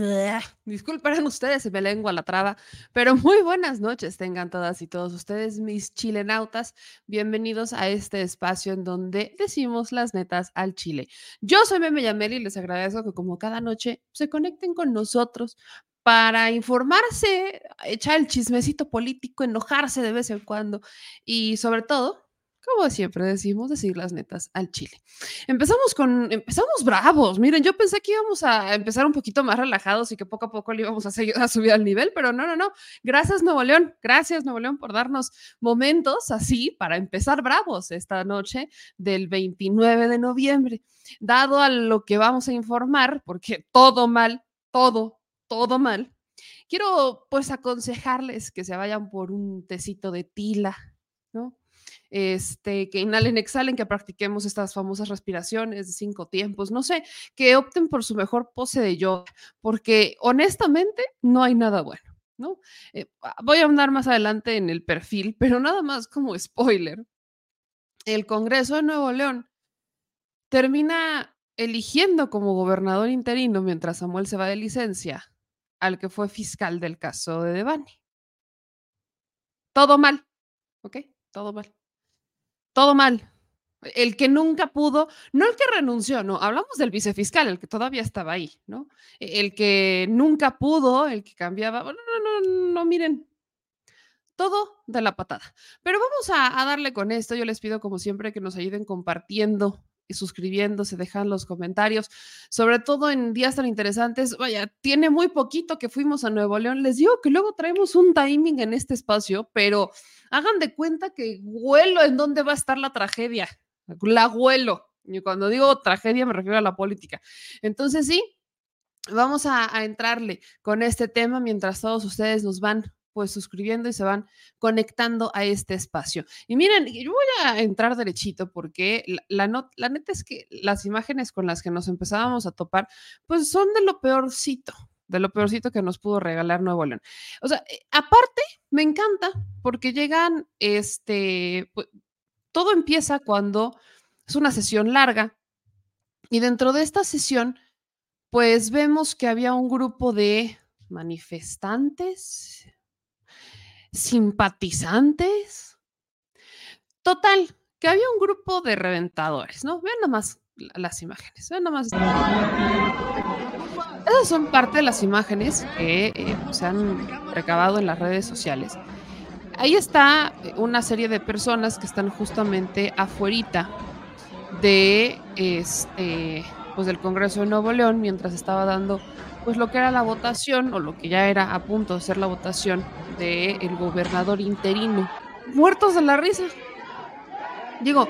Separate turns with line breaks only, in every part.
disculpen ustedes, se me lengua la traba, pero muy buenas noches tengan todas y todos ustedes, mis chilenautas. Bienvenidos a este espacio en donde decimos las netas al chile. Yo soy Meme Yameli y les agradezco que como cada noche se conecten con nosotros para informarse, echar el chismecito político, enojarse de vez en cuando y sobre todo como siempre decimos, decir las netas al chile. Empezamos con, empezamos bravos. Miren, yo pensé que íbamos a empezar un poquito más relajados y que poco a poco le íbamos a, seguir, a subir al nivel, pero no, no, no. Gracias Nuevo León, gracias Nuevo León por darnos momentos así para empezar bravos esta noche del 29 de noviembre. Dado a lo que vamos a informar, porque todo mal, todo, todo mal, quiero pues aconsejarles que se vayan por un tecito de tila, ¿no? Este, que inhalen, exhalen, que practiquemos estas famosas respiraciones de cinco tiempos, no sé, que opten por su mejor pose de yoga, porque honestamente no hay nada bueno. ¿no? Eh, ah, voy a andar más adelante en el perfil, pero nada más como spoiler. El Congreso de Nuevo León termina eligiendo como gobernador interino mientras Samuel se va de licencia al que fue fiscal del caso de Devani. Todo mal, ¿ok? Todo mal todo mal. El que nunca pudo, no el que renunció, no, hablamos del vicefiscal, el que todavía estaba ahí, ¿no? E, el que nunca pudo, el que cambiaba, no, no, no, no, miren, todo de la patada. Pero vamos a, a darle con esto, yo les pido como siempre que nos ayuden compartiendo suscribiéndose, dejan los comentarios, sobre todo en días tan interesantes. Vaya, tiene muy poquito que fuimos a Nuevo León. Les digo que luego traemos un timing en este espacio, pero hagan de cuenta que huelo en dónde va a estar la tragedia. La huelo. Y cuando digo tragedia me refiero a la política. Entonces sí, vamos a, a entrarle con este tema mientras todos ustedes nos van pues suscribiendo y se van conectando a este espacio. Y miren, yo voy a entrar derechito porque la, la, neta es que las imágenes con las que nos empezábamos a topar, pues son de lo peorcito, de lo peorcito que nos pudo regalar Nuevo León. O sea, eh, aparte, me encanta porque llegan, este, pues, todo empieza cuando es una sesión larga y dentro de esta sesión, pues vemos que había un grupo de manifestantes, simpatizantes. Total, que había un grupo de reventadores, ¿no? Vean nomás las imágenes, vean nomás. Esas son parte de las imágenes que eh, se han recabado en las redes sociales. Ahí está eh, una serie de personas que están justamente afuerita de este pues del Congreso de Nuevo León mientras estaba dando pues lo que era la votación o lo que ya era a punto de ser la votación del el gobernador interino. Muertos de la risa. Digo,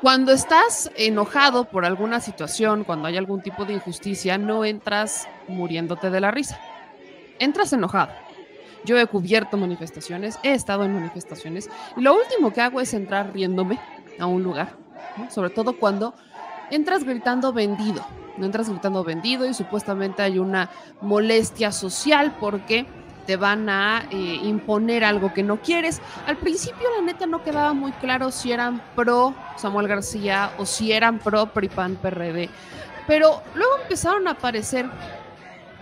cuando estás enojado por alguna situación, cuando hay algún tipo de injusticia, no entras muriéndote de la risa. Entras enojado. Yo he cubierto manifestaciones, he estado en manifestaciones y lo último que hago es entrar riéndome a un lugar, sobre todo cuando entras gritando vendido, no entras gritando vendido y supuestamente hay una molestia social porque te van a eh, imponer algo que no quieres. Al principio la neta no quedaba muy claro si eran pro Samuel García o si eran pro PRIPAN PRD, pero luego empezaron a aparecer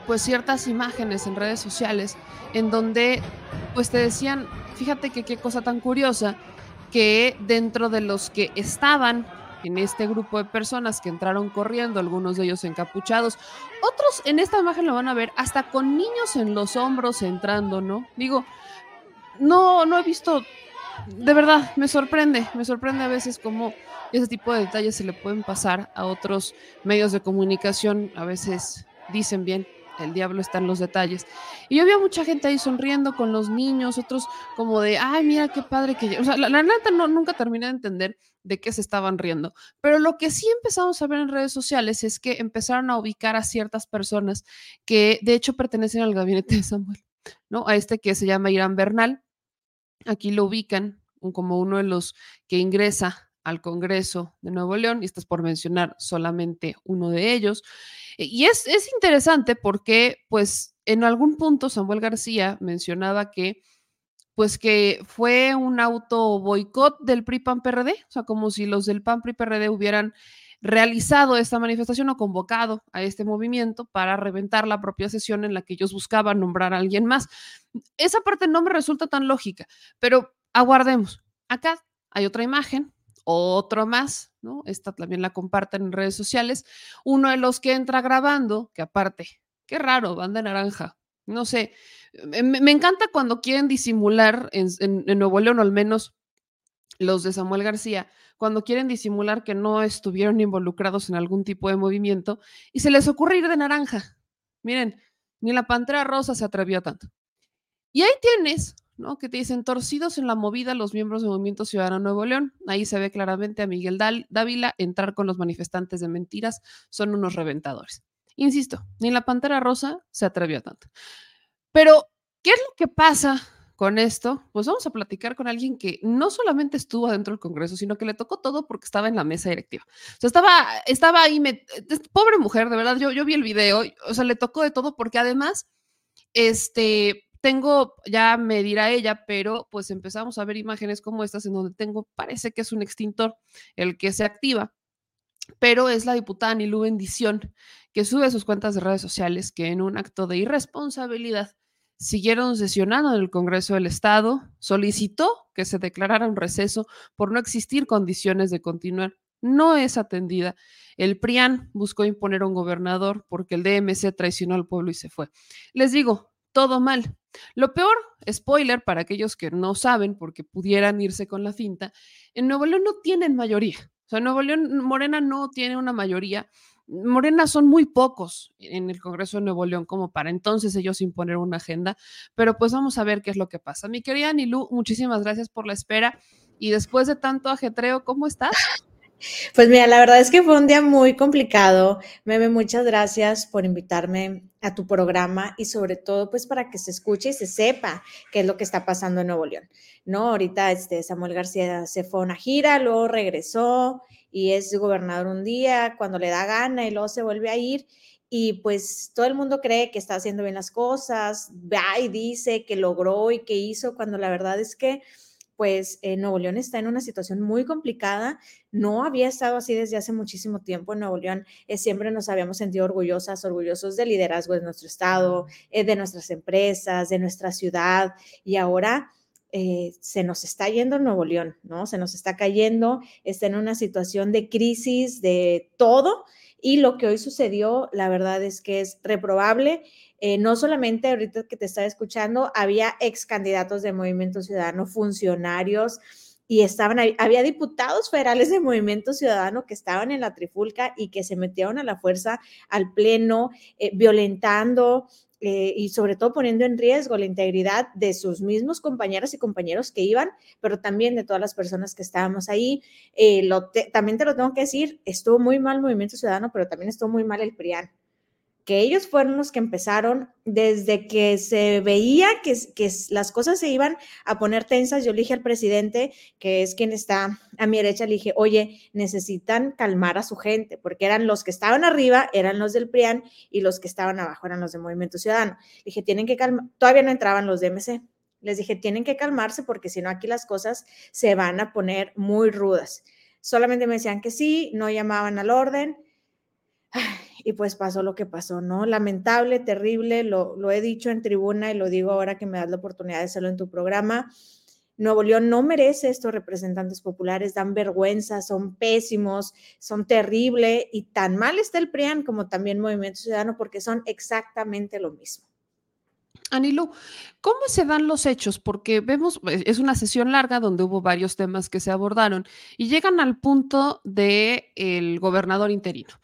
pues ciertas imágenes en redes sociales en donde pues te decían, fíjate que qué cosa tan curiosa que dentro de los que estaban en este grupo de personas que entraron corriendo, algunos de ellos encapuchados, otros en esta imagen lo van a ver hasta con niños en los hombros entrando, ¿no? Digo, no, no he visto, de verdad, me sorprende, me sorprende a veces cómo ese tipo de detalles se le pueden pasar a otros medios de comunicación, a veces dicen bien, el diablo está en los detalles. Y yo vi mucha gente ahí sonriendo con los niños, otros como de, ay, mira qué padre que... O sea, la, neta no, nunca terminé de entender de qué se estaban riendo. Pero lo que sí empezamos a ver en redes sociales es que empezaron a ubicar a ciertas personas que de hecho pertenecen al gabinete de Samuel, ¿no? A este que se llama Irán Bernal. Aquí lo ubican como uno de los que ingresa al Congreso de Nuevo León, y estás por mencionar solamente uno de ellos. Y es, es interesante porque, pues, en algún punto Samuel García mencionaba que pues que fue un auto boicot del PRI PAN PRD, o sea, como si los del PAN PRI PRD hubieran realizado esta manifestación o convocado a este movimiento para reventar la propia sesión en la que ellos buscaban nombrar a alguien más. Esa parte no me resulta tan lógica, pero aguardemos. Acá hay otra imagen, otro más, ¿no? Esta también la comparten en redes sociales. Uno de los que entra grabando, que aparte, qué raro, banda naranja. No sé, me, encanta cuando quieren disimular en, en Nuevo León, al menos los de Samuel García, cuando quieren disimular que no estuvieron involucrados en algún tipo de movimiento y se les ocurre ir de naranja. Miren, ni la pantera rosa se atrevió tanto. Y ahí tienes ¿no? Que te dicen torcidos en la movida los miembros del Movimiento Ciudadano Nuevo León. Ahí se ve claramente a Miguel Dávila entrar con los manifestantes de mentiras. Son unos reventadores. Insisto, ni la Pantera Rosa se atrevió a tanto. Pero, ¿qué es lo que pasa con esto? Pues vamos a platicar con alguien que no solamente estuvo dentro del Congreso, sino que le tocó todo porque estaba en la mesa directiva. O sea, estaba, estaba ahí, pobre mujer, de verdad, yo, yo vi el video, o sea, le tocó de todo porque además, este, tengo, ya me dirá ella, pero pues empezamos a ver imágenes como estas en donde tengo, parece que es un extintor el que se activa, pero es la diputada Nilú Bendición que sube sus cuentas de redes sociales que en un acto de irresponsabilidad siguieron sesionando en el Congreso del Estado, solicitó que se declarara un receso por no existir condiciones de continuar. No es atendida. El PRIAN buscó imponer a un gobernador porque el DMC traicionó al pueblo y se fue. Les digo, todo mal. Lo peor, spoiler para aquellos que no saben porque pudieran irse con la finta, en Nuevo León no tienen mayoría. O sea, Nuevo León, Morena no tiene una mayoría. Morena son muy pocos en el Congreso de Nuevo León como para entonces ellos imponer una agenda, pero pues vamos a ver qué es lo que pasa. Mi querida Nilu, muchísimas gracias por la espera y después de tanto ajetreo, ¿cómo estás?
Pues mira, la verdad es que fue un día muy complicado. Meme, muchas gracias por invitarme a tu programa y sobre todo pues para que se escuche y se sepa qué es lo que está pasando en Nuevo León. ¿No? Ahorita este Samuel García se fue a una gira, luego regresó y es gobernador un día cuando le da gana y luego se vuelve a ir y pues todo el mundo cree que está haciendo bien las cosas, va y dice que logró y que hizo cuando la verdad es que pues eh, Nuevo León está en una situación muy complicada. No había estado así desde hace muchísimo tiempo. En Nuevo León eh, siempre nos habíamos sentido orgullosas, orgullosos del liderazgo de nuestro estado, eh, de nuestras empresas, de nuestra ciudad. Y ahora se nos está yendo Nuevo León, ¿no? Se nos está cayendo, está en una situación de crisis de todo. Y lo que hoy sucedió, la verdad es que es reprobable eh, no solamente ahorita que te estaba escuchando, había ex candidatos de Movimiento Ciudadano, funcionarios, y estaban había diputados federales de Movimiento Ciudadano que estaban en la trifulca y que se metieron a la fuerza al pleno, eh, violentando eh, y sobre todo poniendo en riesgo la integridad de sus mismos compañeros y compañeros que iban, pero también de todas las personas que estábamos ahí. también te lo tengo que decir, estuvo muy mal Movimiento Ciudadano, pero también estuvo muy mal el PRIAN que ellos fueron los que empezaron desde que se veía que, que, las cosas se iban a poner tensas. Yo le dije al presidente, que es quien está a mi derecha, le dije, oye, necesitan calmar a su gente, porque eran los que estaban arriba, eran los del PRIAN, y los que estaban abajo eran los de Movimiento Ciudadano. Le dije, tienen que calmar, todavía no entraban los de MC. Les dije, tienen que calmarse porque si no aquí las cosas se van a poner muy rudas. Solamente me decían que sí, no llamaban al orden y pues pasó lo que pasó, ¿no? Lamentable, terrible, lo, he dicho en tribuna y lo digo ahora que me das la oportunidad de hacerlo en tu programa. Nuevo León no merece estos representantes populares, dan vergüenza, son pésimos, son terribles y tan mal está el PRIAN como también Movimiento Ciudadano porque son exactamente lo mismo.
Anilu, ¿cómo se dan los hechos? Porque vemos, pues, es una sesión larga donde hubo varios temas que se abordaron y llegan al punto de el gobernador interino.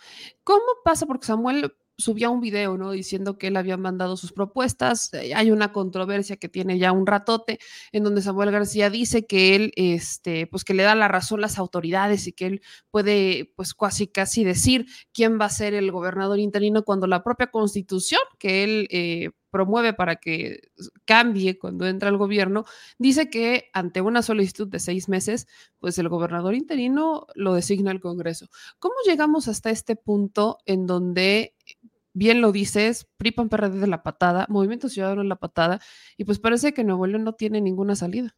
¿Cómo pasa? Porque Samuel subía un video, ¿no? Diciendo que él había mandado sus propuestas. Eh, hay una controversia que tiene ya un ratote en donde Samuel García dice que él, este, pues que le da la razón las autoridades y que él puede, pues casi casi decir quién va a ser el gobernador interino cuando la propia constitución que él eh, promueve para que cambie cuando entra el gobierno, dice que ante una solicitud de seis meses, pues el gobernador interino lo designa el Congreso. ¿Cómo llegamos hasta este punto en donde, bien lo dices, PRIPAN PRD de la patada, Movimiento Ciudadano en la patada, y pues parece que Nuevo León no tiene ninguna salida?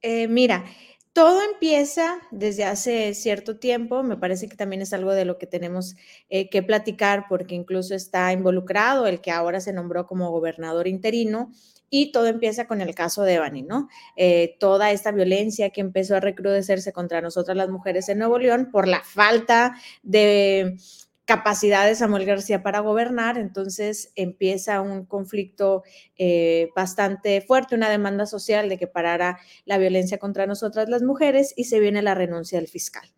Eh, mira, todo empieza desde hace cierto tiempo, me parece que también es algo de lo que tenemos eh, que platicar porque incluso está involucrado el que ahora se nombró como gobernador interino y todo empieza con el caso de Evani, ¿no? Eh, toda esta violencia que empezó a recrudecerse contra nosotras las mujeres en Nuevo León por la falta de capacidad de Samuel García para gobernar, entonces empieza un conflicto eh, bastante fuerte, una demanda social de que parara la violencia contra nosotras las mujeres y se viene la renuncia del fiscal,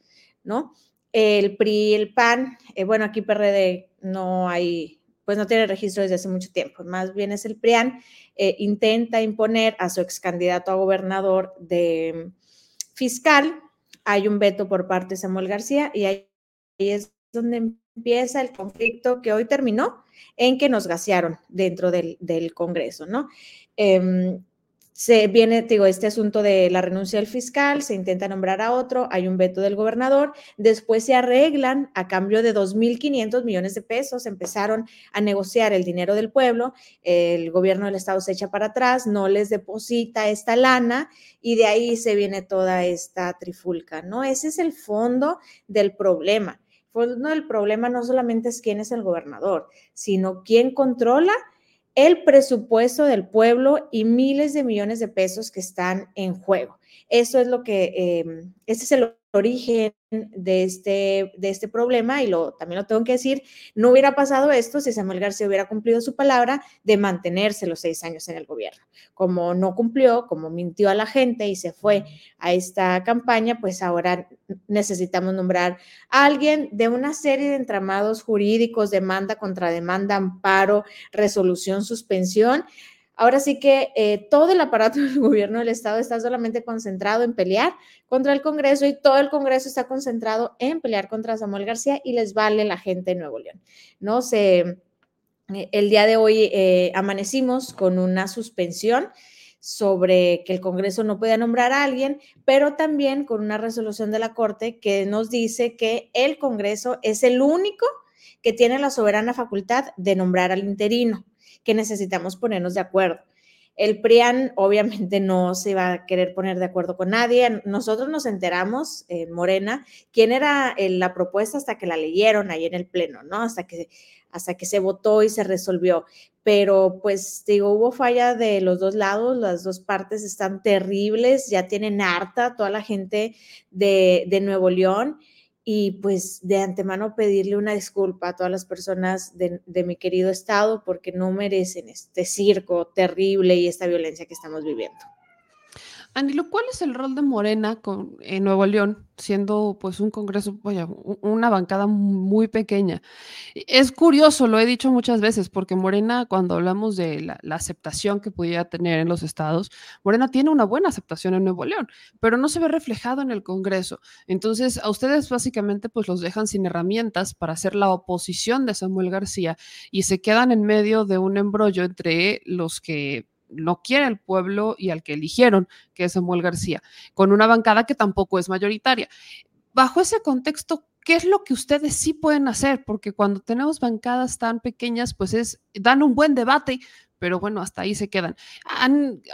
¿no? El PRI, el PAN, eh, bueno, aquí PRD no hay, pues no tiene registro desde hace mucho tiempo, más bien es el PRIAN, eh, intenta imponer a su ex candidato a gobernador de fiscal, hay un veto por parte de Samuel García y ahí es donde empieza el conflicto que hoy terminó en que nos gasearon dentro del, Congreso, ¿no? Em, se viene, digo, este asunto de la renuncia del fiscal, se intenta nombrar a otro, hay un veto del gobernador, después se arreglan a cambio de 2.500 millones de pesos, empezaron a negociar el dinero del pueblo, el gobierno del estado se echa para atrás, no les deposita esta lana y de ahí se viene toda esta trifulca, ¿no? Ese es el fondo del problema no, el problema no solamente es quién es el gobernador, sino quién controla el presupuesto del pueblo y miles de millones de pesos que están en juego. Eso es lo que, eh, ese es el origen de este, de este problema y lo, también lo tengo que decir, no hubiera pasado esto si Samuel García hubiera cumplido su palabra de mantenerse los seis años en el gobierno. Como no cumplió, como mintió a la gente y se fue a esta campaña, pues ahora necesitamos nombrar a alguien de una serie de entramados jurídicos, demanda contra demanda, amparo, resolución, suspensión, Ahora sí que eh, todo el aparato del gobierno del Estado está solamente concentrado en pelear contra el Congreso y todo el Congreso está concentrado en pelear contra Samuel García y les vale la gente de Nuevo León. No sé, eh, el día de hoy eh, amanecimos con una suspensión sobre que el Congreso no pueda nombrar a alguien, pero también con una resolución de la Corte que nos dice que el Congreso es el único que tiene la soberana facultad de nombrar al interino que necesitamos ponernos de acuerdo. El PRIAN obviamente no se va a querer poner de acuerdo con nadie. Nosotros nos enteramos, eh, Morena, quién era eh, la propuesta hasta que la leyeron ahí en el Pleno, ¿no? Hasta que, hasta que se votó y se resolvió. Pero pues digo, hubo falla de los dos lados, las dos partes están terribles, ya tienen harta toda la gente de, de Nuevo León y pues de antemano pedirle una disculpa a todas las personas de, mi querido estado porque no merecen este circo terrible y esta violencia que estamos viviendo.
Anilo, ¿cuál es el rol de Morena en Nuevo León, siendo pues un congreso, una bancada muy pequeña? Es curioso, lo he dicho muchas veces, porque Morena, cuando hablamos de la, aceptación que pudiera tener en los estados, Morena tiene una buena aceptación en Nuevo León, pero no se ve reflejado en el Congreso. Entonces, a ustedes básicamente pues los dejan sin herramientas para hacer la oposición de Samuel García y se quedan en medio de un embrollo entre los que no quiere el pueblo y al que eligieron, que es Samuel García, con una bancada que tampoco es mayoritaria. Bajo ese contexto, ¿qué es lo que ustedes sí pueden hacer? Porque cuando tenemos bancadas tan pequeñas, pues es, dan un buen debate, pero bueno, hasta ahí se quedan.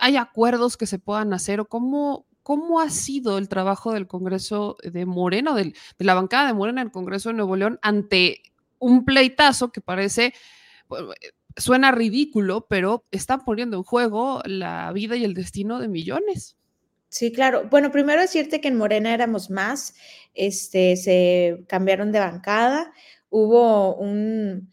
¿Hay acuerdos que se puedan hacer o cómo, cómo ha sido el trabajo del Congreso de Morena, de la bancada de Morena en el Congreso de Nuevo León ante un pleitazo que parece suena ridículo, pero están poniendo en juego la vida y el destino de millones.
Sí, claro. Bueno, primero decirte que en Morena éramos más, este, se cambiaron de bancada, hubo un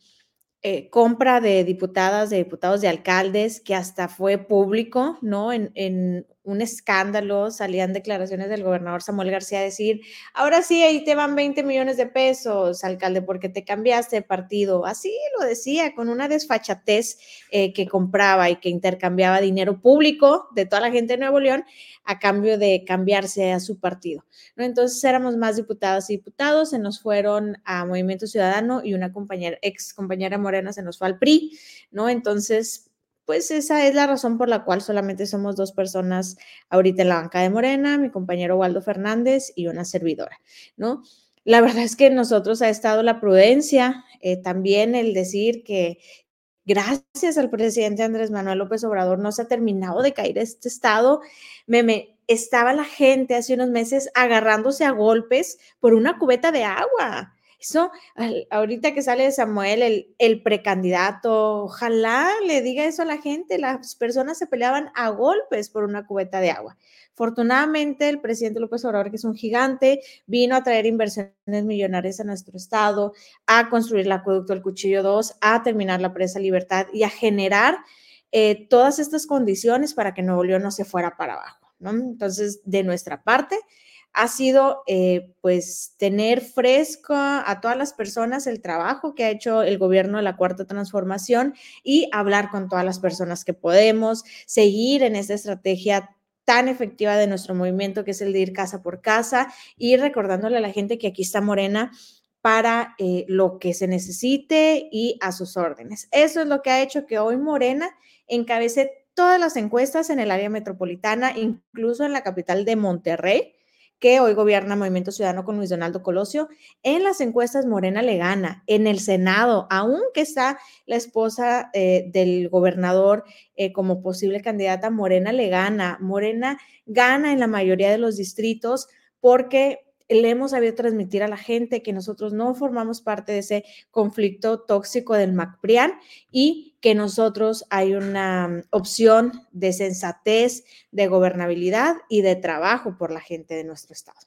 eh, compra de diputadas, de diputados, de alcaldes, que hasta fue público, ¿no? En, en un escándalo, salían declaraciones del gobernador Samuel García a decir, ahora sí, ahí te van 20 millones de pesos, alcalde, porque te cambiaste de partido. Así lo decía, con una desfachatez eh, que compraba y que intercambiaba dinero público de toda la gente de Nuevo León a cambio de cambiarse a su partido. Entonces éramos más diputadas y diputados, se nos fueron a Movimiento Ciudadano y una compañera, ex compañera morena se nos fue al PRI, ¿no? Entonces, pues esa es la razón por la cual solamente somos dos personas ahorita en la banca de Morena, mi compañero Waldo Fernández y una servidora, ¿no? La verdad es que nosotros ha estado la prudencia, eh, también el decir que gracias al presidente Andrés Manuel López Obrador no se ha terminado de caer este estado. Me, me, estaba la gente hace unos meses agarrándose a golpes por una cubeta de agua. Eso, ahorita que sale Samuel, el, el, precandidato, ojalá le diga eso a la gente. Las personas se peleaban a golpes por una cubeta de agua. Afortunadamente, el presidente López Obrador, que es un gigante, vino a traer inversiones millonarias a nuestro estado, a construir el acueducto del Cuchillo 2, a terminar la presa Libertad y a generar eh, todas estas condiciones para que Nuevo León no se fuera para abajo. ¿no? Entonces, de nuestra parte, ha sido eh, pues tener fresco a todas las personas el trabajo que ha hecho el gobierno de la cuarta transformación y hablar con todas las personas que podemos, seguir en esta estrategia tan efectiva de nuestro movimiento, que es el de ir casa por casa y recordándole a la gente que aquí está Morena para eh, lo que se necesite y a sus órdenes. Eso es lo que ha hecho que hoy Morena encabece todas las encuestas en el área metropolitana, incluso en la capital de Monterrey, que hoy gobierna Movimiento Ciudadano con Luis Donaldo Colosio. En las encuestas Morena le gana, en el Senado, aunque está la esposa eh, del gobernador eh, como posible candidata, Morena le gana. Morena gana en la mayoría de los distritos porque le hemos sabido transmitir a la gente que nosotros no formamos parte de ese conflicto tóxico del MacPrian y que nosotros hay una opción de sensatez, de gobernabilidad y de trabajo por la gente de nuestro estado.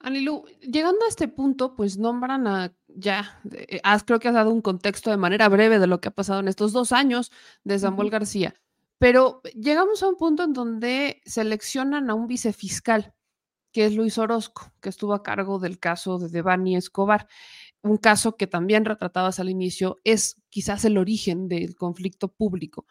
Anilu, llegando a este punto, pues nombran a ya, eh, creo que has dado un contexto de manera breve de lo que ha pasado en estos dos años de Samuel García, pero llegamos a un punto en donde seleccionan a un vicefiscal que es Luis Orozco, que estuvo a cargo del caso de Devani Escobar. Un caso que también retratabas al inicio es quizás el origen del conflicto público.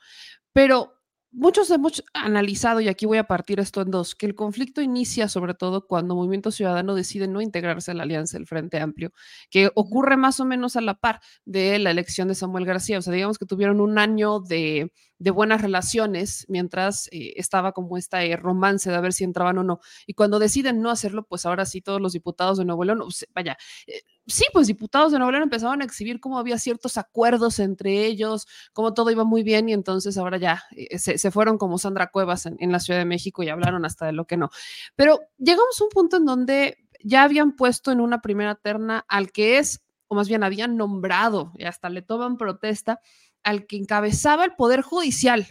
Pero muchos hemos analizado, y aquí voy a partir esto en dos, que el conflicto inicia sobre todo cuando Movimiento Ciudadano decide no integrarse a la alianza del Frente Amplio, que ocurre más o menos a la par de la elección de Samuel García. O sea, digamos que tuvieron un año de de buenas relaciones mientras eh, estaba como este romance de ver si entraban o no. Y cuando deciden no hacerlo, pues ahora sí todos los diputados de Nuevo León, vaya, eh, sí, pues diputados de Nuevo León empezaban a exhibir cómo había ciertos acuerdos entre ellos, cómo todo iba muy bien y entonces ahora ya eh, se, fueron como Sandra Cuevas en, en la Ciudad de México y hablaron hasta de lo que no. Pero llegamos a un punto en donde ya habían puesto en una primera terna al que es, o más bien habían nombrado, y hasta le toman protesta, al que encabezaba el Poder Judicial.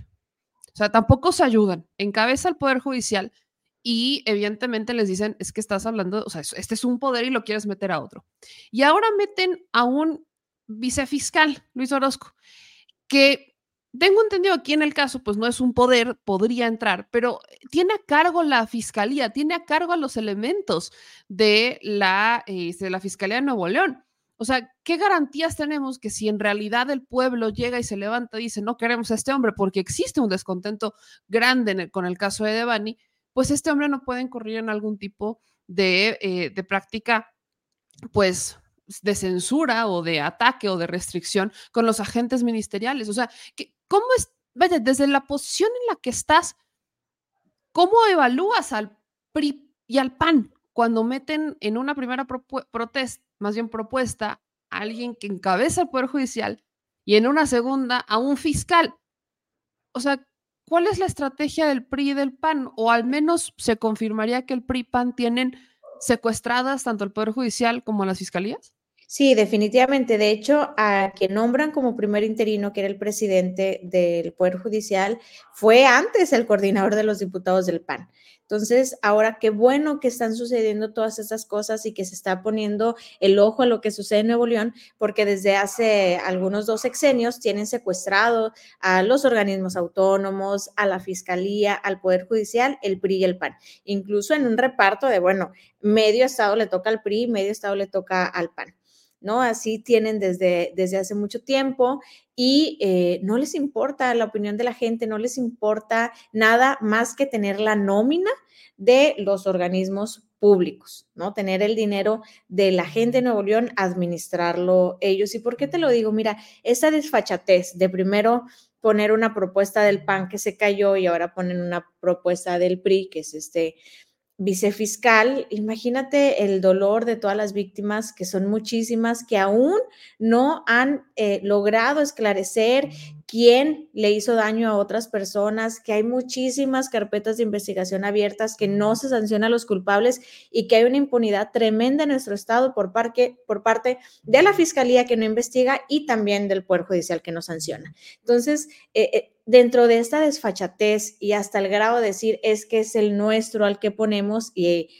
O sea, tampoco se ayudan. Encabeza el Poder Judicial y evidentemente les dicen, es que estás hablando, o sea, este es un poder y lo quieres meter a otro. Y ahora meten a un vicefiscal, Luis Orozco, que tengo entendido aquí en el caso, pues no es un poder, podría entrar, pero tiene a cargo la fiscalía, tiene a cargo a los elementos de la, eh, de la Fiscalía de Nuevo León. O sea, ¿qué garantías tenemos que si en realidad el pueblo llega y se levanta y dice no queremos a este hombre porque existe un descontento grande con el caso de Devani, pues este hombre no puede incurrir en algún tipo de, eh, de práctica, pues de censura o de ataque o de restricción con los agentes ministeriales. O sea, ¿cómo es, vaya, desde la posición en la que estás, cómo evalúas al PRI y al PAN cuando meten en una primera protesta más bien propuesta a alguien que encabeza el Poder Judicial y en una segunda a un fiscal. O sea, ¿cuál es la estrategia del PRI y del PAN? O al menos se confirmaría que el PRI y PAN tienen secuestradas tanto el Poder Judicial como las fiscalías?
Sí, definitivamente. De hecho, a quien nombran como primer interino, que era el presidente del Poder Judicial, fue antes el coordinador de los diputados del PAN. Entonces, ahora qué bueno que están sucediendo todas estas cosas y que se está poniendo el ojo a lo que sucede en Nuevo León, porque desde hace algunos dos sexenios tienen secuestrado a los organismos autónomos, a la fiscalía, al Poder Judicial, el PRI y el PAN, incluso en un reparto de, bueno, medio estado le toca al PRI, medio estado le toca al PAN. ¿No? Así tienen desde, desde hace mucho tiempo y eh, no les importa la opinión de la gente, no les importa nada más que tener la nómina de los organismos públicos, ¿no? Tener el dinero de la gente de Nuevo León, administrarlo ellos. ¿Y por qué te lo digo? Mira, esa desfachatez de primero poner una propuesta del PAN que se cayó y ahora ponen una propuesta del PRI, que es este vicefiscal, imagínate el dolor de todas las víctimas, que son muchísimas, que aún no han eh, logrado esclarecer quién le hizo daño a otras personas, que hay muchísimas carpetas de investigación abiertas, que no se sanciona a los culpables y que hay una impunidad tremenda en nuestro estado por, por parte de la fiscalía que no investiga y también del Poder Judicial que no sanciona. Entonces, eh, eh, dentro de esta desfachatez y hasta el grado de decir es que es el nuestro al que ponemos y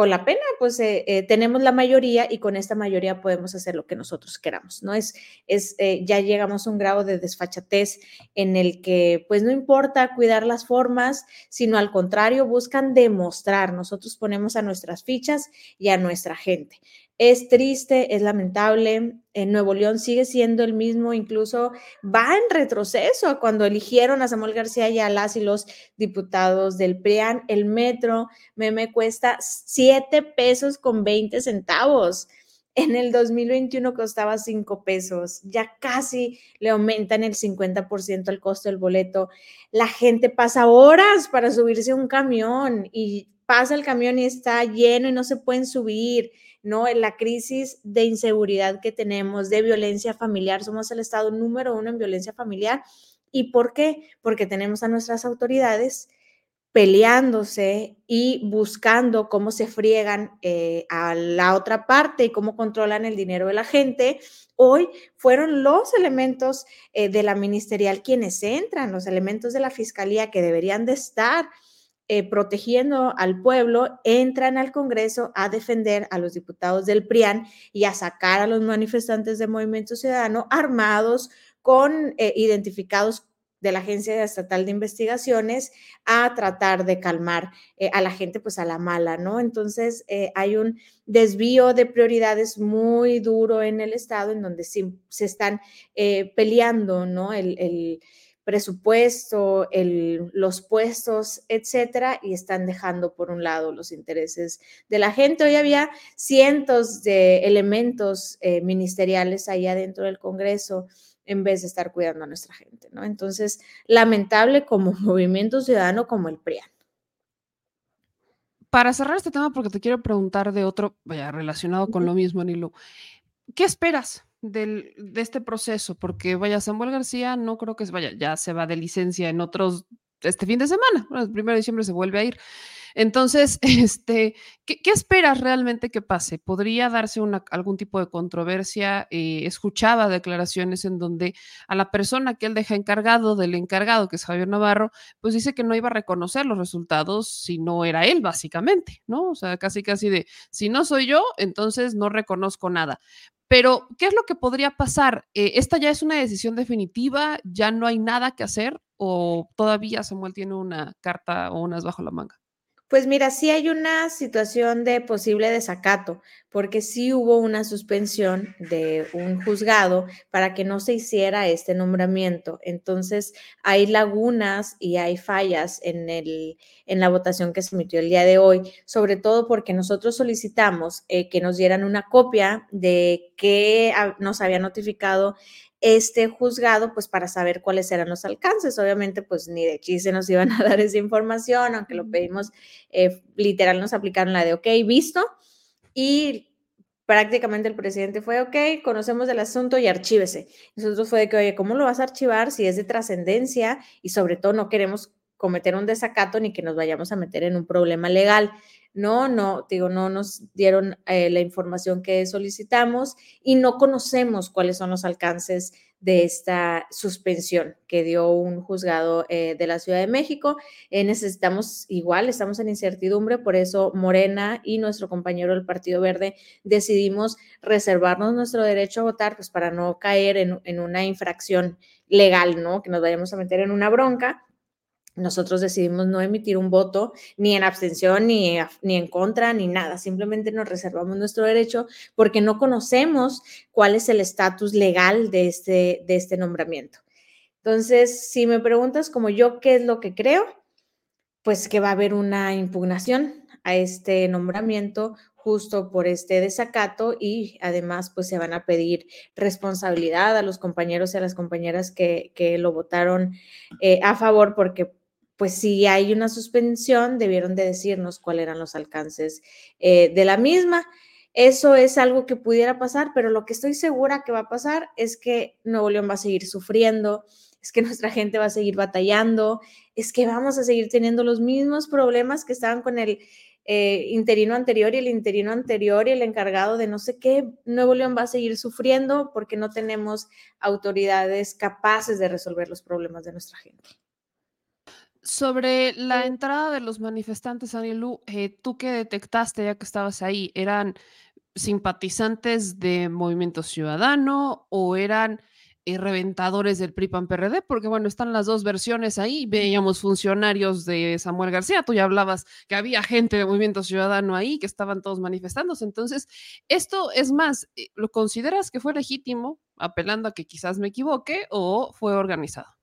con la pena, pues eh, eh, tenemos la mayoría y con esta mayoría podemos hacer lo que nosotros queramos, ¿no? Es, es eh, ya llegamos a un grado de desfachatez en el que, pues no importa cuidar las formas, sino al contrario, buscan demostrar. Nosotros ponemos a nuestras fichas y a nuestra gente. Es triste, es lamentable. En Nuevo León sigue siendo el mismo, incluso va en retroceso cuando eligieron a Samuel García y a las y los diputados del PRIAN. El metro me, me cuesta 7 pesos con 20 centavos. En el 2021 costaba 5 pesos, ya casi le aumentan el 50% el costo del boleto. La gente pasa horas para subirse a un camión y pasa el camión y está lleno y no se pueden subir ¿no? En la crisis de inseguridad que tenemos, de violencia familiar, somos el estado número uno en violencia familiar. ¿Y por qué? Porque tenemos a nuestras autoridades peleándose y buscando cómo se friegan eh, a la otra parte y cómo controlan el dinero de la gente. Hoy fueron los elementos eh, de la ministerial quienes entran, los elementos de la fiscalía que deberían de estar eh, protegiendo al pueblo, entran al Congreso a defender a los diputados del PRIAN y a sacar a los manifestantes de Movimiento Ciudadano armados con eh, identificados de la Agencia Estatal de Investigaciones a tratar de calmar eh, a la gente, pues a la mala, ¿no? Entonces, hay un desvío de prioridades muy duro en el Estado, en donde se, están peleando, ¿no? el presupuesto, los puestos, etcétera, y están dejando por un lado los intereses de la gente. Hoy había cientos de elementos eh, ministeriales allá dentro del Congreso en vez de estar cuidando a nuestra gente, ¿no? Entonces, lamentable como movimiento ciudadano como el PRIAN.
Para cerrar este tema, porque te quiero preguntar de otro, vaya, relacionado con lo mismo, Nilo, ¿qué esperas del, de este proceso, porque vaya, Samuel García no creo que vaya, ya se va de licencia en otros, este fin de semana, el primero de diciembre se vuelve a ir. Entonces, este, ¿qué, esperas realmente que pase? ¿Podría darse una, algún tipo de controversia? Eh, escuchaba declaraciones en donde a la persona que él deja encargado del encargado, que es Javier Navarro, pues dice que no iba a reconocer los resultados si no era él, básicamente, ¿no? O sea, casi, casi de, si no soy yo, entonces no reconozco nada. Pero, ¿qué es lo que podría pasar? Eh, ¿Esta ya es una decisión definitiva? ¿Ya no hay nada que hacer? ¿O todavía Samuel tiene una carta o unas bajo la manga?
Pues mira, sí hay una situación de posible desacato, porque sí hubo una suspensión de un juzgado para que no se hiciera este nombramiento. Entonces, hay lagunas y hay fallas en, el, en la votación que se emitió el día de hoy, sobre todo porque nosotros solicitamos eh, que nos dieran una copia de que nos había notificado este juzgado, pues para saber cuáles eran los alcances. Obviamente, pues ni de chiste nos iban a dar esa información, aunque lo pedimos, eh, literal nos aplicaron la de, ok, visto. Y prácticamente el presidente fue, ok, conocemos el asunto y archívese. Nosotros fue de que, oye, ¿cómo lo vas a archivar si es de trascendencia? Y sobre todo no queremos cometer un desacato ni que nos vayamos a meter en un problema legal. No, no, digo, no nos dieron eh, la información que solicitamos y no conocemos cuáles son los alcances de esta suspensión que dio un juzgado eh, de la Ciudad de México. Eh, necesitamos igual, estamos en incertidumbre, por eso Morena y nuestro compañero del Partido Verde decidimos reservarnos nuestro derecho a votar, pues para no caer en, en una infracción legal, ¿no? Que nos vayamos a meter en una bronca nosotros decidimos no emitir un voto ni en abstención, ni, ni en contra, ni nada. Simplemente nos reservamos nuestro derecho porque no conocemos cuál es el estatus legal de este, de este nombramiento. Entonces, si me preguntas como yo qué es lo que creo, pues que va a haber una impugnación a este nombramiento justo por este desacato y además pues se van a pedir responsabilidad a los compañeros y a las compañeras que, que lo votaron eh, a favor porque pues si hay una suspensión, debieron de decirnos cuáles eran los alcances eh, de la misma. Eso es algo que pudiera pasar, pero lo que estoy segura que va a pasar es que Nuevo León va a seguir sufriendo es que nuestra gente va a seguir batallando, es que vamos a seguir teniendo los mismos problemas que estaban con el eh, interino anterior y el interino anterior y el encargado de no sé qué, Nuevo León va a seguir sufriendo porque no tenemos autoridades capaces de resolver los problemas de nuestra gente.
Sobre la entrada de los manifestantes, Anilu, eh, tú que detectaste ya que estabas ahí, ¿eran simpatizantes de Movimiento Ciudadano o eran eh, reventadores del PRI-PAN-PRD? Porque bueno, están las dos versiones ahí. Veíamos funcionarios de Samuel García, tú ya hablabas que había gente de Movimiento Ciudadano ahí, que estaban todos manifestándose. Entonces, esto es más, eh, ¿lo consideras que fue legítimo, apelando a que quizás me equivoque, o fue organizado?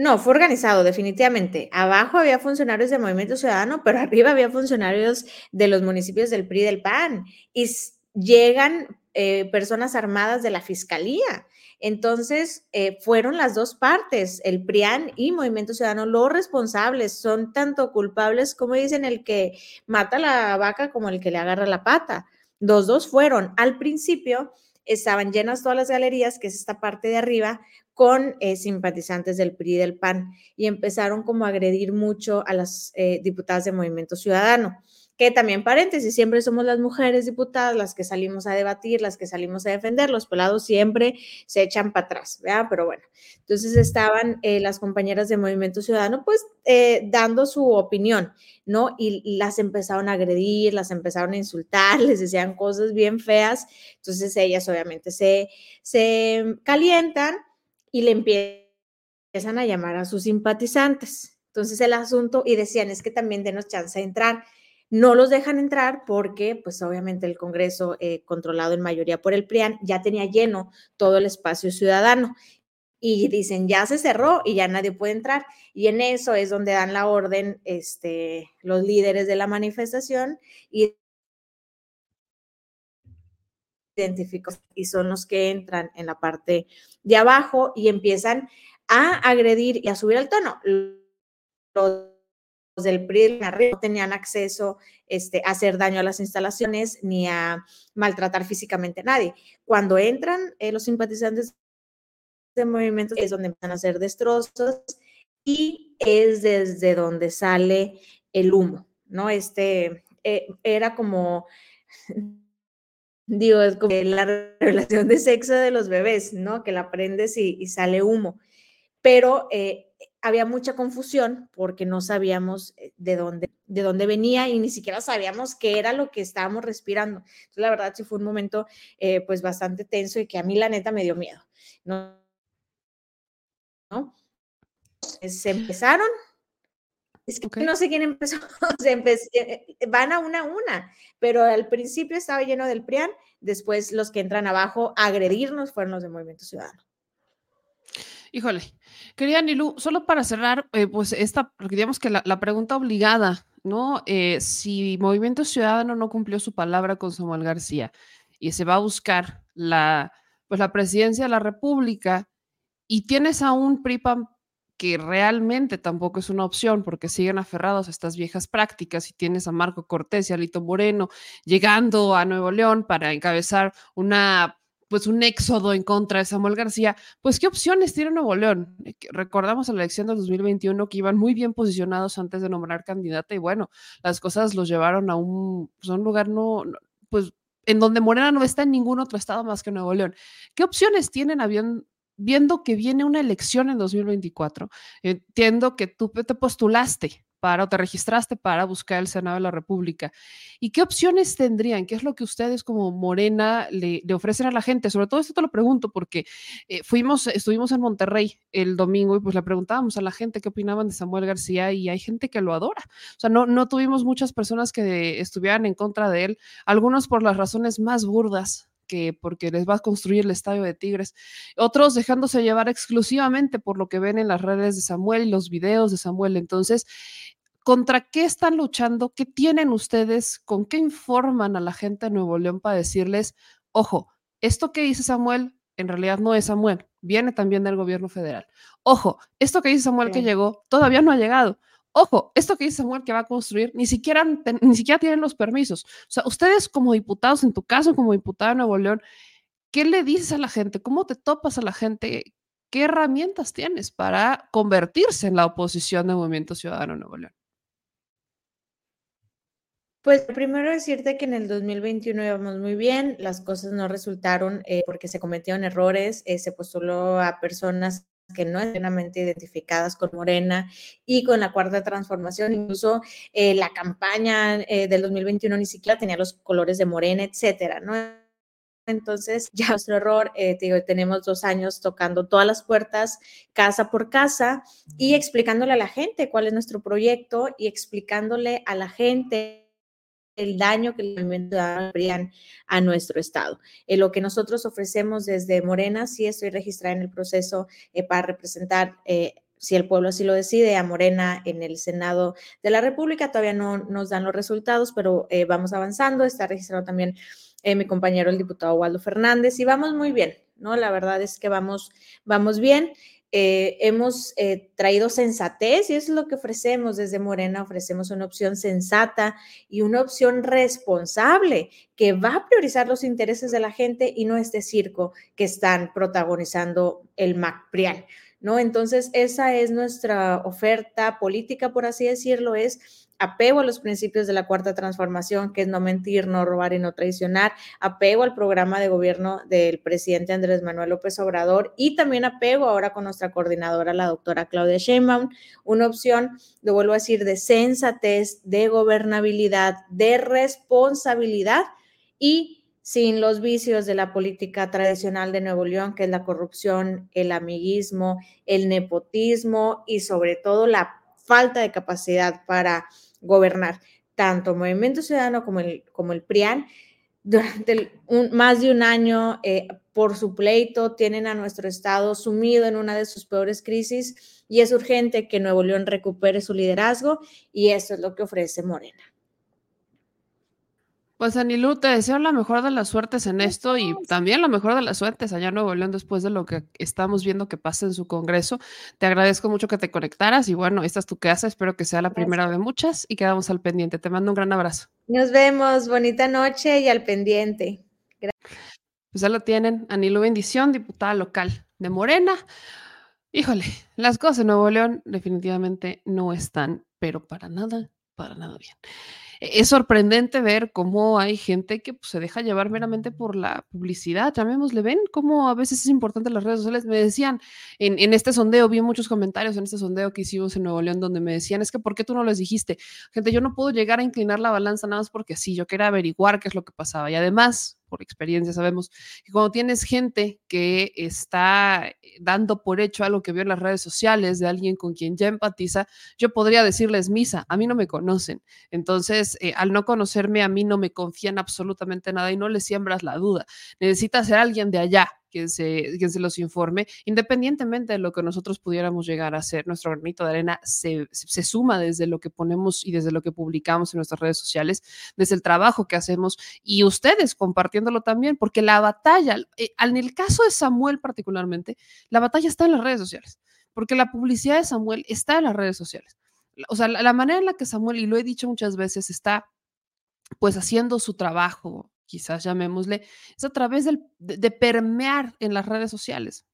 No, fue organizado, definitivamente. Abajo había funcionarios de Movimiento Ciudadano, pero arriba había funcionarios de los municipios del PRI del PAN. Y llegan eh, personas armadas de la Fiscalía. Entonces, eh, fueron las dos partes, el PRIAN y Movimiento Ciudadano, los responsables. Son tanto culpables como dicen el que mata la vaca como el que le agarra la pata. Los dos fueron. Al principio estaban llenas todas las galerías, que es esta parte de arriba, con eh, simpatizantes del PRI y del PAN y empezaron como a agredir mucho a las eh, diputadas de Movimiento Ciudadano que también paréntesis, siempre somos las mujeres diputadas las que salimos a debatir, las que salimos a defender, los pelados siempre se echan para atrás, ¿verdad? Pero bueno, entonces estaban eh, las compañeras de Movimiento Ciudadano pues dando su opinión, ¿no? Y, las empezaron a agredir, las empezaron a insultar, les decían cosas bien feas, entonces ellas obviamente se, se calientan y le empiezan a llamar a sus simpatizantes. Entonces el asunto, y decían, es que también denos chance de entrar. No los dejan entrar porque, pues obviamente el Congreso, eh, controlado en mayoría por el PRIAN, ya tenía lleno todo el espacio ciudadano. Y dicen, ya se cerró y ya nadie puede entrar. Y en eso es donde dan la orden este, los líderes de la manifestación y identificados y son los que entran en la parte de abajo y empiezan a agredir y a subir el tono. Los del PRI no tenían acceso este, a hacer daño a las instalaciones ni a maltratar físicamente a nadie. Cuando entran eh, los simpatizantes de movimientos es donde empiezan a hacer destrozos y es desde donde sale el humo, ¿no? Este eh, era como digo, es como la relación de sexo de los bebés, ¿no? Que la prendes y, sale humo. Pero eh, había mucha confusión porque no sabíamos eh, de dónde, de dónde venía y ni siquiera sabíamos qué era lo que estábamos respirando. Entonces, la verdad, sí fue un momento eh, pues bastante tenso y que a mí la neta me dio miedo, ¿no? ¿No? Se empezaron es que no sé quién empezó, eh, eh, van a una a una, pero al principio estaba lleno del PRIAN, después los que entran abajo a agredirnos fueron los de Movimiento Ciudadano.
Híjole, querida Nilu, solo para cerrar, eh, pues esta, digamos que la, pregunta obligada, ¿no? si Movimiento Ciudadano no cumplió su palabra con Samuel García y se va a buscar la, pues la presidencia de la República y tienes a un PRIPAM que realmente tampoco es una opción porque siguen aferrados a estas viejas prácticas y tienes a Marco Cortés y a Lito Moreno llegando a Nuevo León para encabezar una pues un éxodo en contra de Samuel García, pues ¿qué opciones tiene Nuevo León? Eh, recordamos la elección del 2021 que iban muy bien posicionados antes de nombrar candidata y bueno, las cosas los llevaron a un, pues, un lugar no, pues en donde Morena no está en ningún otro estado más que Nuevo León. ¿Qué opciones tienen habiendo, viendo que viene una elección en 2024, entiendo que tú te postulaste para o te registraste para buscar el Senado de la República. ¿Y qué opciones tendrían? ¿Qué es lo que ustedes como Morena le, ofrecen a la gente? Sobre todo esto te lo pregunto porque eh, fuimos, estuvimos en Monterrey el domingo y pues le preguntábamos a la gente qué opinaban de Samuel García y hay gente que lo adora. O sea, no, no tuvimos muchas personas que estuvieran en contra de él, algunos por las razones más burdas que porque les va a construir el estadio de Tigres. Otros dejándose llevar exclusivamente por lo que ven en las redes de Samuel y los videos de Samuel. Entonces, ¿contra qué están luchando? ¿Qué tienen ustedes? ¿Con qué informan a la gente de Nuevo León para decirles, ojo, esto que dice Samuel en realidad no es Samuel, viene también del gobierno federal. Ojo, esto que dice Samuel que llegó todavía no ha llegado. Ojo, esto que dice Samuel que va a construir, ni siquiera, ni siquiera tienen los permisos. O sea, ustedes como diputados, en tu caso como diputado de Nuevo León, ¿qué le dices a la gente? ¿Cómo te topas a la gente? ¿qué herramientas tienes para convertirse en la oposición de Movimiento Ciudadano Nuevo León?
Pues primero decirte que en el 2021 íbamos muy bien, las cosas no resultaron eh, porque se cometieron errores, eh, se postuló a personas que no están plenamente identificadas con Morena y con la cuarta transformación, incluso eh, la campaña del 2021 ni siquiera tenía los colores de Morena, etcétera, ¿no? Entonces, ya nuestro error, te digo, tenemos dos años tocando todas las puertas, casa por casa, y explicándole a la gente cuál es nuestro proyecto y explicándole a la gente el daño que el movimiento darían a nuestro Estado. Eh, lo que nosotros ofrecemos desde Morena, sí estoy registrada en el proceso eh, para representar, eh, si el pueblo así lo decide, a Morena en el Senado de la República. Todavía no nos dan los resultados, pero vamos avanzando. Está registrado también mi compañero, el diputado Waldo Fernández, y vamos muy bien, ¿no? La verdad es que vamos, vamos bien. Eh, hemos eh, traído sensatez y es lo que ofrecemos desde Morena, ofrecemos una opción sensata y una opción responsable que va a priorizar los intereses de la gente y no este circo que están protagonizando el MacPrial. ¿No? Entonces, esa es nuestra oferta política, por así decirlo, es apego a los principios de la cuarta transformación, que es no mentir, no robar y no traicionar, apego al programa de gobierno del presidente Andrés Manuel López Obrador y también apego ahora con nuestra coordinadora, la doctora Claudia Sheinbaum, una opción, lo vuelvo a decir, de sensatez, de gobernabilidad, de responsabilidad y sin los vicios de la política tradicional de Nuevo León, que es la corrupción, el amiguismo, el nepotismo y sobre todo la falta de capacidad para gobernar. Tanto Movimiento Ciudadano como el, como el PRIAN, durante más de un año eh, por su pleito, tienen a nuestro Estado sumido en una de sus peores crisis y es urgente que Nuevo León recupere su liderazgo y eso es lo que ofrece Morena.
Pues Anilú, te deseo la mejor de las suertes en esto y también la mejor de las suertes allá en Nuevo León después de lo que estamos viendo que pasa en su congreso. Te agradezco mucho que te conectaras y bueno, esta es tu casa, espero que sea la primera de muchas y quedamos al pendiente. Te mando un gran abrazo.
Nos vemos, bonita noche y al pendiente.
Gracias. Pues ya lo tienen, Anilú Bendición, diputada local de Morena. Híjole, las cosas en Nuevo León definitivamente no están, pero para nada, para nada bien es sorprendente ver cómo hay gente que pues, se deja llevar meramente por la publicidad, llamémosle, ven cómo a veces es importante las redes sociales. Me decían en, este sondeo, vi muchos comentarios en este sondeo que hicimos en Nuevo León donde me decían, es que ¿por qué tú no les dijiste? Gente, yo no puedo llegar a inclinar la balanza nada más porque sí, yo quería averiguar qué es lo que pasaba. Y además, por experiencia sabemos que cuando tienes gente que está eh, dando por hecho algo que vio en las redes sociales de alguien con quien ya empatiza, yo podría decirles misa, a mí no me conocen. Entonces, eh, al no conocerme, a mí no me confían absolutamente nada y no le siembras la duda. Necesita ser alguien de allá quien se, quien se los informe, independientemente de lo que nosotros pudiéramos llegar a hacer. Nuestro granito de arena se, se, suma desde lo que ponemos y desde lo que publicamos en nuestras redes sociales, desde el trabajo que hacemos y ustedes compartiéndolo también, porque la batalla, eh, en el caso de Samuel particularmente, la batalla está en las redes sociales, porque la publicidad de Samuel está en las redes sociales. O sea, la, la manera en la que Samuel, y lo he dicho muchas veces, está pues haciendo su trabajo quizás llamémosle, es a través del, de, permear en las redes sociales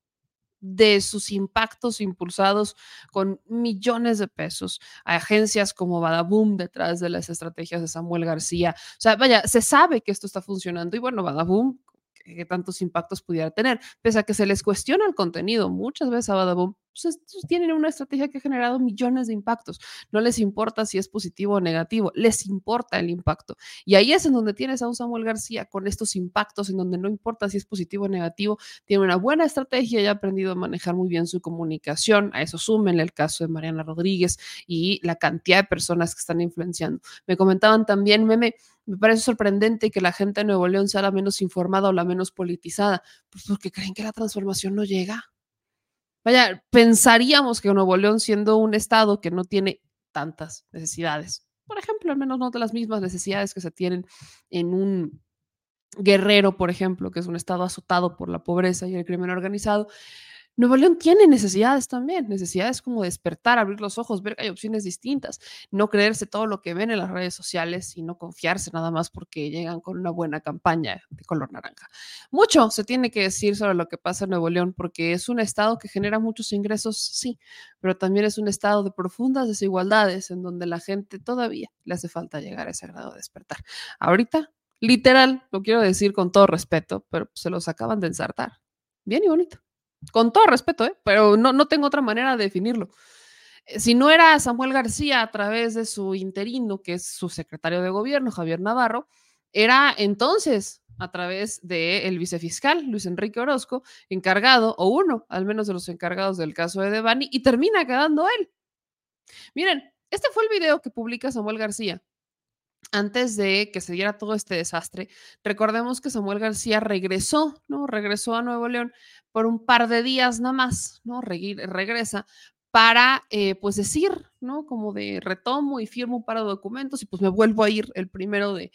de sus impactos impulsados con millones de pesos a agencias como Badaboom detrás de las estrategias de Samuel García. O sea, vaya, se sabe que esto está funcionando y bueno, Badaboom que tantos impactos pudiera tener, pese a que se les cuestiona el contenido muchas veces a Badaboom, pues tienen una estrategia que ha generado millones de impactos. No les importa si es positivo o negativo, les importa el impacto. Y ahí es en donde tienes a un Samuel García con estos impactos, en donde no importa si es positivo o negativo, tiene una buena estrategia y ha aprendido a manejar muy bien su comunicación. A eso súmenle el caso de Mariana Rodríguez y la cantidad de personas que están influenciando. Me comentaban también, meme, me parece sorprendente que la gente de Nuevo León sea la menos informada o la menos politizada, pues porque creen que la transformación no llega. Vaya, pensaríamos que Nuevo León, siendo un estado que no tiene tantas necesidades, por ejemplo, al menos no de las mismas necesidades que se tienen en un Guerrero, por ejemplo, que es un estado azotado por la pobreza y el crimen organizado, Nuevo León tiene necesidades también, necesidades como despertar, abrir los ojos, ver que hay opciones distintas, no creerse todo lo que ven en las redes sociales y no confiarse nada más porque llegan con una buena campaña de color naranja. Mucho se tiene que decir sobre lo que pasa en Nuevo León porque es un estado que genera muchos ingresos, sí, pero también es un estado de profundas desigualdades en donde la gente todavía le hace falta llegar a ese grado de despertar. Ahorita, literal, lo quiero decir con todo respeto, pero se los acaban de ensartar. Bien y bonito. Con todo respeto, ¿eh? pero no, no tengo otra manera de definirlo. Eh, si no era Samuel García a través de su interino, que es su secretario de gobierno, Javier Navarro, era entonces a través del vicefiscal Luis Enrique Orozco, encargado, o uno al menos de los encargados del caso de Devani, y termina quedando él. Miren, este fue el video que publica Samuel García antes de que se diera todo este desastre, recordemos que Samuel García regresó, ¿no? Regresó a Nuevo León por un par de días nada más, ¿no? regresa para, eh, pues, decir, ¿no? Como de retomo y firmo para documentos y pues me vuelvo a ir el primero de,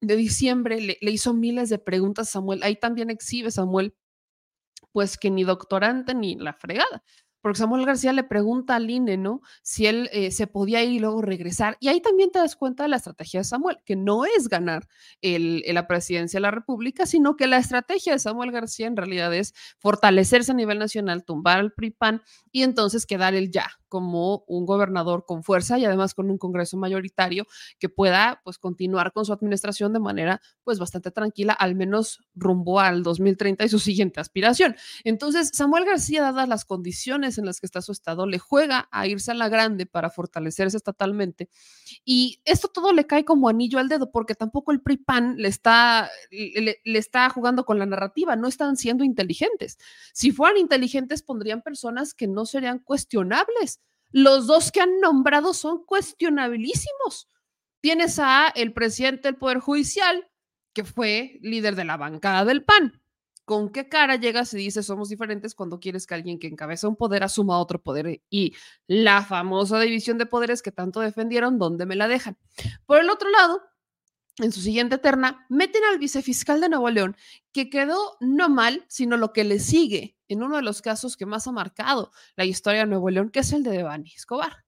de diciembre. Le, le hizo miles de preguntas a Samuel. Ahí también exhibe Samuel, pues, que ni doctorante ni la fregada porque Samuel García le pregunta al INE, ¿no? Si él eh, se podía ir y luego regresar. Y ahí también te das cuenta de la estrategia de Samuel, que no es ganar el, la presidencia de la República, sino que la estrategia de Samuel García en realidad es fortalecerse a nivel nacional, tumbar al PRIPAN y entonces quedar el ya como un gobernador con fuerza y además con un Congreso mayoritario que pueda pues continuar con su administración de manera pues bastante tranquila, al menos rumbo al 2030 y su siguiente aspiración. Entonces, Samuel García, dadas las condiciones en las que está su estado, le juega a irse a la grande para fortalecerse estatalmente. Y esto todo le cae como anillo al dedo, porque tampoco el PRI-PAN le está, le, le está jugando con la narrativa, no están siendo inteligentes. Si fueran inteligentes, pondrían personas que no serían cuestionables. Los dos que han nombrado son cuestionabilísimos. Tienes a el presidente del Poder Judicial, que fue líder de la bancada del PAN. ¿Con qué cara llegas y dices somos diferentes cuando quieres que alguien que encabeza un poder asuma otro poder? Y la famosa división de poderes que tanto defendieron, ¿dónde me la dejan? Por el otro lado, en su siguiente terna, meten al vicefiscal de Nuevo León, que quedó no mal, sino lo que le sigue en uno de los casos que más ha marcado la historia de Nuevo León, que es el de Devani Escobar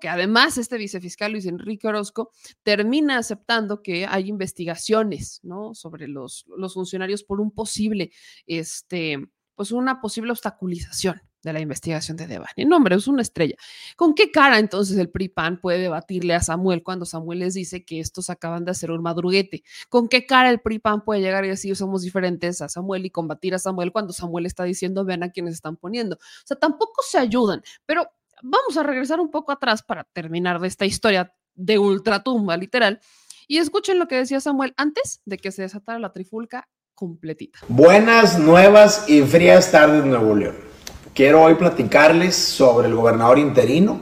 que además este vicefiscal Luis Enrique Orozco termina aceptando que hay investigaciones ¿no? sobre los, los funcionarios por un posible, este, pues una posible obstaculización de la investigación de Devani. No, hombre, es una estrella. ¿Con qué cara entonces el PRIPAN puede debatirle a Samuel cuando Samuel les dice que estos acaban de hacer un madruguete? ¿Con qué cara el PRIPAN puede llegar y decir somos diferentes a Samuel y combatir a Samuel cuando Samuel está diciendo vean a quienes están poniendo? O sea, tampoco se ayudan, pero vamos a regresar un poco atrás para terminar de esta historia de ultratumba, literal. Y escuchen lo que decía Samuel antes de que se desatara la trifulca completita.
Buenas, nuevas y frías tardes, Nuevo León. Quiero hoy platicarles sobre el gobernador interino.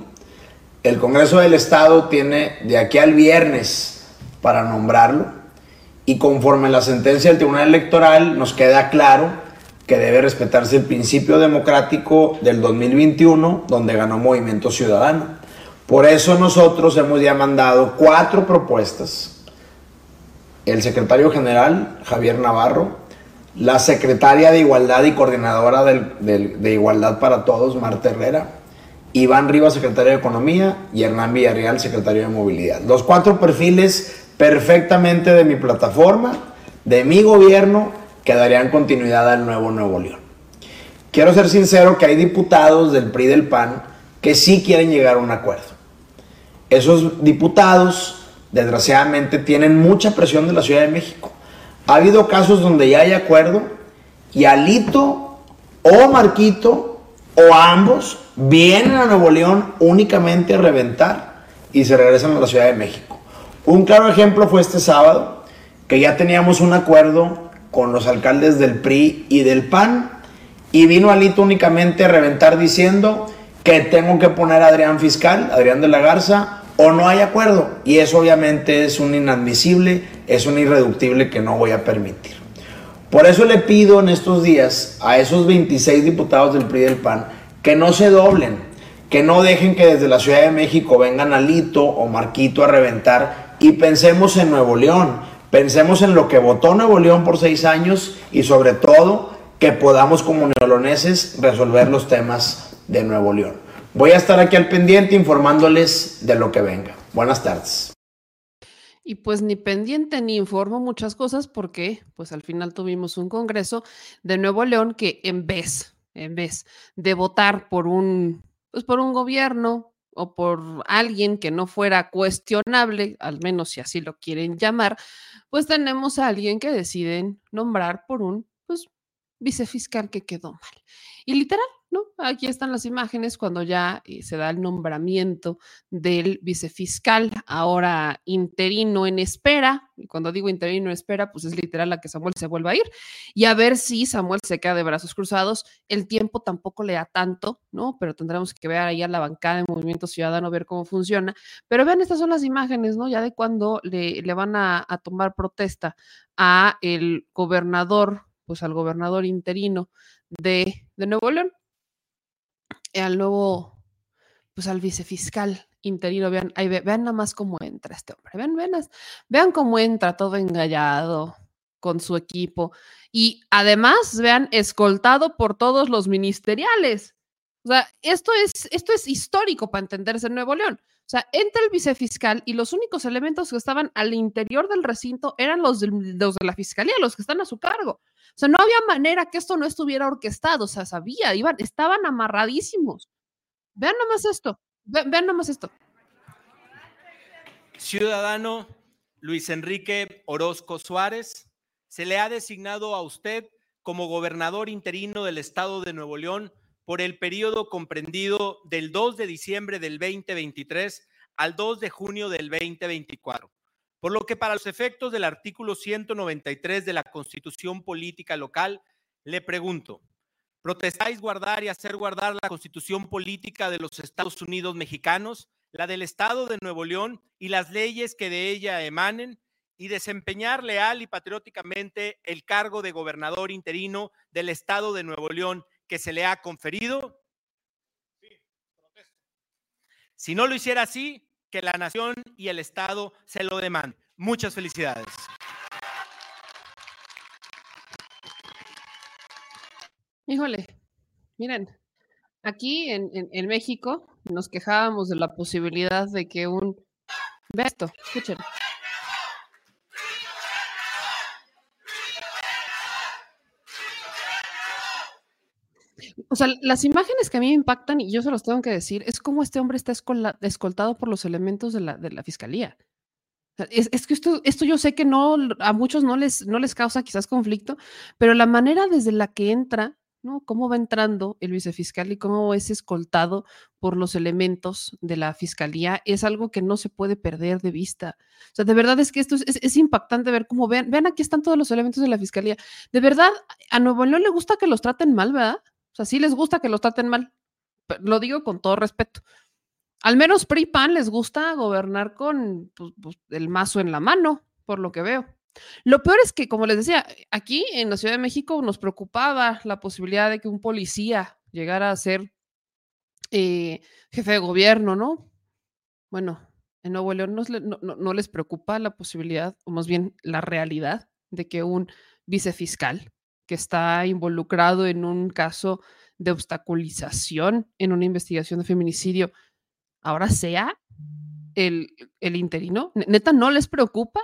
El Congreso del Estado tiene de aquí al viernes para nombrarlo y conforme la sentencia del Tribunal Electoral nos queda claro que debe respetarse el principio democrático del 2021, donde ganó Movimiento Ciudadano. Por eso nosotros hemos ya mandado cuatro propuestas. El secretario general, Javier Navarro, la secretaria de Igualdad y coordinadora de Igualdad para Todos, Marta Herrera, Iván Rivas, secretario de Economía, y Hernán Villarreal, secretario de Movilidad. Los cuatro perfiles perfectamente de mi plataforma, de mi gobierno que darían continuidad al nuevo Nuevo León. Quiero ser sincero que hay diputados del PRI del PAN que sí quieren llegar a un acuerdo. Esos diputados, desgraciadamente, tienen mucha presión de la Ciudad de México. Ha habido casos donde ya hay acuerdo y Alito o Marquito o ambos vienen a Nuevo León únicamente a reventar y se regresan a la Ciudad de México. Un claro ejemplo fue este sábado, que ya teníamos un acuerdo con los alcaldes del PRI y del PAN y vino Alito únicamente a reventar diciendo que tengo que poner a Adrián Fiscal, Adrián de la Garza, o no hay acuerdo. Y eso obviamente es un inadmisible, es un irreductible que no voy a permitir. Por eso le pido en estos días a esos 26 diputados del PRI del PAN que no se doblen, que no dejen que desde la Ciudad de México vengan Alito o Marquito a reventar y pensemos en Nuevo León Pensemos en lo que votó Nuevo León por seis años y sobre todo que podamos como neoloneses resolver los temas de Nuevo León. Voy a estar aquí al pendiente informándoles de lo que venga. Buenas tardes.
Y pues ni pendiente ni informo muchas cosas porque pues al final tuvimos un congreso de Nuevo León que en vez, en vez de votar por un, pues por un gobierno o por alguien que no fuera cuestionable, al menos si así lo quieren llamar, pues tenemos a alguien que deciden nombrar por un pues, vicefiscal que quedó mal. Y literal, ¿no? Aquí están las imágenes cuando ya eh, se da el nombramiento del vicefiscal, ahora interino en espera. Y cuando digo interino en espera, pues es literal a que Samuel se vuelva a ir y a ver si Samuel se queda de brazos cruzados. El tiempo tampoco le da tanto, ¿no? Pero tendremos que ver ahí a la bancada de Movimiento Ciudadano, ver cómo funciona. Pero vean, estas son las imágenes, ¿no? Ya de cuando le, le van a, a tomar protesta a el gobernador, pues al gobernador interino de, de Nuevo León al nuevo, pues al vicefiscal interino. Vean, ahí, vean nada más cómo entra este hombre. Vean, vean, vean cómo entra todo engallado con su equipo. Y además, vean, escoltado por todos los ministeriales. O sea, esto es, esto es histórico para entenderse en Nuevo León. O sea, entra el vicefiscal y los únicos elementos que estaban al interior del recinto eran los los de la fiscalía, los que están a su cargo. O sea, no había manera que esto no estuviera orquestado, o sea, sabía, iban, estaban amarradísimos. Vean nomás esto, vean, nomás esto.
Ciudadano Luis Enrique Orozco Suárez, se le ha designado a usted como gobernador interino del estado de Nuevo León por el periodo comprendido del 2 de diciembre del 2023 al 2 de junio del 2024. Por lo que para los efectos del artículo 193 de la Constitución Política Local, le pregunto, ¿protestáis guardar y hacer guardar la Constitución Política de los Estados Unidos mexicanos, la del Estado de Nuevo León y las leyes que de ella emanen? y desempeñar leal y patrióticamente el cargo de gobernador interino del Estado de Nuevo León que se le ha conferido? Si no lo hiciera así, que la nación y el Estado se lo demanden. Muchas felicidades.
Híjole, miren, aquí en, México nos quejábamos de la posibilidad de que un... Ve escuchen. O sea, las imágenes que a mí me impactan, y yo se los tengo que decir, es cómo este hombre está escoltado por los elementos de la, de la fiscalía. Es, es, que esto, esto yo sé que no, a muchos no les, no les causa quizás conflicto, pero la manera desde la que entra, ¿no? Cómo va entrando el vicefiscal y cómo es escoltado por los elementos de la fiscalía es algo que no se puede perder de vista. O sea, de verdad es que esto es, es, impactante ver cómo ven, vean aquí están todos los elementos de la fiscalía. De verdad, a Nuevo León le gusta que los traten mal, ¿verdad? O sea, sí les gusta que los traten mal. Lo digo con todo respeto. Al menos PRI PAN les gusta gobernar con pues, pues, el mazo en la mano, por lo que veo. Lo peor es que, como les decía, aquí en la Ciudad de México nos preocupaba la posibilidad de que un policía llegara a ser eh, jefe de gobierno, ¿no? Bueno, en Nuevo León no, no, les preocupa la posibilidad, o más bien la realidad, de que un vicefiscal que está involucrado en un caso de obstaculización en una investigación de feminicidio, ahora sea el, el interino. Neta, ¿no les preocupa?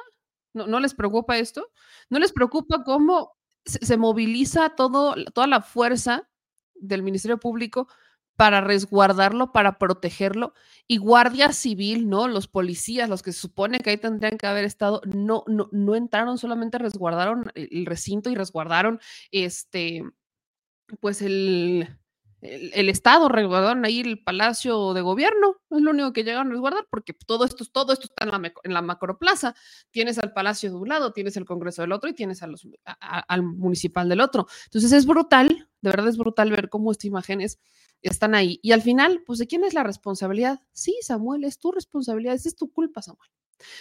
¿No, ¿No, les preocupa esto? ¿No les preocupa cómo se, moviliza toda la fuerza del Ministerio Público para resguardarlo, para protegerlo. Y Guardia Civil, ¿no? Los policías, los que se supone que ahí tendrían que haber estado, no, no, no entraron, solamente resguardaron el recinto y resguardaron este, pues el, el, Estado, resguardaron ahí el Palacio de Gobierno, es lo único que llegaron a resguardar, porque todo esto, todo esto está en la, en la macroplaza. Tienes al Palacio de un lado, tienes el Congreso del otro y tienes al municipal del otro. Entonces es brutal, de verdad es brutal ver cómo estas imágenes están ahí. Y al final, pues, ¿de quién es la responsabilidad? Sí, Samuel, es tu responsabilidad, es tu culpa, Samuel.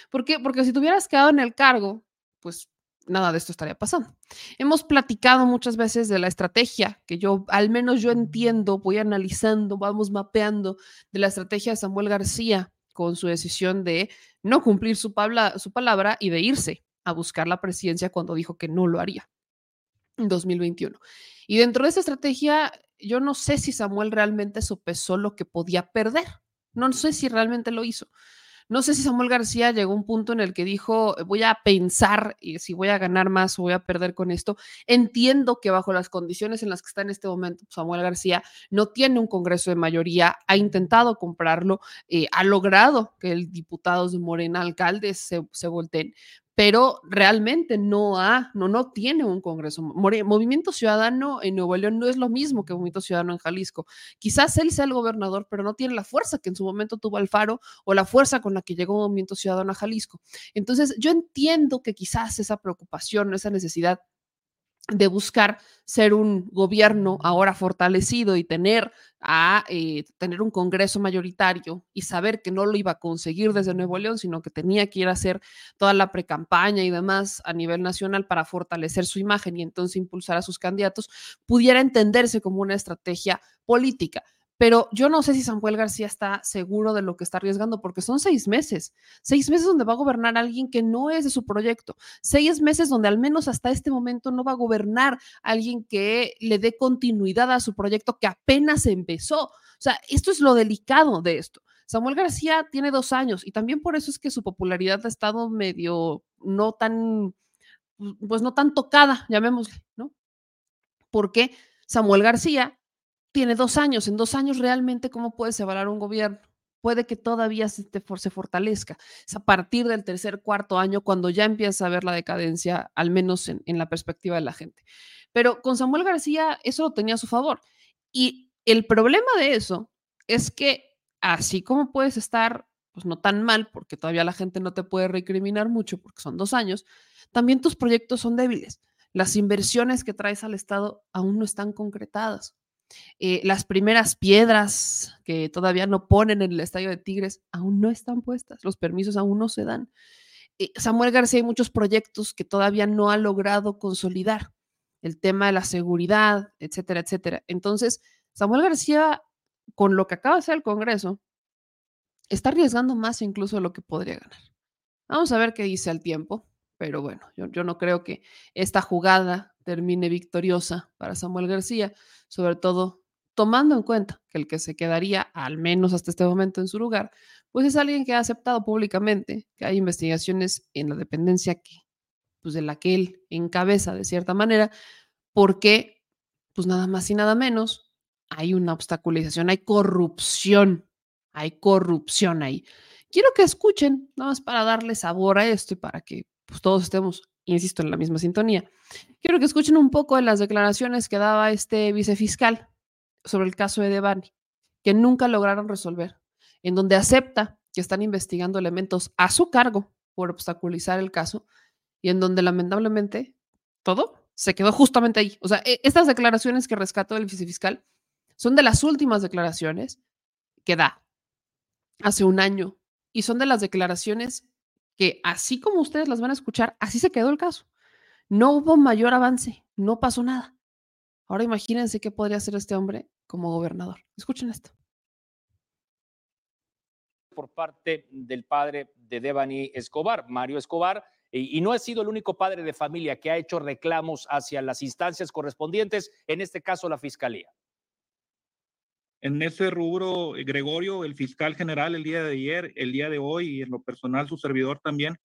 ¿Por qué? Porque si te hubieras quedado en el cargo, pues nada de esto estaría pasando. Hemos platicado muchas veces de la estrategia que yo, al menos yo entiendo, voy analizando, vamos mapeando de la estrategia de Samuel García con su decisión de no cumplir su, su palabra y de irse a buscar la presidencia cuando dijo que no lo haría. en 2021. Y dentro de esa estrategia, yo no sé si Samuel realmente sopesó lo que podía perder. No sé si realmente lo hizo. No sé si Samuel García llegó a un punto en el que dijo, voy a pensar si voy a ganar más o voy a perder con esto. Entiendo que bajo las condiciones en las que está en este momento Samuel García no tiene un Congreso de mayoría, ha intentado comprarlo, eh, ha logrado que el diputados de Morena, alcaldes, se, se volteen, pero realmente no ha, no, no tiene un Congreso. Movimiento Ciudadano en Nuevo León no es lo mismo que Movimiento Ciudadano en Jalisco. Quizás él sea el gobernador, pero no tiene la fuerza que en su momento tuvo Alfaro o la fuerza con la que llegó Movimiento Ciudadano a Jalisco. Entonces, yo entiendo que quizás esa preocupación, esa necesidad de buscar ser un gobierno ahora fortalecido y tener a eh, tener un Congreso mayoritario y saber que no lo iba a conseguir desde Nuevo León, sino que tenía que ir a hacer toda la precampaña y demás a nivel nacional para fortalecer su imagen y entonces impulsar a sus candidatos, pudiera entenderse como una estrategia política pero yo no sé si Samuel García está seguro de lo que está arriesgando, porque son seis meses, seis meses donde va a gobernar alguien que no es de su proyecto, seis meses donde al menos hasta este momento no va a gobernar alguien que le dé continuidad a su proyecto que apenas empezó. O sea, esto es lo delicado de esto. Samuel García tiene dos años y también por eso es que su popularidad ha estado medio no tan, pues no tan tocada, llamémosle, ¿no? Porque Samuel García tiene dos años. En dos años realmente, ¿cómo puedes evaluar un gobierno? Puede que todavía se, fortalezca. Es a partir del tercer, cuarto año cuando ya empieza a ver la decadencia, al menos en, en la perspectiva de la gente. Pero con Samuel García eso lo tenía a su favor. Y el problema de eso es que así como puedes estar, pues no tan mal, porque todavía la gente no te puede recriminar mucho porque son dos años, también tus proyectos son débiles. Las inversiones que traes al Estado aún no están concretadas. Eh, las primeras piedras que todavía no ponen en el estadio de Tigres aún no están puestas, los permisos aún no se dan. Eh, Samuel García hay muchos proyectos que todavía no ha logrado consolidar, el tema de la seguridad, etcétera, etcétera. Entonces, Samuel García, con lo que acaba de hacer el Congreso, está arriesgando más incluso de lo que podría ganar. Vamos a ver qué dice el tiempo, pero bueno, yo no creo que esta jugada termine victoriosa para Samuel García sobre todo tomando en cuenta que el que se quedaría, al menos hasta este momento, en su lugar, pues es alguien que ha aceptado públicamente que hay investigaciones en la dependencia que, pues de la que él encabeza de cierta manera, porque, pues nada más y nada menos, hay una obstaculización, hay corrupción, hay corrupción ahí. Quiero que escuchen, nada más para darle sabor a esto y para que pues, todos estemos insisto, en la misma sintonía. Quiero que escuchen un poco de las declaraciones que daba este vicefiscal sobre el caso de Devani, que nunca lograron resolver, en donde acepta que están investigando elementos a su cargo por obstaculizar el caso y en donde lamentablemente todo se quedó justamente ahí. O sea, e, estas declaraciones que rescató el vicefiscal son de las últimas declaraciones que da hace un año y son de las declaraciones que así como ustedes las van a escuchar, así se quedó el caso. No hubo mayor avance, no pasó nada. Ahora imagínense qué podría hacer este hombre como gobernador. Escuchen esto.
Por parte del padre de Devani Escobar, Mario Escobar, y, no ha sido el único padre de familia que ha hecho reclamos hacia las instancias correspondientes, en este caso la Fiscalía.
En ese rubro, eh, Gregorio, el fiscal general, el día de ayer, el día de hoy y en lo personal su servidor también,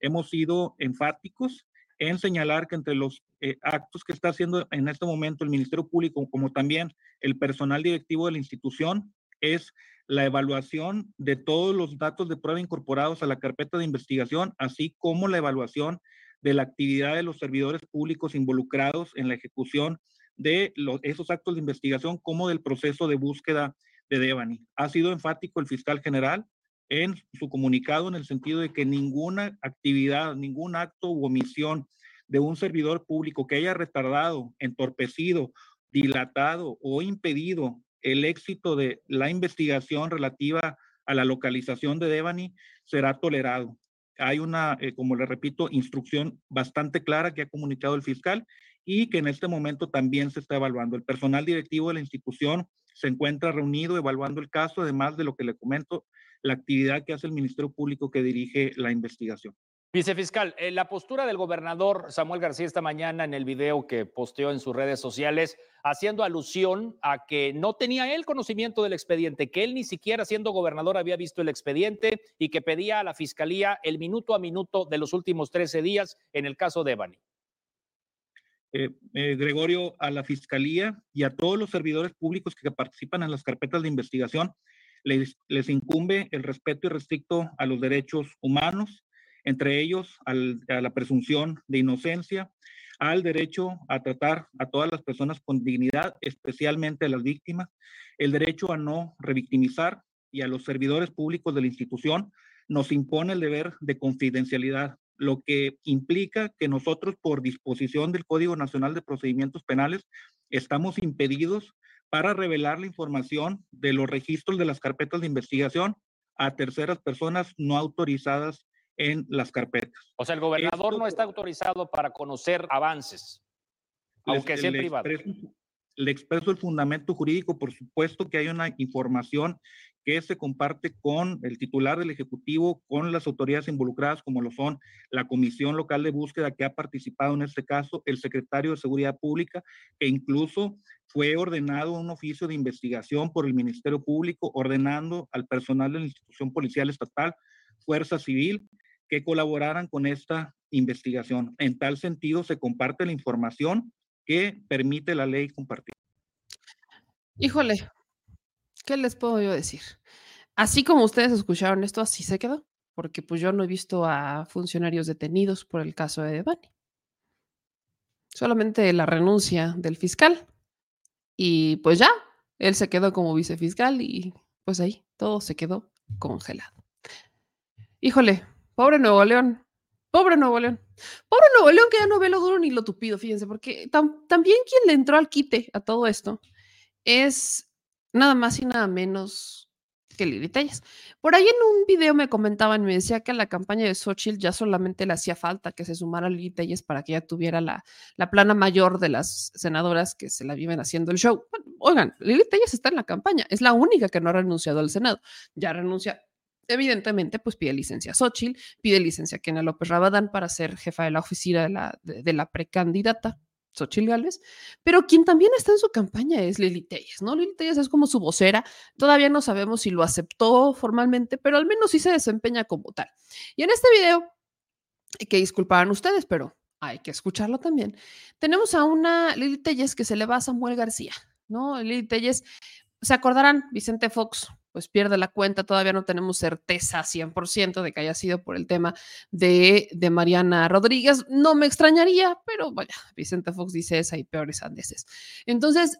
hemos sido enfáticos en señalar que entre los eh, actos que está haciendo en este momento el Ministerio Público, como también el personal directivo de la institución, es la evaluación de todos los datos de prueba incorporados a la carpeta de investigación, así como la evaluación de la actividad de los servidores públicos involucrados en la ejecución de esos actos de investigación como del proceso de búsqueda de Devani. Ha sido enfático el fiscal general en su comunicado en el sentido de que ninguna actividad, ningún acto u omisión de un servidor público que haya retardado, entorpecido, dilatado o impedido el éxito de la investigación relativa a la localización de Devani será tolerado. Hay una, eh, como le repito, instrucción bastante clara que ha comunicado el fiscal y que en este momento también se está evaluando. El personal directivo de la institución se encuentra reunido evaluando el caso, además de lo que le comento, la actividad que hace el Ministerio Público que dirige la investigación.
Vicefiscal, eh, la postura del gobernador Samuel García esta mañana en el video que posteó en sus redes sociales, haciendo alusión a que no tenía él conocimiento del expediente, que él ni siquiera siendo gobernador había visto el expediente y que pedía a la fiscalía el minuto a minuto de los últimos 13 días en el caso de Evani.
Eh, eh, Gregorio, a la fiscalía y a todos los servidores públicos que participan en las carpetas de investigación, les, incumbe el respeto y restricto a los derechos humanos entre ellos a la presunción de inocencia, al derecho a tratar a todas las personas con dignidad, especialmente a las víctimas, el derecho a no revictimizar y a los servidores públicos de la institución nos impone el deber de confidencialidad, lo que implica que nosotros por disposición del Código Nacional de Procedimientos Penales estamos impedidos para revelar la información de los registros de las carpetas de investigación a terceras personas no autorizadas en las carpetas.
O sea, el gobernador no está autorizado para conocer avances, aunque sea privado.
le expreso el fundamento jurídico, por supuesto que hay una información que se comparte con el titular del Ejecutivo, con las autoridades involucradas, como lo son la Comisión Local de Búsqueda que ha participado en este caso, el secretario de Seguridad Pública, que incluso fue ordenado un oficio de investigación por el Ministerio Público, ordenando al personal de la institución policial estatal, Fuerza Civil, que colaboraran con esta investigación. En tal sentido, se comparte la información que permite la ley compartir.
Híjole, ¿qué les puedo yo decir? Así como ustedes escucharon esto, así se quedó, porque pues yo no he visto a funcionarios detenidos por el caso de Devani. Solamente la renuncia del fiscal. Y pues ya, él se quedó como vicefiscal y pues ahí todo se quedó congelado. Híjole, Pobre Nuevo León. Pobre Nuevo León. Pobre Nuevo León que ya no ve lo duro ni lo tupido, fíjense, porque también quien le entró al quite a todo esto es nada más y nada menos que Lili Telles. Por ahí en un video me comentaban, me decía que a la campaña de Xochitl ya solamente le hacía falta que se sumara Lili Telles para que ya tuviera la, la plana mayor de las senadoras que se la viven haciendo el show. oigan, Lili Telles está en la campaña, es la única que no ha renunciado al Senado. Ya renuncia evidentemente, pues pide licencia a Xochitl, pide licencia a Kenia López Rabadán para ser jefa de la oficina de la, de, la precandidata. Xochitl Gálvez, pero quien también está en su campaña es Lili Telles, ¿no? Lili Telles es como su vocera, todavía no sabemos si lo aceptó formalmente, pero al menos sí se desempeña como tal. Y en este video, que disculparán ustedes, pero hay que escucharlo también, tenemos a una Lili Telles que se le va a Samuel García, ¿no? Lili Telles, se acordarán, Vicente Fox pues pierde la cuenta, todavía no tenemos certeza 100% de que haya sido por el tema de, de, Mariana Rodríguez. No me extrañaría, pero vaya, Vicente Fox dice esa y peores andeses. Entonces,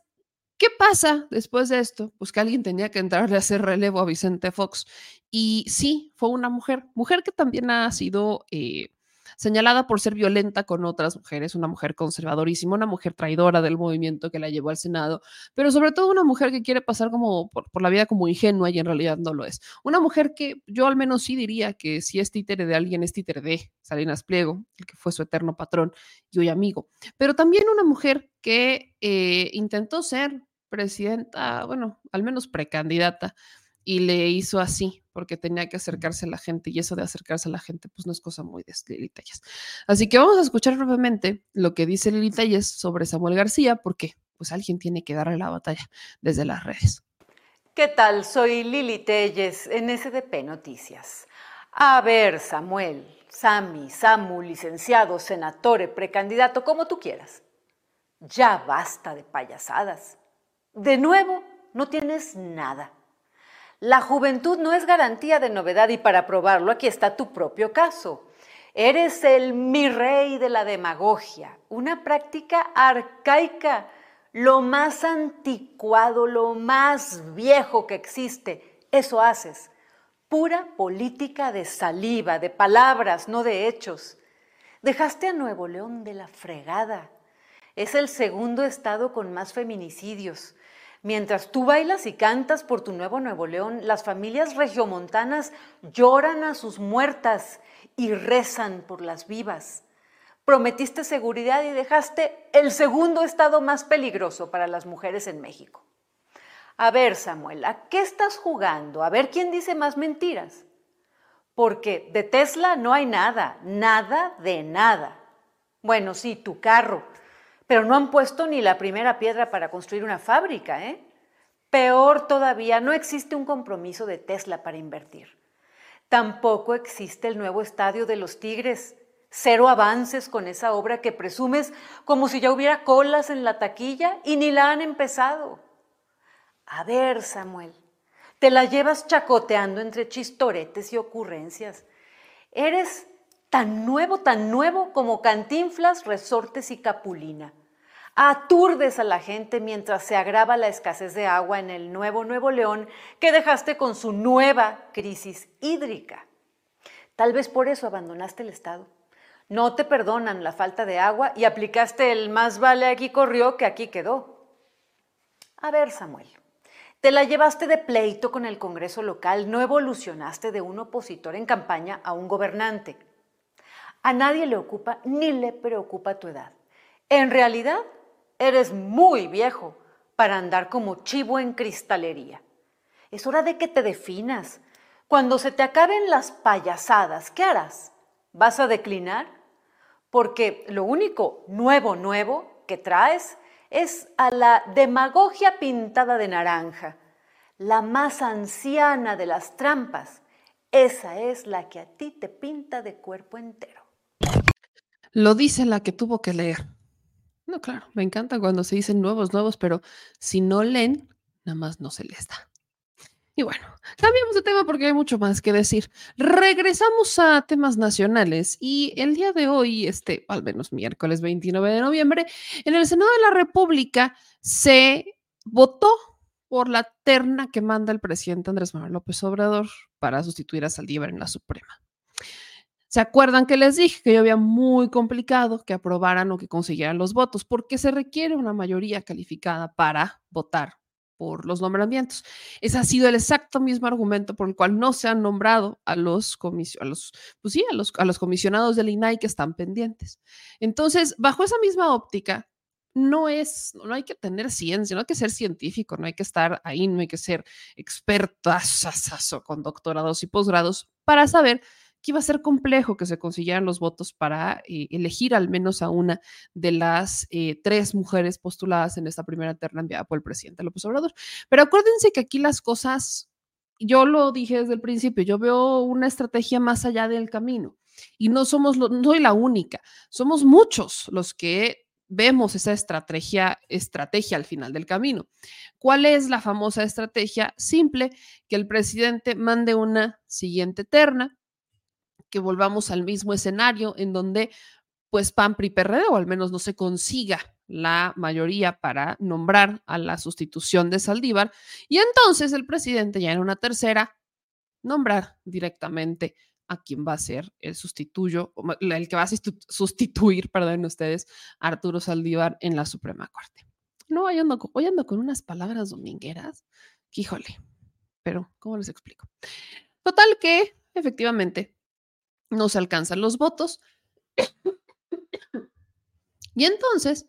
¿qué pasa después de esto? Pues que alguien tenía que entrarle a hacer relevo a Vicente Fox. Y sí, fue una mujer, mujer que también ha sido... Eh, señalada por ser violenta con otras mujeres, una mujer conservadorísima, una mujer traidora del movimiento que la llevó al Senado, pero sobre todo una mujer que quiere pasar como por, la vida como ingenua y en realidad no lo es. Una mujer que yo al menos sí diría que si es títere de alguien, es títere de Salinas Pliego, el que fue su eterno patrón y hoy amigo, pero también una mujer que eh, intentó ser presidenta, bueno, al menos precandidata y le hizo así porque tenía que acercarse a la gente y eso de acercarse a la gente pues no es cosa muy de Lili Telles. Así que vamos a escuchar brevemente lo que dice Lili Telles sobre Samuel García porque pues alguien tiene que darle la batalla desde las redes.
¿Qué tal? Soy Lili Telles en SDP Noticias. A ver, Samuel, Sami, Samu, licenciado, senatore, precandidato, como tú quieras. Ya basta de payasadas. De nuevo, no tienes nada. La juventud no es garantía de novedad y para probarlo aquí está tu propio caso. Eres el mi rey de la demagogia, una práctica arcaica, lo más anticuado, lo más viejo que existe. Eso haces. Pura política de saliva, de palabras, no de hechos. Dejaste a Nuevo León de la fregada. Es el segundo estado con más feminicidios. Mientras tú bailas y cantas por tu nuevo Nuevo León, las familias regiomontanas lloran a sus muertas y rezan por las vivas. Prometiste seguridad y dejaste el segundo estado más peligroso para las mujeres en México. A ver, Samuel, ¿a qué estás jugando? A ver quién dice más mentiras. Porque de Tesla no hay nada, nada de nada. Bueno, sí, tu carro, pero no han puesto ni la primera piedra para construir una fábrica, ¿eh? Peor todavía, no existe un compromiso de Tesla para invertir. Tampoco existe el nuevo estadio de los Tigres. Cero avances con esa obra que presumes como si ya hubiera colas en la taquilla y ni la han empezado. A ver, Samuel, te la llevas chacoteando entre chistoretes y ocurrencias. Eres tan nuevo, tan nuevo como cantinflas, resortes y capulina. Aturdes a la gente mientras se agrava la escasez de agua en el nuevo Nuevo León que dejaste con su nueva crisis hídrica. Tal vez por eso abandonaste el Estado. No te perdonan la falta de agua y aplicaste el más vale aquí corrió que aquí quedó. A ver, Samuel, te la llevaste de pleito con el Congreso local, no evolucionaste de un opositor en campaña a un gobernante. A nadie le ocupa ni le preocupa tu edad. En realidad, Eres muy viejo para andar como chivo en cristalería. Es hora de que te definas. Cuando se te acaben las payasadas, ¿qué harás? ¿Vas a declinar? Porque lo único nuevo, nuevo que traes es a la demagogia pintada de naranja, la más anciana de las trampas. Esa es la que a ti te pinta de cuerpo entero.
Lo dice la que tuvo que leer. No, claro, me encanta cuando se dicen nuevos, nuevos, pero si no leen, nada más no se les da. Y bueno, cambiamos de tema porque hay mucho más que decir. Regresamos a temas nacionales y el día de hoy, este, al menos miércoles 29 de noviembre, en el Senado de la República se votó por la terna que manda el presidente Andrés Manuel López Obrador para sustituir a Saldívar en la Suprema. ¿Se acuerdan que les dije que yo había muy complicado que aprobaran o que consiguieran los votos? Porque se requiere una mayoría calificada para votar por los nombramientos. Ese ha sido el exacto mismo argumento por el cual no se han nombrado a los, a los, pues sí, a los, a los comisionados del INAI que están pendientes. Entonces, bajo esa misma óptica, no es, no hay que tener ciencia, no hay que ser científico, no hay que estar ahí, no hay que ser experto con doctorados y posgrados para saber que iba a ser complejo que se consiguieran los votos para eh, elegir al menos a una de las eh, tres mujeres postuladas en esta primera terna enviada por el presidente López Obrador. Pero acuérdense que aquí las cosas, yo lo dije desde el principio, yo veo una estrategia más allá del camino. Y no somos, no soy la única, somos muchos los que vemos esa estrategia, estrategia al final del camino. ¿Cuál es la famosa estrategia? Simple, que el presidente mande una siguiente terna que volvamos al mismo escenario en donde pues PAN, PRI, PRD, o al menos no se consiga la mayoría para nombrar a la sustitución de Saldívar. Y entonces el presidente ya en una tercera nombrar directamente a quien va a ser el sustituyo, el que va a sustituir, perdón ustedes, a Arturo Saldívar en la Suprema Corte. No, hoy ando, con unas palabras domingueras, híjole, pero ¿cómo les explico? Total que efectivamente no se alcanzan los votos. y entonces,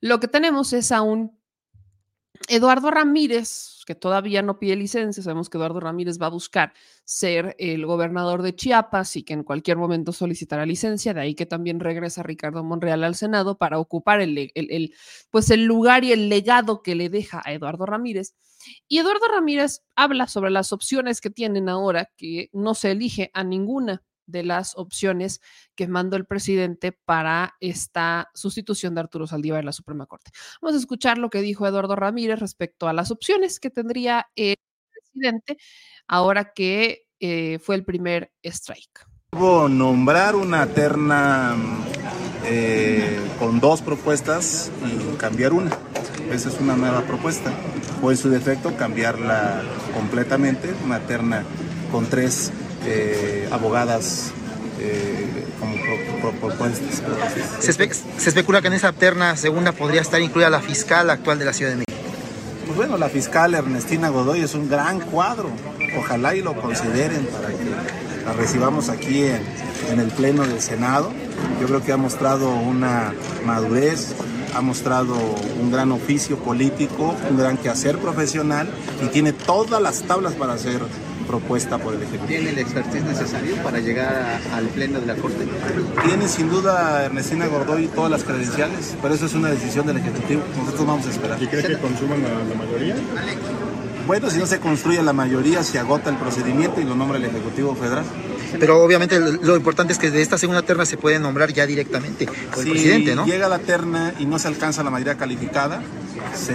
lo que tenemos es a un Eduardo Ramírez, que todavía no pide licencia, sabemos que Eduardo Ramírez va a buscar ser el gobernador de Chiapas y que en cualquier momento solicitará licencia, de ahí que también regresa Ricardo Monreal al Senado para ocupar el, el, pues el lugar y el legado que le deja a Eduardo Ramírez. Y Eduardo Ramírez habla sobre las opciones que tienen ahora, que no se elige a ninguna de las opciones que mandó el presidente para esta sustitución de Arturo Saldívar en la Suprema Corte. Vamos a escuchar lo que dijo Eduardo Ramírez respecto a las opciones que tendría el presidente ahora que eh, fue el primer strike.
Nombrar una terna eh, con dos propuestas y cambiar una. Esa es una nueva propuesta. O en su defecto cambiarla completamente, una terna con tres eh, abogadas eh, como propuestas.
Se, se, especula que en esa terna segunda podría estar incluida la fiscal actual de la Ciudad de México.
Pues bueno, la fiscal Ernestina Godoy es un gran cuadro. Ojalá y lo consideren para que la recibamos aquí en, en el Pleno del Senado. Yo creo que ha mostrado una madurez, ha mostrado un gran oficio político, un gran quehacer profesional y tiene todas las tablas para ser propuesta por el Ejecutivo.
¿Tiene el expertise necesario para llegar a- al pleno de la Corte?
Tiene sin duda Ernestina Gordoy todas las credenciales, pero eso es una decisión del Ejecutivo. Nosotros vamos a esperar.
¿Y cree que consuman la, la mayoría?
Bueno, si no se construye la mayoría, se agota el procedimiento y lo nombra el Ejecutivo Federal.
Pero obviamente lo lo importante es que de esta segunda terna se puede nombrar ya directamente por el
si
presidente, ¿no?
llega la terna y no se alcanza la mayoría calificada, se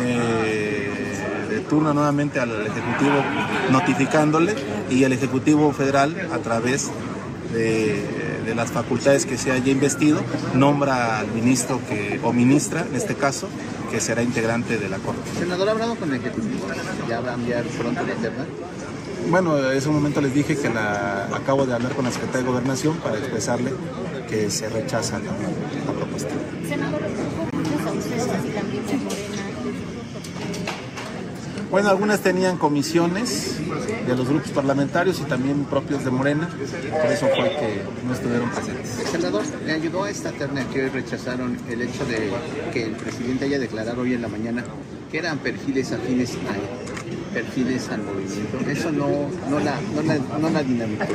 turna nuevamente al Ejecutivo notificándole y el Ejecutivo Federal, a través de, de las facultades que se haya investido, nombra al ministro que, o ministra, en este caso, que será integrante de la Corte.
Senador, ¿ha hablado con el Ejecutivo? ¿Ya va a enviar pronto la terna?
Bueno, en ese momento les dije que la, acabo de hablar con la Secretaría de Gobernación para expresarle que se rechaza la, la propuesta. Bueno, algunas tenían comisiones de los grupos parlamentarios y también propios de Morena, por eso fue que no estuvieron presentes.
Senador, ¿le ayudó a esta terna que hoy rechazaron el hecho de que el presidente haya declarado hoy en la mañana que eran perfiles afines a él, perfiles al movimiento? Eso no, no, la, no, la, no la dinamitó.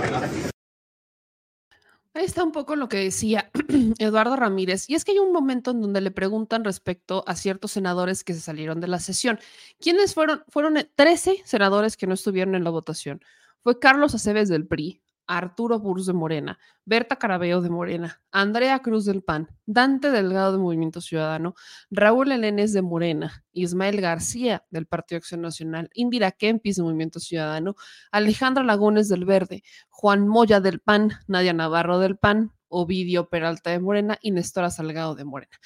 Ahí está un poco lo que decía Eduardo Ramírez. Y es que hay un momento en donde le preguntan respecto a ciertos senadores que se salieron de la sesión. ¿Quiénes fueron? Fueron 13 senadores que no estuvieron en la votación. Fue Carlos Aceves del PRI, Arturo Burs de Morena, Berta Carabeo de Morena, Andrea Cruz del PAN, Dante Delgado de Movimiento Ciudadano, Raúl Elenes de Morena, Ismael García del Partido Acción Nacional, Indira Kempis de Movimiento Ciudadano, Alejandra Lagunes del Verde, Juan Moya del PAN, Nadia Navarro del PAN, Ovidio Peralta de Morena y Nestora Salgado de Morena.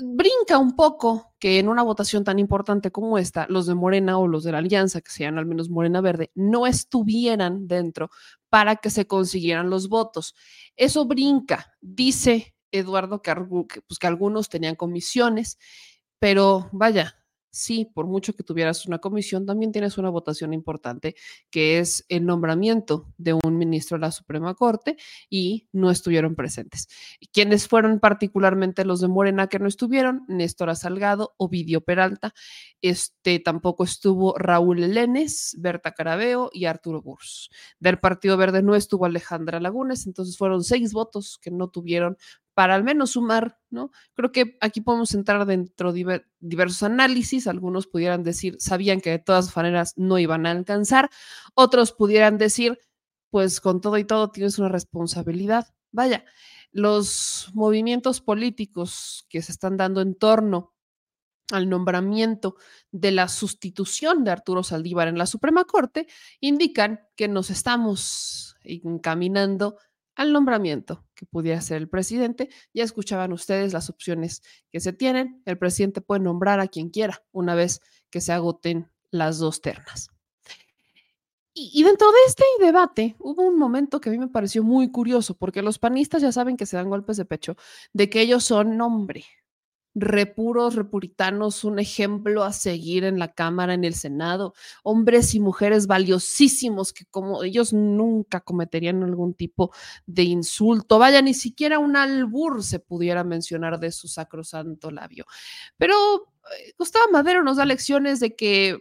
Brinca un poco que en una votación tan importante como esta, los de Morena o los de la Alianza, que sean al menos Morena Verde, no estuvieran dentro para que se consiguieran los votos. Eso brinca, dice Eduardo que, pues, que algunos tenían comisiones, pero vaya, sí, por mucho que tuvieras una comisión, también tienes una votación importante, que es el nombramiento de un ministro de la Suprema Corte y no estuvieron presentes. ¿Quiénes fueron particularmente los de Morena que no estuvieron? Néstor Salgado, Ovidio Peralta, este tampoco estuvo Raúl Elenes, Berta Carabeo y Arturo Burs. Del Partido Verde no estuvo Alejandra Lagunes, entonces fueron seis votos que no tuvieron para al menos sumar, ¿no? Creo que aquí podemos entrar dentro de diversos análisis. Algunos pudieran decir, sabían que de todas maneras no iban a alcanzar. Otros pudieran decir, pues con todo y todo tienes una responsabilidad. Vaya, los movimientos políticos que se están dando en torno al nombramiento de la sustitución de Arturo Saldívar en la Suprema Corte indican que nos estamos encaminando al nombramiento que pudiera ser el presidente. Ya escuchaban ustedes las opciones que se tienen. El presidente puede nombrar a quien quiera una vez que se agoten las dos ternas. Y, y, dentro de este debate hubo un momento que a mí me pareció muy curioso, porque los panistas ya saben que se dan golpes de pecho de que ellos son hombre, repuros, repuritanos, un ejemplo a seguir en la Cámara, en el Senado, hombres y mujeres valiosísimos que como ellos nunca cometerían algún tipo de insulto, vaya, ni siquiera un albur se pudiera mencionar de su sacrosanto labio. Pero eh, Gustavo Madero nos da lecciones de que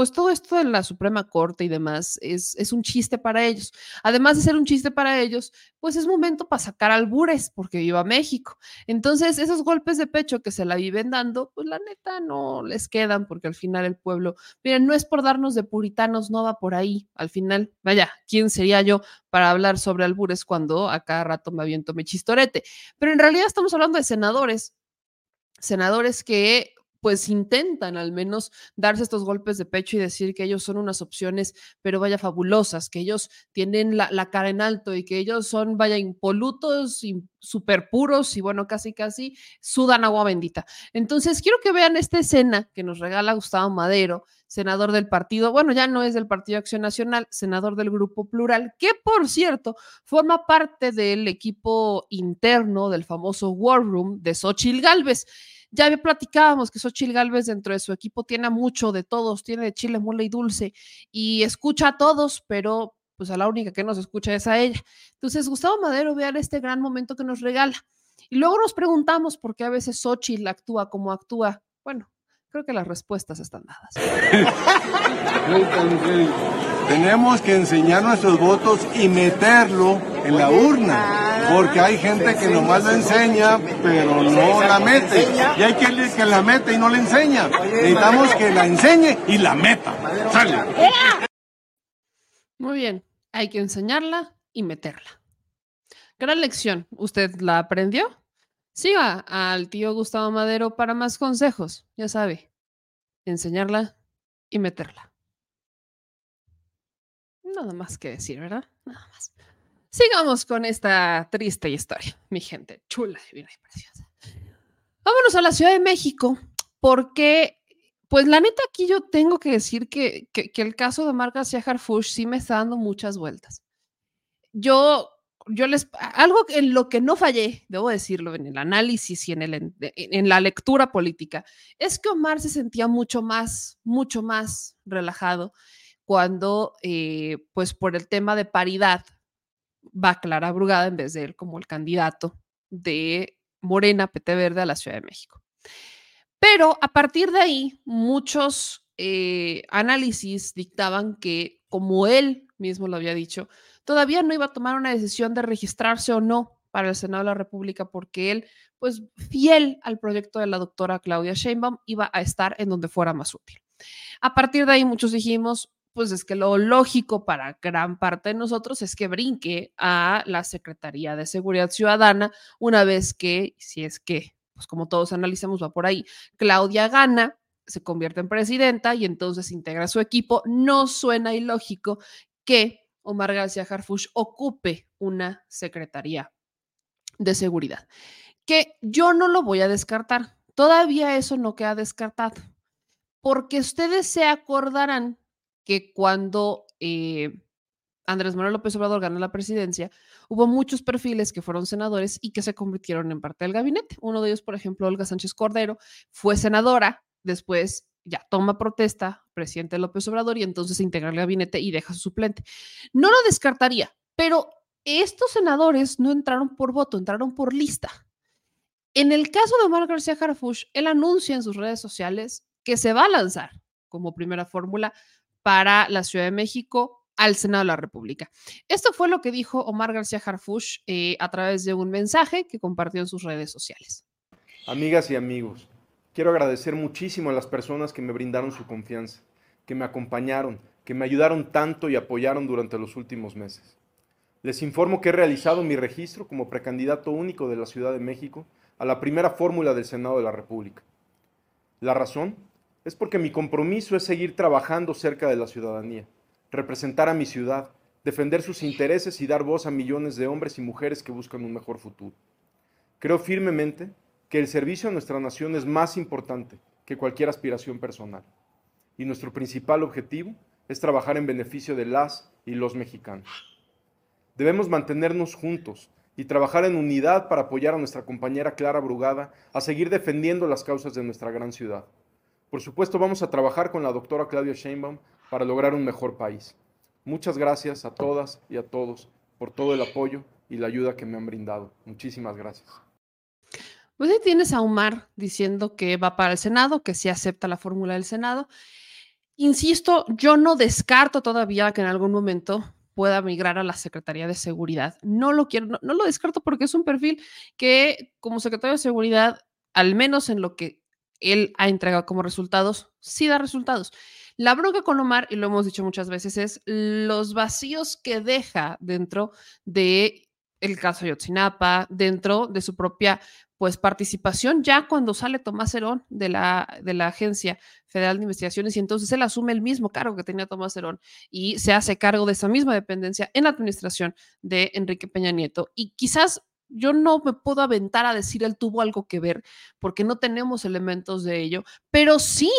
pues todo esto en la Suprema Corte y demás es, es, un chiste para ellos. Además de ser un chiste para ellos, pues es momento para sacar albures, porque viva México. Entonces, esos golpes de pecho que se la viven dando, pues la neta no les quedan, porque al final el pueblo, miren, no es por darnos de puritanos, no va por ahí. Al final, vaya, ¿quién sería yo para hablar sobre albures cuando a cada rato me aviento mi chistorete? Pero en realidad estamos hablando de senadores, senadores que pues intentan al menos darse estos golpes de pecho y decir que ellos son unas opciones, pero vaya fabulosas, que ellos tienen la, la cara en alto y que ellos son, vaya, impolutos, súper puros y bueno, casi, casi sudan agua bendita. Entonces, quiero que vean esta escena que nos regala Gustavo Madero, senador del partido, bueno, ya no es del Partido Acción Nacional, senador del Grupo Plural, que por cierto forma parte del equipo interno del famoso War Room de Xochil Gálvez. Ya platicábamos que Xochil Gálvez dentro de su equipo tiene mucho de todos, tiene de chile, mole y dulce y escucha a todos, pero pues a la única que nos escucha es a ella. Entonces, Gustavo Madero, vean este gran momento que nos regala. Y luego nos preguntamos por qué a veces Xochitl actúa como actúa. Bueno, creo que las respuestas están dadas.
Tenemos que enseñar nuestros votos y meterlo en la urna, porque hay gente que nomás la enseña, pero no la mete. Y hay quien que la mete y no la enseña. Necesitamos que la enseñe y la meta. Sale.
Muy bien, hay que enseñarla y meterla. Gran lección. ¿Usted la aprendió? Siga al tío Gustavo Madero para más consejos. Ya sabe, enseñarla y meterla. Nada más que decir, ¿verdad? Nada más. Sigamos con esta triste historia, mi gente chula, divina y preciosa. Vámonos a la Ciudad de México, porque, pues la neta aquí yo tengo que decir que, que, el caso de Marc García Harfush sí me está dando muchas vueltas. Yo yo les, algo en lo que no fallé, debo decirlo, en el análisis y en, el, en, la lectura política, es que Omar se sentía mucho más, mucho más relajado cuando, eh, pues por el tema de paridad, va Clara Brugada en vez de él como el candidato de Morena, PT Verde a la Ciudad de México. Pero a partir de ahí, muchos eh, análisis dictaban que, como él mismo lo había dicho, todavía no iba a tomar una decisión de registrarse o no para el Senado de la República porque él, pues fiel al proyecto de la doctora Claudia Sheinbaum, iba a estar en donde fuera más útil. A partir de ahí muchos dijimos, pues es que lo lógico para gran parte de nosotros es que brinque a la Secretaría de Seguridad Ciudadana una vez que, si es que, pues como todos analizamos, va por ahí, Claudia gana, se convierte en presidenta y entonces integra su equipo. No suena ilógico que Omar García Harfush ocupe una secretaría de seguridad, que yo no lo voy a descartar. Todavía eso no queda descartado, porque ustedes se acordarán que cuando eh, Andrés Manuel López Obrador ganó la presidencia, hubo muchos perfiles que fueron senadores y que se convirtieron en parte del gabinete. Uno de ellos, por ejemplo, Olga Sánchez Cordero, fue senadora, después ya toma protesta, presidente López Obrador, y entonces se integra el gabinete y deja su suplente. No lo descartaría, pero estos senadores no entraron por voto, entraron por lista. En el caso de Omar García Harfush, él anuncia en sus redes sociales que se va a lanzar como primera fórmula para la Ciudad de México al Senado de la República. Esto fue lo que dijo Omar García Harfush eh, a través de un mensaje que compartió en sus redes sociales.
Amigas y amigos, Quiero agradecer muchísimo a las personas que me brindaron su confianza, que me acompañaron, que me ayudaron tanto y apoyaron durante los últimos meses. Les informo que he realizado mi registro como precandidato único de la Ciudad de México a la primera fórmula del Senado de la República. La razón es porque mi compromiso es seguir trabajando cerca de la ciudadanía, representar a mi ciudad, defender sus intereses y dar voz a millones de hombres y mujeres que buscan un mejor futuro. Creo firmemente que el servicio a nuestra nación es más importante que cualquier aspiración personal. Y nuestro principal objetivo es trabajar en beneficio de las y los mexicanos. Debemos mantenernos juntos y trabajar en unidad para apoyar a nuestra compañera Clara Brugada a seguir defendiendo las causas de nuestra gran ciudad. Por supuesto, vamos a trabajar con la doctora Claudia Sheinbaum para lograr un mejor país. Muchas gracias a todas y a todos por todo el apoyo y la ayuda que me han brindado. Muchísimas gracias.
Pues ahí tienes a Omar diciendo que va para el Senado, que sí acepta la fórmula del Senado. Insisto, yo no descarto todavía que en algún momento pueda migrar a la Secretaría de Seguridad. No lo quiero, no, lo descarto porque es un perfil que como secretario de Seguridad, al menos en lo que él ha entregado como resultados, sí da resultados. La bronca con Omar, y lo hemos dicho muchas veces, es los vacíos que deja dentro de el caso Yotzinapa, dentro de su propia pues participación ya cuando sale Tomás Herón de la, de la Agencia Federal de Investigaciones y entonces él asume el mismo cargo que tenía Tomás Herón y se hace cargo de esa misma dependencia en la administración de Enrique Peña Nieto. Y quizás yo no me puedo aventar a decir él tuvo algo que ver porque no tenemos elementos de ello, pero sí,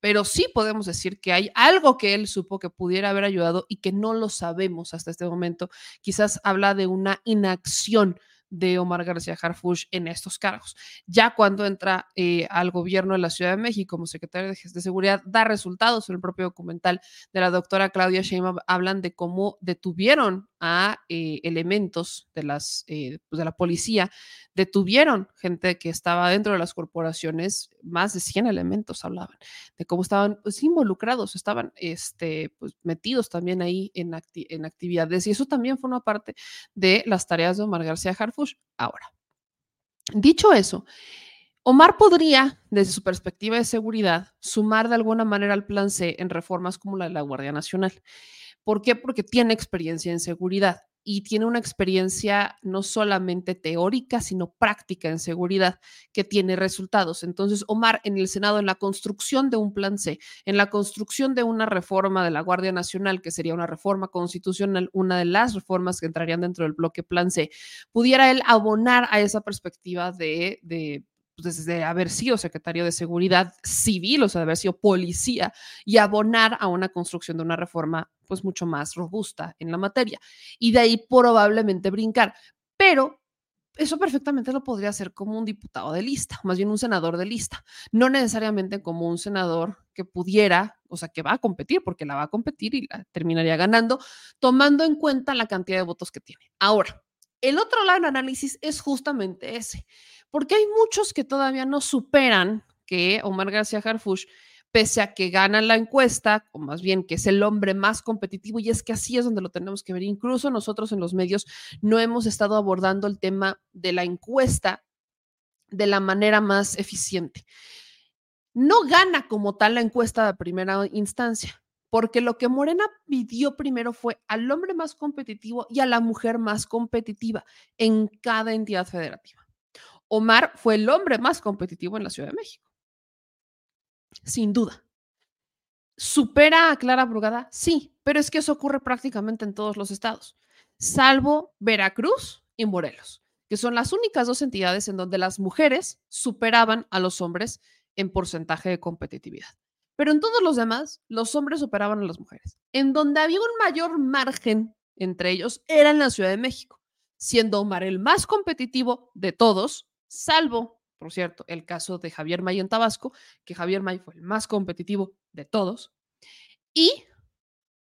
pero sí podemos decir que hay algo que él supo que pudiera haber ayudado y que no lo sabemos hasta este momento. Quizás habla de una inacción de Omar García Harfush en estos cargos. Ya cuando entra eh, al gobierno de la Ciudad de México como secretario de, Seguridad, da resultados. En el propio documental de la doctora Claudia Sheinbaum hablan de cómo detuvieron a eh, elementos de, las, eh, pues, de la policía, detuvieron gente que estaba dentro de las corporaciones, más de 100 elementos hablaban, de cómo estaban pues, involucrados, estaban este, pues, metidos también ahí en, en actividades y eso también forma parte de las tareas de Omar García Harfush. Ahora, dicho eso, Omar podría, desde su perspectiva de seguridad, sumar de alguna manera al plan C en reformas como la de la Guardia Nacional. ¿Por qué? Porque tiene experiencia en seguridad y tiene una experiencia no solamente teórica, sino práctica en seguridad que tiene resultados. Entonces, Omar en el Senado, en la construcción de un plan C, en la construcción de una reforma de la Guardia Nacional, que sería una reforma constitucional, una de las reformas que entrarían dentro del bloque plan C, pudiera él abonar a esa perspectiva de, de pues, desde haber sido secretario de Seguridad Civil, o sea, de haber sido policía, y abonar a una construcción de una reforma pues mucho más robusta en la materia. Y de ahí probablemente brincar. Pero eso perfectamente lo podría hacer como un diputado de lista, más bien un senador de lista, no necesariamente como un senador que pudiera, o sea, que va a competir, porque la va a competir y la terminaría ganando, tomando en cuenta la cantidad de votos que tiene. Ahora, el otro lado del análisis es justamente ese porque hay muchos que todavía no superan que Omar García Harfush, pese a que gana la encuesta, o más bien que es el hombre más competitivo, y es que así es donde lo tenemos que ver. Incluso nosotros en los medios no hemos estado abordando el tema de la encuesta de la manera más eficiente. No gana como tal la encuesta de primera instancia, porque lo que Morena pidió primero fue al hombre más competitivo y a la mujer más competitiva en cada entidad federativa. Omar fue el hombre más competitivo en la Ciudad de México. Sin duda. ¿Supera a Clara Brugada? Sí, pero es que eso ocurre prácticamente en todos los estados, salvo Veracruz y Morelos, que son las únicas dos entidades en donde las mujeres superaban a los hombres en porcentaje de competitividad. Pero en todos los demás, los hombres superaban a las mujeres. En donde había un mayor margen entre ellos era en la Ciudad de México, siendo Omar el más competitivo de todos, salvo, por cierto, el caso de Javier May en Tabasco, que Javier May fue el más competitivo de todos, y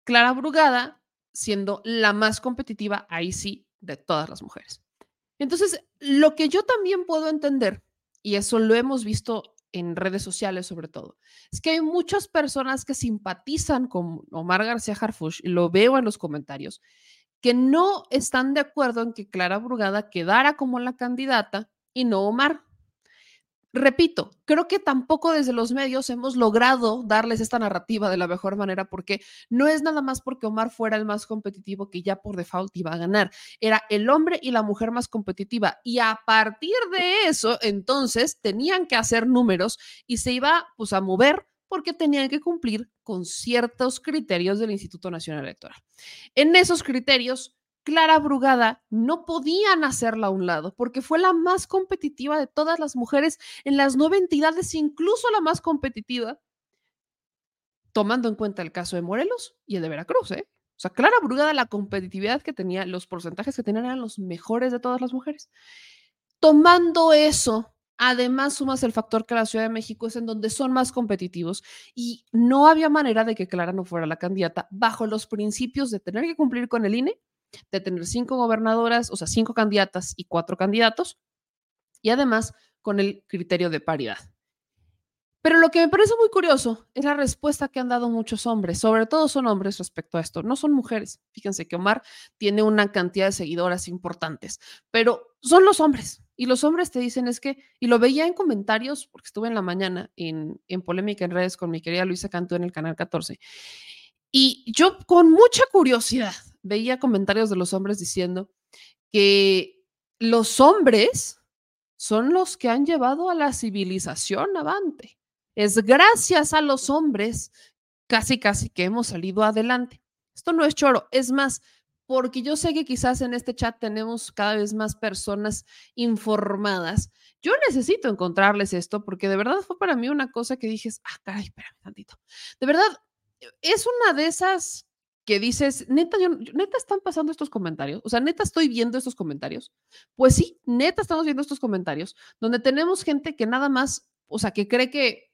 Clara Brugada siendo la más competitiva, ahí sí, de todas las mujeres. Entonces, lo que yo también puedo entender, y eso lo hemos visto en redes sociales sobre todo, es que hay muchas personas que simpatizan con Omar García Harfush, lo veo en los comentarios, que no están de acuerdo en que Clara Brugada quedara como la candidata y no Omar. Repito, creo que tampoco desde los medios hemos logrado darles esta narrativa de la mejor manera porque no es nada más porque Omar fuera el más competitivo que ya por default iba a ganar. Era el hombre y la mujer más competitiva y a partir de eso entonces tenían que hacer números y se iba pues a mover porque tenían que cumplir con ciertos criterios del Instituto Nacional Electoral. En esos criterios Clara Brugada no podían hacerla a un lado porque fue la más competitiva de todas las mujeres en las nueve entidades, incluso la más competitiva, tomando en cuenta el caso de Morelos y el de Veracruz. ¿eh? O sea, Clara Brugada, la competitividad que tenía, los porcentajes que tenían eran los mejores de todas las mujeres. Tomando eso, además sumas el factor que la Ciudad de México es en donde son más competitivos y no había manera de que Clara no fuera la candidata bajo los principios de tener que cumplir con el INE de tener cinco gobernadoras, o sea, cinco candidatas y cuatro candidatos, y además con el criterio de paridad. Pero lo que me parece muy curioso es la respuesta que han dado muchos hombres, sobre todo son hombres respecto a esto, no son mujeres. Fíjense que Omar tiene una cantidad de seguidoras importantes, pero son los hombres. Y los hombres te dicen es que, y lo veía en comentarios, porque estuve en la mañana en, en polémica en redes con mi querida Luisa Cantú en el canal 14, y yo con mucha curiosidad veía comentarios de los hombres diciendo que los hombres son los que han llevado a la civilización avante. Es gracias a los hombres casi, casi que hemos salido adelante. Esto no es choro, es más, porque yo sé que quizás en este chat tenemos cada vez más personas informadas. Yo necesito encontrarles esto porque de verdad fue para mí una cosa que dije, ah, caray, espérame tantito. De verdad, es una de esas que dices, neta, yo, neta están pasando estos comentarios, o sea, neta estoy viendo estos comentarios. Pues sí, neta estamos viendo estos comentarios, donde tenemos gente que nada más, o sea, que cree que,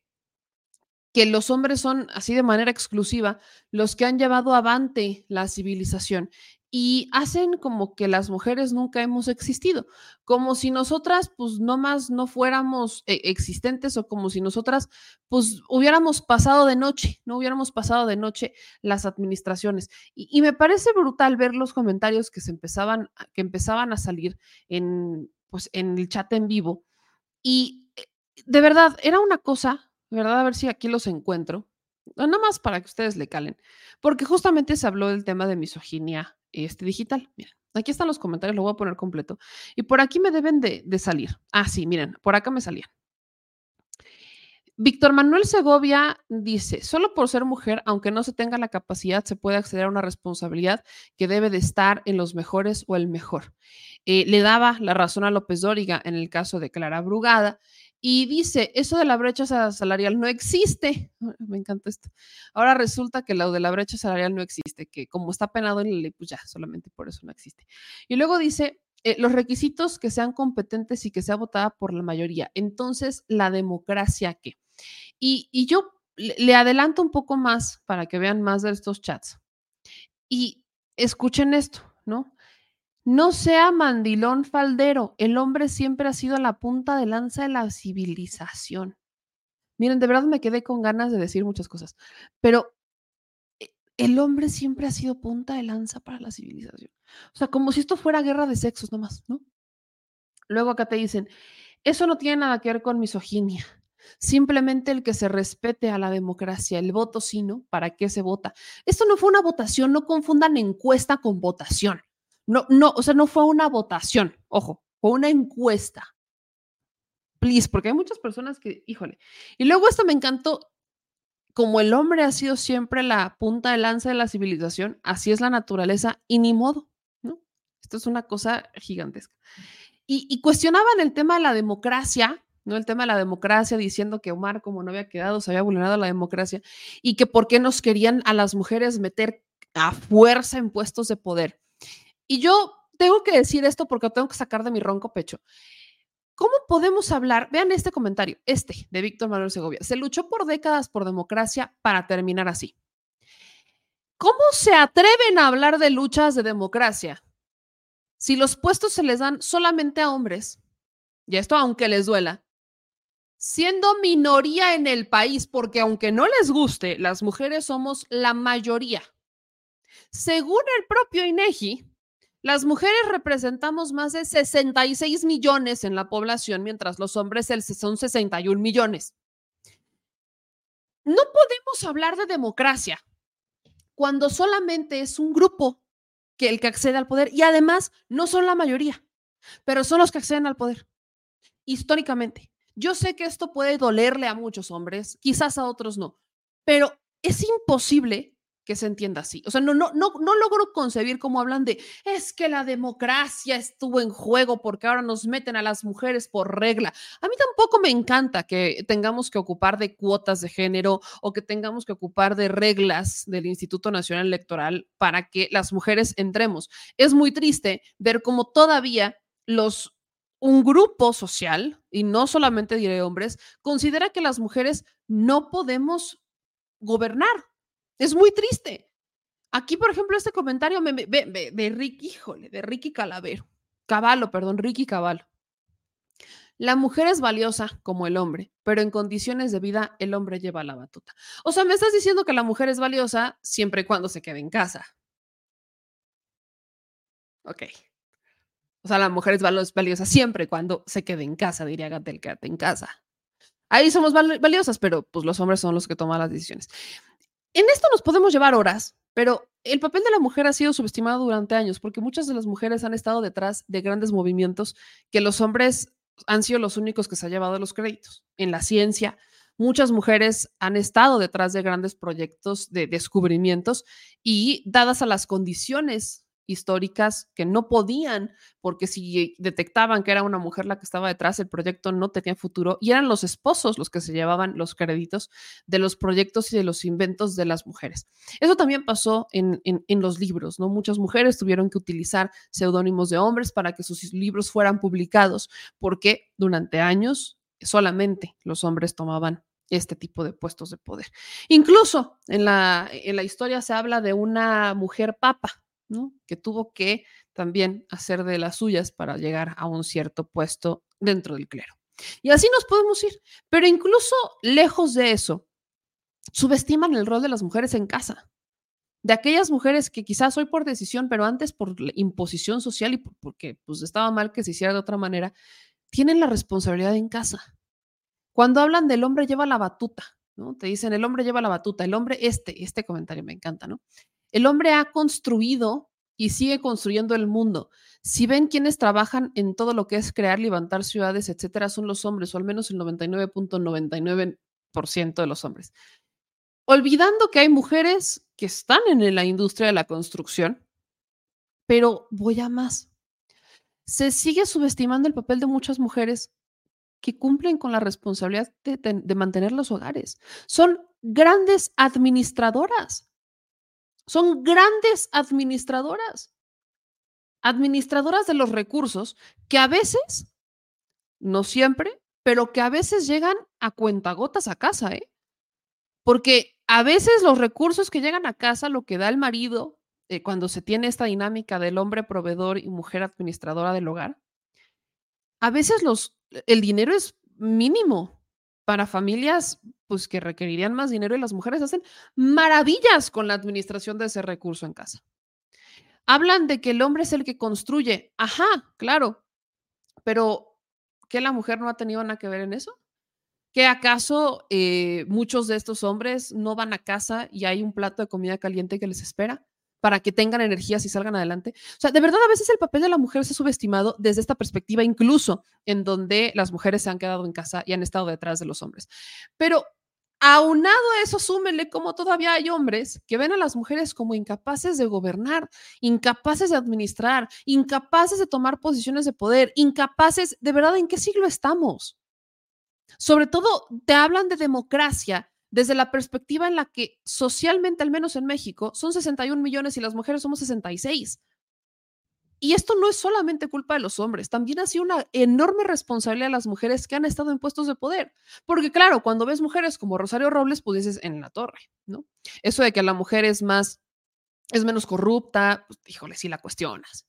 que los hombres son así de manera exclusiva los que han llevado avante la civilización. Y hacen como que las mujeres nunca hemos existido, como si nosotras pues no más no fuéramos eh, existentes o como si nosotras pues hubiéramos pasado de noche, no hubiéramos pasado de noche las administraciones. Y, me parece brutal ver los comentarios que se empezaban, que empezaban a salir en, pues, en el chat en vivo. Y eh, de verdad, era una cosa, verdad, a ver si aquí los encuentro, nada más para que ustedes le calen, porque justamente se habló del tema de misoginia este digital. Aquí están los comentarios, lo voy a poner completo. Y por aquí me deben de, de salir. Ah, sí, miren, por acá me salían. Víctor Manuel Segovia dice, solo por ser mujer, aunque no se tenga la capacidad, se puede acceder a una responsabilidad que debe de estar en los mejores o el mejor. Eh, le daba la razón a López Dóriga en el caso de Clara Brugada y dice, eso de la brecha salarial no existe. Me encanta esto. Ahora resulta que lo de la brecha salarial no existe, que como está penado en la ley, pues ya, solamente por eso no existe. Y luego dice, eh, los requisitos que sean competentes y que sea votada por la mayoría. Entonces, la democracia, ¿qué? Y, y yo le adelanto un poco más para que vean más de estos chats. Y escuchen esto, ¿no? No sea mandilón faldero. El hombre siempre ha sido la punta de lanza de la civilización. Miren, de verdad me quedé con ganas de decir muchas cosas, pero eh, el hombre siempre ha sido punta de lanza para la civilización. O sea, como si esto fuera guerra de sexos nomás, ¿no? Luego acá te dicen, eso no tiene nada que ver con misoginia. Simplemente el que se respete a la democracia, el voto sí, ¿no? ¿Para qué se vota? Esto no fue una votación, no confundan encuesta con votación. No, no, o sea, no fue una votación, ojo, fue una encuesta. Please, porque hay muchas personas que, híjole. Y luego esto me encantó, como el hombre ha sido siempre la punta de lanza de la civilización, así es la naturaleza y ni modo, ¿no? Esto es una cosa gigantesca. Y, y cuestionaban el tema de la democracia, ¿no? El tema de la democracia, diciendo que Omar, como no había quedado, se había vulnerado la democracia y que por qué nos querían a las mujeres meter a fuerza en puestos de poder. Y yo tengo que decir esto porque lo tengo que sacar de mi ronco pecho. ¿Cómo podemos hablar? Vean este comentario, este de Víctor Manuel Segovia. Se luchó por décadas por democracia para terminar así. ¿Cómo se atreven a hablar de luchas de democracia si los puestos se les dan solamente a hombres? Y esto aunque les duela, siendo minoría en el país, porque aunque no les guste, las mujeres somos la mayoría. Según el propio INEGI, las mujeres representamos más de 66 millones en la población, mientras los hombres son 61 millones. No podemos hablar de democracia cuando solamente es un grupo que el que accede al poder y además no son la mayoría, pero son los que acceden al poder. Históricamente, yo sé que esto puede dolerle a muchos hombres, quizás a otros no, pero es imposible que se entienda así. O sea, no, no, no, no logro concebir cómo hablan de es que la democracia estuvo en juego porque ahora nos meten a las mujeres por regla. A mí tampoco me encanta que tengamos que ocupar de cuotas de género o que tengamos que ocupar de reglas del Instituto Nacional Electoral para que las mujeres entremos. Es muy triste ver cómo todavía los un grupo social, y no solamente diré hombres, considera que las mujeres no podemos gobernar es muy triste. Aquí, por ejemplo, este comentario me, de Ricky, híjole, de Ricky Calavero. Caballo, perdón, Ricky Caballo. La mujer es valiosa como el hombre, pero en condiciones de vida el hombre lleva la batuta. O sea, me estás diciendo que la mujer es valiosa siempre y cuando se quede en casa. Ok. O sea, la mujer es valiosa siempre y cuando se quede en casa, diría Gatel, quédate en casa. Ahí somos valiosas, pero pues los hombres son los que toman las decisiones. En esto nos podemos llevar horas, pero el papel de la mujer ha sido subestimado durante años porque muchas de las mujeres han estado detrás de grandes movimientos que los hombres han sido los únicos que se han llevado los créditos. En la ciencia, muchas mujeres han estado detrás de grandes proyectos de descubrimientos y dadas a las condiciones históricas que no podían, porque si detectaban que era una mujer la que estaba detrás, el proyecto no tenía futuro y eran los esposos los que se llevaban los créditos de los proyectos y de los inventos de las mujeres. Eso también pasó en, en, los libros, ¿no? Muchas mujeres tuvieron que utilizar seudónimos de hombres para que sus libros fueran publicados, porque durante años solamente los hombres tomaban este tipo de puestos de poder. Incluso en la, en la historia se habla de una mujer papa, Que tuvo que también hacer de las suyas para llegar a un cierto puesto dentro del clero. Y así nos podemos ir. Pero incluso lejos de eso, subestiman el rol de las mujeres en casa. De aquellas mujeres que quizás hoy por decisión, pero antes por imposición social y porque pues, estaba mal que se hiciera de otra manera, tienen la responsabilidad en casa. Cuando hablan del hombre lleva la batuta, ¿no? Te dicen el hombre lleva la batuta, el hombre, este, este comentario me encanta, ¿no? El hombre ha construido y sigue construyendo el mundo. Si ven quienes trabajan en todo lo que es crear, levantar ciudades, etcétera, son los hombres, o al menos el 99.99% de los hombres. Olvidando que hay mujeres que están en la industria de la construcción, pero voy a más. Se sigue subestimando el papel de muchas mujeres que cumplen con la responsabilidad de, de mantener los hogares. Son grandes administradoras. Son grandes administradoras. Administradoras de los recursos que a veces, no siempre, pero que a veces llegan a cuentagotas a casa, ¿eh? Porque a veces los recursos que llegan a casa, lo que da el marido, eh, cuando se tiene esta dinámica del hombre proveedor y mujer administradora del hogar, a veces los, el dinero es mínimo para familias pues, que requerirían más dinero y las mujeres hacen maravillas con la administración de ese recurso en casa. Hablan de que el hombre es el que construye. Ajá, claro, pero ¿qué la mujer no ha tenido nada que ver en eso? ¿Que acaso eh, muchos de estos hombres no van a casa y hay un plato de comida caliente que les espera? Para que tengan energías y salgan adelante. O sea, de verdad a veces el papel de la mujer se ha subestimado desde esta perspectiva, incluso en donde las mujeres se han quedado en casa y han estado detrás de los hombres. Pero aunado a eso, súmenle como todavía hay hombres que ven a las mujeres como incapaces de gobernar, incapaces de administrar, incapaces de tomar posiciones de poder, incapaces, de verdad, ¿en qué siglo estamos? Sobre todo, te hablan de democracia desde la perspectiva en la que socialmente, al menos en México, son 61 millones y las mujeres somos 66. Y esto no es solamente culpa de los hombres, también ha sido una enorme responsabilidad de las mujeres que han estado en puestos de poder. Porque claro, cuando ves mujeres como Rosario Robles, pues dices en la torre, ¿no? Eso de que la mujer es más, es menos corrupta, pues híjole, sí la cuestionas.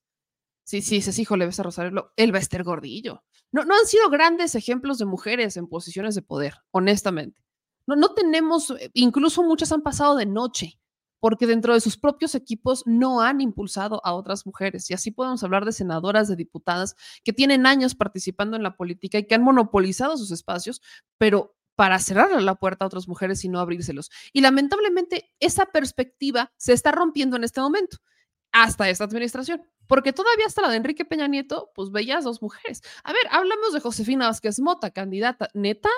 Sí, sí, dices, híjole, ves a Rosario, él va a estar gordillo. No, no han sido grandes ejemplos de mujeres en posiciones de poder, honestamente. No, no tenemos, eh, incluso muchas han pasado de noche, porque dentro de sus propios equipos no han impulsado a otras mujeres. Y así podemos hablar de senadoras, de diputadas que tienen años participando en la política y que han monopolizado sus espacios, pero para cerrarle la puerta a otras mujeres y no abrírselos. Y lamentablemente esa perspectiva se está rompiendo en este momento, hasta esta administración. Porque todavía hasta la de Enrique Peña Nieto, pues veías dos mujeres. A ver, hablamos de Josefina Vázquez Mota, candidata. ¿Neta?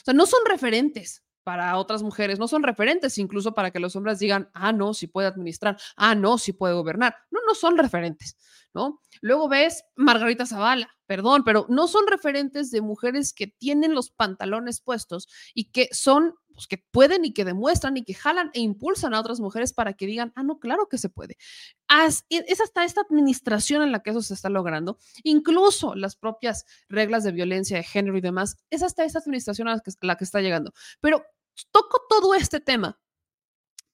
O sea, no son referentes para otras mujeres, no son referentes incluso para que los hombres digan, ah, no, si puede administrar, ah, no, si puede gobernar. No, no son referentes, ¿no? Luego ves Margarita Zavala, perdón, pero no son referentes de mujeres que tienen los pantalones puestos y que son pues, que pueden y que demuestran y que jalan e impulsan a otras mujeres para que digan, ah, no, claro que se puede. es hasta esta administración en la que eso se está logrando, incluso las propias reglas de violencia de género y demás, es hasta esta administración a la que, la que está llegando. Pero toco todo este tema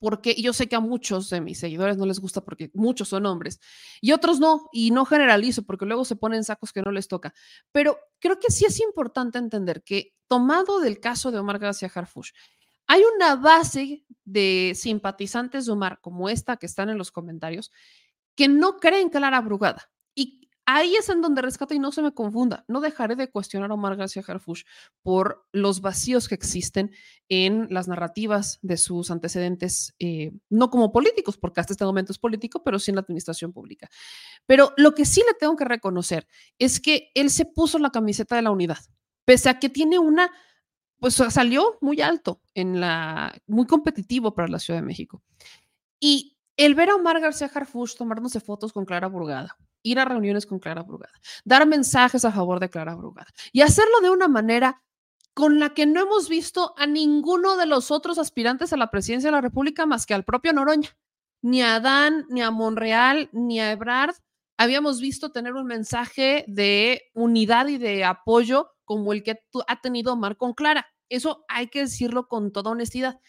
porque yo sé que a muchos de mis seguidores no les gusta porque muchos son hombres y otros no, y no generalizo porque luego se ponen sacos que no les toca. Pero creo que sí es importante entender que tomado del caso de Omar García Harfush, hay una base de simpatizantes de Omar como esta que están en los comentarios que no creen Clara Brugada. Y ahí es en donde rescato y no se me confunda. No dejaré de cuestionar a Omar García Harfush por los vacíos que existen en las narrativas de sus antecedentes, eh, no como políticos, porque hasta este momento es político, pero sí en la administración pública. Pero lo que sí le tengo que reconocer es que él se puso la camiseta de la unidad, pese a que tiene una, pues salió muy alto en la, muy competitivo para la Ciudad de México. Y el ver a Omar García Harfush tomándose fotos con Clara Burgada, ir a reuniones con Clara Brugada, dar mensajes a favor de Clara Brugada y hacerlo de una manera con la que no hemos visto a ninguno de los otros aspirantes a la presidencia de la República más que al propio Noroña. Ni a Adán, ni a Monreal, ni a Ebrard habíamos visto tener un mensaje de unidad y de apoyo como el que ha tenido Omar con Clara. Eso hay que decirlo con toda honestidad.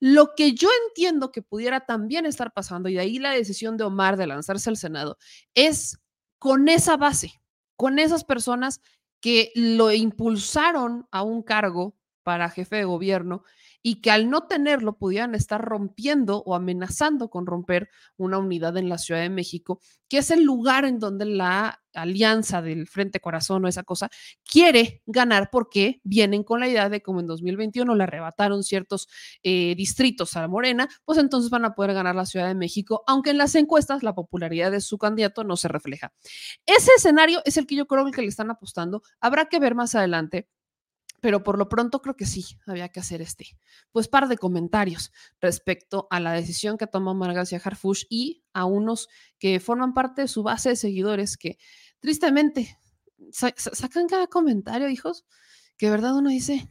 Lo que yo entiendo que pudiera también estar pasando, y de ahí la decisión de Omar de lanzarse al Senado, es con esa base, con esas personas que lo impulsaron a un cargo para jefe de gobierno y que al no tenerlo pudieran estar rompiendo o amenazando con romper una unidad en la Ciudad de México, que es el lugar en donde la alianza del Frente Corazón o esa cosa quiere ganar porque vienen con la idea de como en 2021 le arrebataron ciertos eh, distritos a Morena, pues entonces van a poder ganar la Ciudad de México, aunque en las encuestas la popularidad de su candidato no se refleja. Ese escenario es el que yo creo que le están apostando. Habrá que ver más adelante pero por lo pronto creo que sí, había que hacer este, pues par de comentarios respecto a la decisión que tomó Omar García Harfush y a unos que forman parte de su base de seguidores que tristemente sacan cada comentario, hijos, que de verdad uno dice,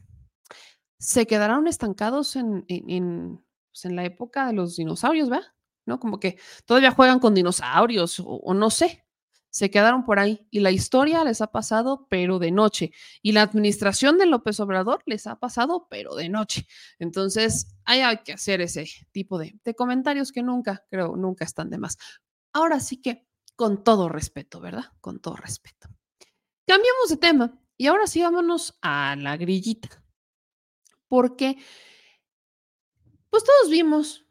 se quedaron estancados en, pues, en, la época de los dinosaurios, ¿va? ¿No? Como que todavía juegan con dinosaurios o no sé, se quedaron por ahí y la historia les ha pasado, pero de noche. Y la administración de López Obrador les ha pasado, pero de noche. Entonces, hay que hacer ese tipo de, comentarios que nunca, creo, nunca están de más. Ahora sí que, con todo respeto, ¿verdad? Con todo respeto. Cambiamos de tema y ahora sí vámonos a la grillita. Porque, pues todos vimos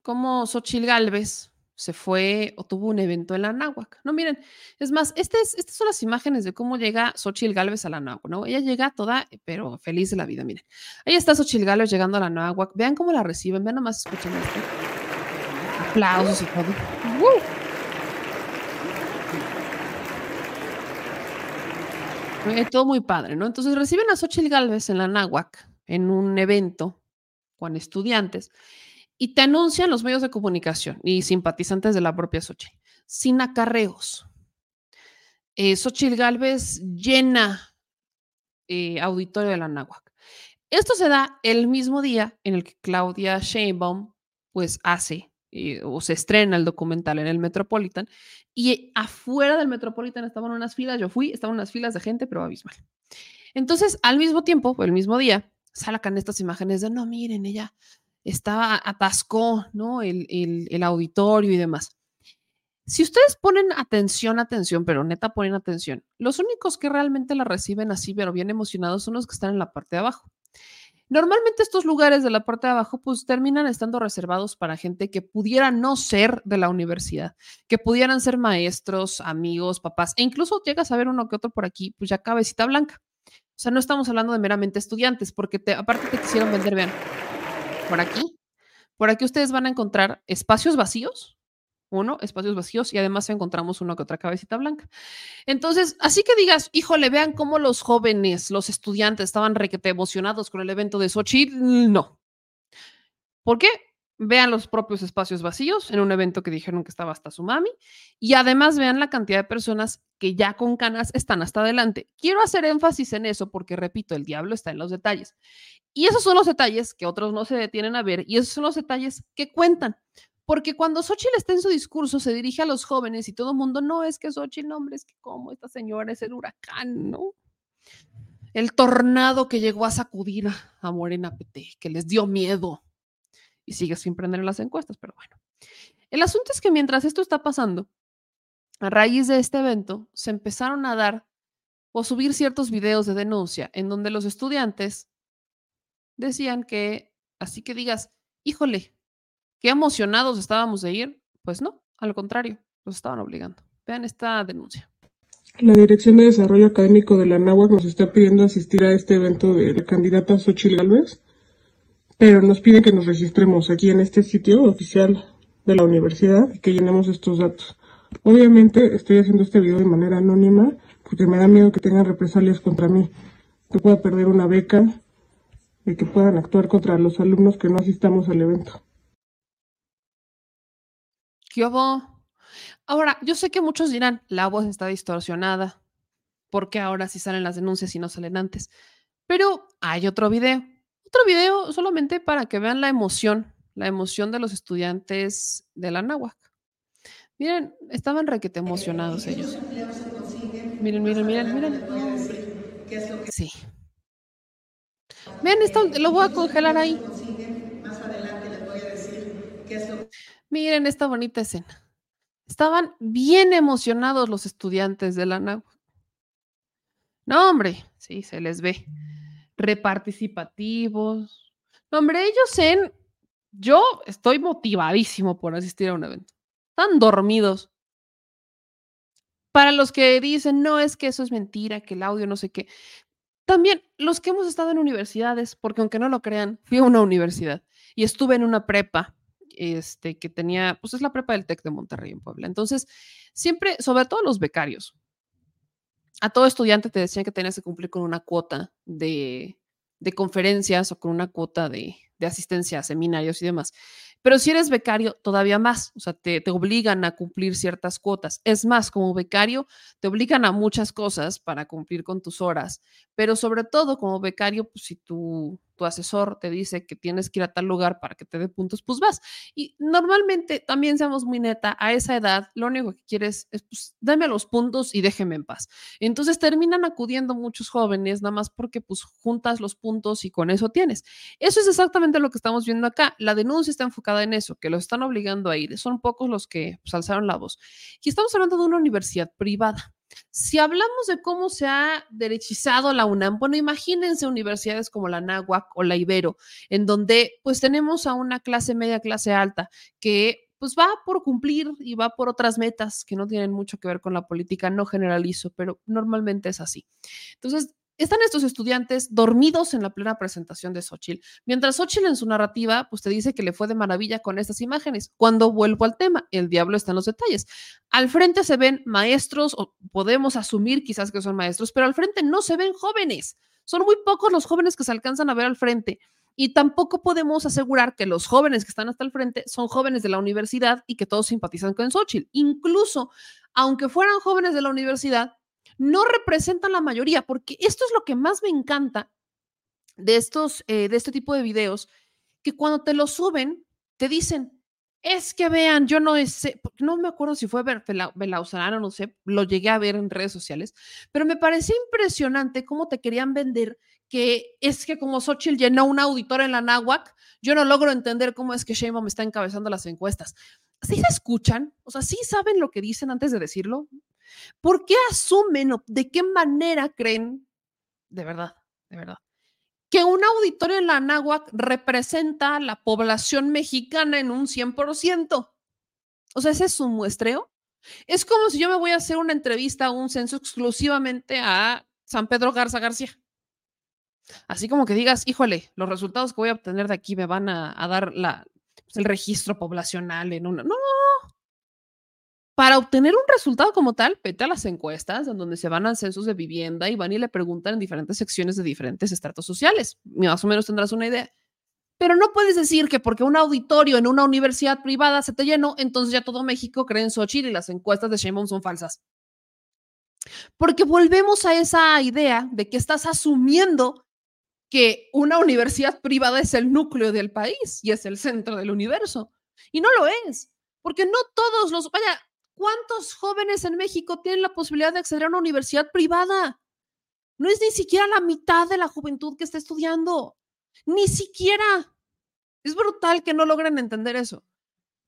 cómo Xochil Gálvez se fue o tuvo un evento en la náhuac. No, miren, es más, este estas son las imágenes de cómo llega Xochil Gálvez a la náhuac, ¿no? Ella llega toda, pero feliz de la vida, miren. Ahí está Xochil Gálvez llegando a la náhuac. Vean cómo la reciben, vean nomás, escuchen esto. Aplausos y todo. Eh, todo muy padre, ¿no? Entonces reciben a Xochil Gálvez en la náhuac, en un evento con estudiantes y te anuncian los medios de comunicación y simpatizantes de la propia Xochitl, sin acarreos. Eh, Xochitl Galvez llena eh, auditorio de la Náhuac. Esto se da el mismo día en el que Claudia Sheinbaum pues hace eh, o se estrena el documental en el Metropolitan y afuera del Metropolitan estaban unas filas, yo fui, estaban unas filas de gente, pero abismal. Entonces, al mismo tiempo, el mismo día, sacan estas imágenes de, no, miren, ella estaba, atascó, ¿no? El, el, auditorio y demás. Si ustedes ponen atención, atención, pero neta ponen atención, los únicos que realmente la reciben así, pero bien emocionados, son los que están en la parte de abajo. Normalmente estos lugares de la parte de abajo pues terminan estando reservados para gente que pudiera no ser de la universidad, que pudieran ser maestros, amigos, papás, e incluso llegas a ver uno que otro por aquí, pues ya cabecita blanca. O sea, no estamos hablando de meramente estudiantes, porque te, aparte te quisieron vender, vean, por aquí. Por aquí ustedes van a encontrar espacios vacíos, uno, espacios vacíos, y además encontramos una que otra cabecita blanca. Entonces, así que digas, híjole, vean cómo los jóvenes, los estudiantes estaban requete emocionados con el evento de Sochi, no. ¿Por qué? Vean los propios espacios vacíos en un evento que dijeron que estaba hasta su mami y además vean la cantidad de personas que ya con canas están hasta adelante. Quiero hacer énfasis en eso porque, repito, el diablo está en los detalles. Y esos son los detalles que otros no se detienen a ver y esos son los detalles que cuentan. Porque cuando Xochitl está en su discurso, se dirige a los jóvenes y todo el mundo, no es que Xochitl, hombre, es que como esta señora es el huracán, ¿no? El tornado que llegó a sacudir a Morena PT, que les dio miedo y sigue sin prender en las encuestas, pero bueno. El asunto es que mientras esto está pasando, a raíz de este evento, se empezaron a dar o subir ciertos videos de denuncia en donde los estudiantes decían que, así que digas, híjole, qué emocionados estábamos de ir, pues no, al contrario, los estaban obligando. Vean esta denuncia.
La Dirección de Desarrollo Académico de la NAWAC nos está pidiendo asistir a este evento de la candidata Xochitl Gálvez pero nos pide que nos registremos aquí en este sitio oficial de la universidad y que llenemos estos datos. Obviamente estoy haciendo este video de manera anónima porque me da miedo que tengan represalias contra mí, que pueda perder una beca y que puedan actuar contra los alumnos que no asistamos al evento.
¿Qué Ahora, yo sé que muchos dirán, la voz está distorsionada, porque ahora sí salen las denuncias y no salen antes. Pero hay otro video otro video solamente para que vean la emoción, la emoción de los estudiantes de la náhuac. Miren, estaban requete emocionados ellos. Miren, miren, miren, miren. Sí. Vean, esto lo voy a congelar ahí. Miren esta bonita escena. Estaban bien emocionados los estudiantes de la NAU. No, hombre, sí, se les ve. Reparticipativos. No, hombre, ellos en... Yo estoy motivadísimo por asistir a un evento. Están dormidos. Para los que dicen, no, es que eso es mentira, que el audio no sé qué. También los que hemos estado en universidades, porque aunque no lo crean, fui a una universidad y estuve en una prepa este, que tenía, pues es la prepa del TEC de Monterrey en Puebla. Entonces, siempre, sobre todo los becarios, a todo estudiante te decían que tenías que cumplir con una cuota de, conferencias o con una cuota de, de asistencia a seminarios y demás. Pero si eres becario, todavía más, o sea, te, te, obligan a cumplir ciertas cuotas. Es más, como becario, te obligan a muchas cosas para cumplir con tus horas, pero sobre todo como becario, pues si tú tu asesor te dice que tienes que ir a tal lugar para que te dé puntos, pues vas. Y normalmente, también seamos muy neta, a esa edad lo único que quieres es, pues, dame los puntos y déjeme en paz. Entonces terminan acudiendo muchos jóvenes, nada más porque pues juntas los puntos y con eso tienes. Eso es exactamente lo que estamos viendo acá. La denuncia está enfocada en eso, que lo están obligando a ir. Son pocos los que pues, alzaron la voz. Y estamos hablando de una universidad privada. Si hablamos de cómo se ha derechizado la UNAM, bueno, imagínense universidades como la NAHUAC o la Ibero, en donde pues tenemos a una clase media, clase alta, que pues va por cumplir y va por otras metas que no tienen mucho que ver con la política, no generalizo, pero normalmente es así. Entonces, están estos estudiantes dormidos en la plena presentación de Xochitl, mientras Xochitl en su narrativa pues te dice que le fue de maravilla con estas imágenes. Cuando vuelvo al tema, el diablo está en los detalles. Al frente se ven maestros, o podemos asumir quizás que son maestros, pero al frente no se ven jóvenes. Son muy pocos los jóvenes que se alcanzan a ver al frente. Y tampoco podemos asegurar que los jóvenes que están hasta el frente son jóvenes de la universidad y que todos simpatizan con Xochitl. Incluso, aunque fueran jóvenes de la universidad, no representan la mayoría, porque esto es lo que más me encanta de estos, eh, de este tipo de videos, que cuando te lo suben, te dicen, es que vean, yo no sé, no me acuerdo si fue Belauzarán o no sé, lo llegué a ver en redes sociales, pero me parecía impresionante cómo te querían vender que es que como Xochitl llenó un auditor en la náhuac, yo no logro entender cómo es que Sheinbaum está encabezando las encuestas. ¿Sí se escuchan? O sea, ¿sí saben lo que dicen antes de decirlo? ¿Por qué asumen o de qué manera creen, de verdad, de verdad, que un auditorio en la Anáhuac representa a la población mexicana en un 100%? O sea, ese es un muestreo. Es como si yo me voy a hacer una entrevista o un censo exclusivamente a San Pedro Garza García. Así como que digas, híjole, los resultados que voy a obtener de aquí me van a, dar la, pues, el registro poblacional en una. No, para obtener un resultado como tal, vete a las encuestas en donde se van a censos de vivienda y van y le preguntan en diferentes secciones de diferentes estratos sociales. Más o menos tendrás una idea. Pero no puedes decir que porque un auditorio en una universidad privada se te llenó, entonces ya todo México cree en Xochitl y las encuestas de Sheinbaum son falsas. Porque volvemos a esa idea de que estás asumiendo que una universidad privada es el núcleo del país y es el centro del universo. Y no lo es, porque no todos los, vaya, ¿Cuántos jóvenes en México tienen la posibilidad de acceder a una universidad privada? No es ni siquiera la mitad de la juventud que está estudiando. Ni siquiera. Es brutal que no logren entender eso.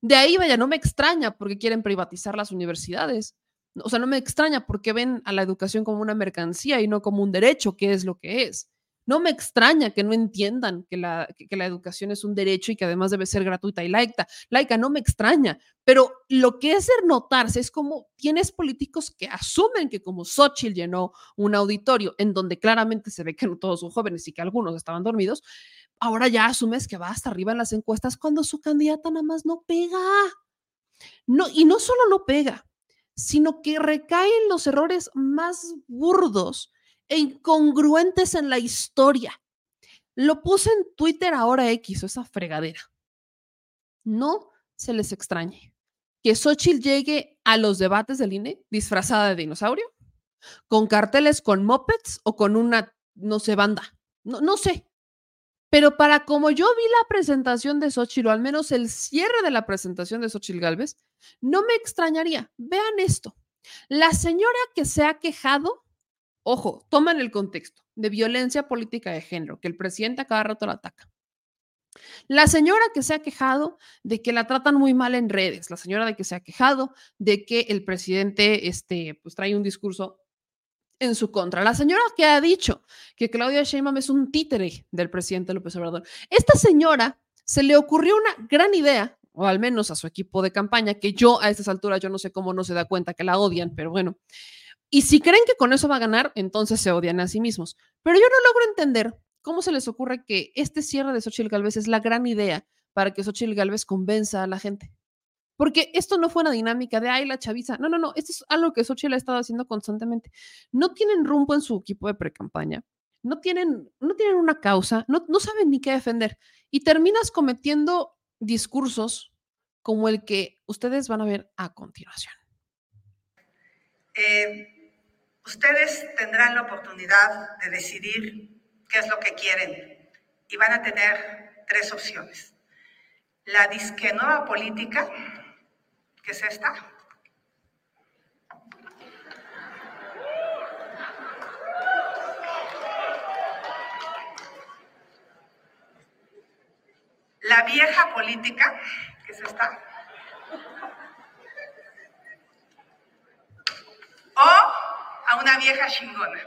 De ahí, vaya, no me extraña porque quieren privatizar las universidades. O sea, no me extraña porque ven a la educación como una mercancía y no como un derecho, que es lo que es. No me extraña que no entiendan que la, educación es un derecho y que además debe ser gratuita y laica. Laica, no me extraña. Pero lo que es de notarse es como tienes políticos que asumen que como Xochitl llenó un auditorio en donde claramente se ve que no todos son jóvenes y que algunos estaban dormidos, ahora ya asumes que va hasta arriba en las encuestas cuando su candidata nada más no pega. No, y no solo no pega, sino que recaen los errores más burdos e incongruentes en la historia. Lo puse en Twitter ahora X, esa fregadera. No se les extrañe que Xochitl llegue a los debates del INE disfrazada de dinosaurio, con carteles con mopeds o con una, no sé, banda. No, no sé. Pero para como yo vi la presentación de Xochitl, o al menos el cierre de la presentación de Xochitl Galvez, no me extrañaría. Vean esto. La señora que se ha quejado Ojo, toman el contexto de violencia política de género, que el presidente a cada rato la ataca. La señora que se ha quejado de que la tratan muy mal en redes, la señora de que se ha quejado de que el presidente este, pues, trae un discurso en su contra. La señora que ha dicho que Claudia Sheinbaum es un títere del presidente López Obrador. Esta señora se le ocurrió una gran idea, o al menos a su equipo de campaña, que yo a estas alturas yo no sé cómo no se da cuenta que la odian, pero bueno. Y si creen que con eso va a ganar, entonces se odian a sí mismos. Pero yo no logro entender cómo se les ocurre que este cierre de Xochitl Galvez es la gran idea para que Xochitl Galvez convenza a la gente. Porque esto no fue una dinámica de, ay, la chaviza. No, no, no. Esto es algo que Xochitl ha estado haciendo constantemente. No tienen rumbo en su equipo de precampaña. No tienen, no tienen una causa. No, no saben ni qué defender. Y terminas cometiendo discursos como el que ustedes van a ver a continuación.
Eh, ustedes tendrán la oportunidad de decidir qué es lo que quieren y van a tener tres opciones. La disque nueva política, ¿Qué es esta? La vieja política, ¿qué es esta? O a una vieja chingona.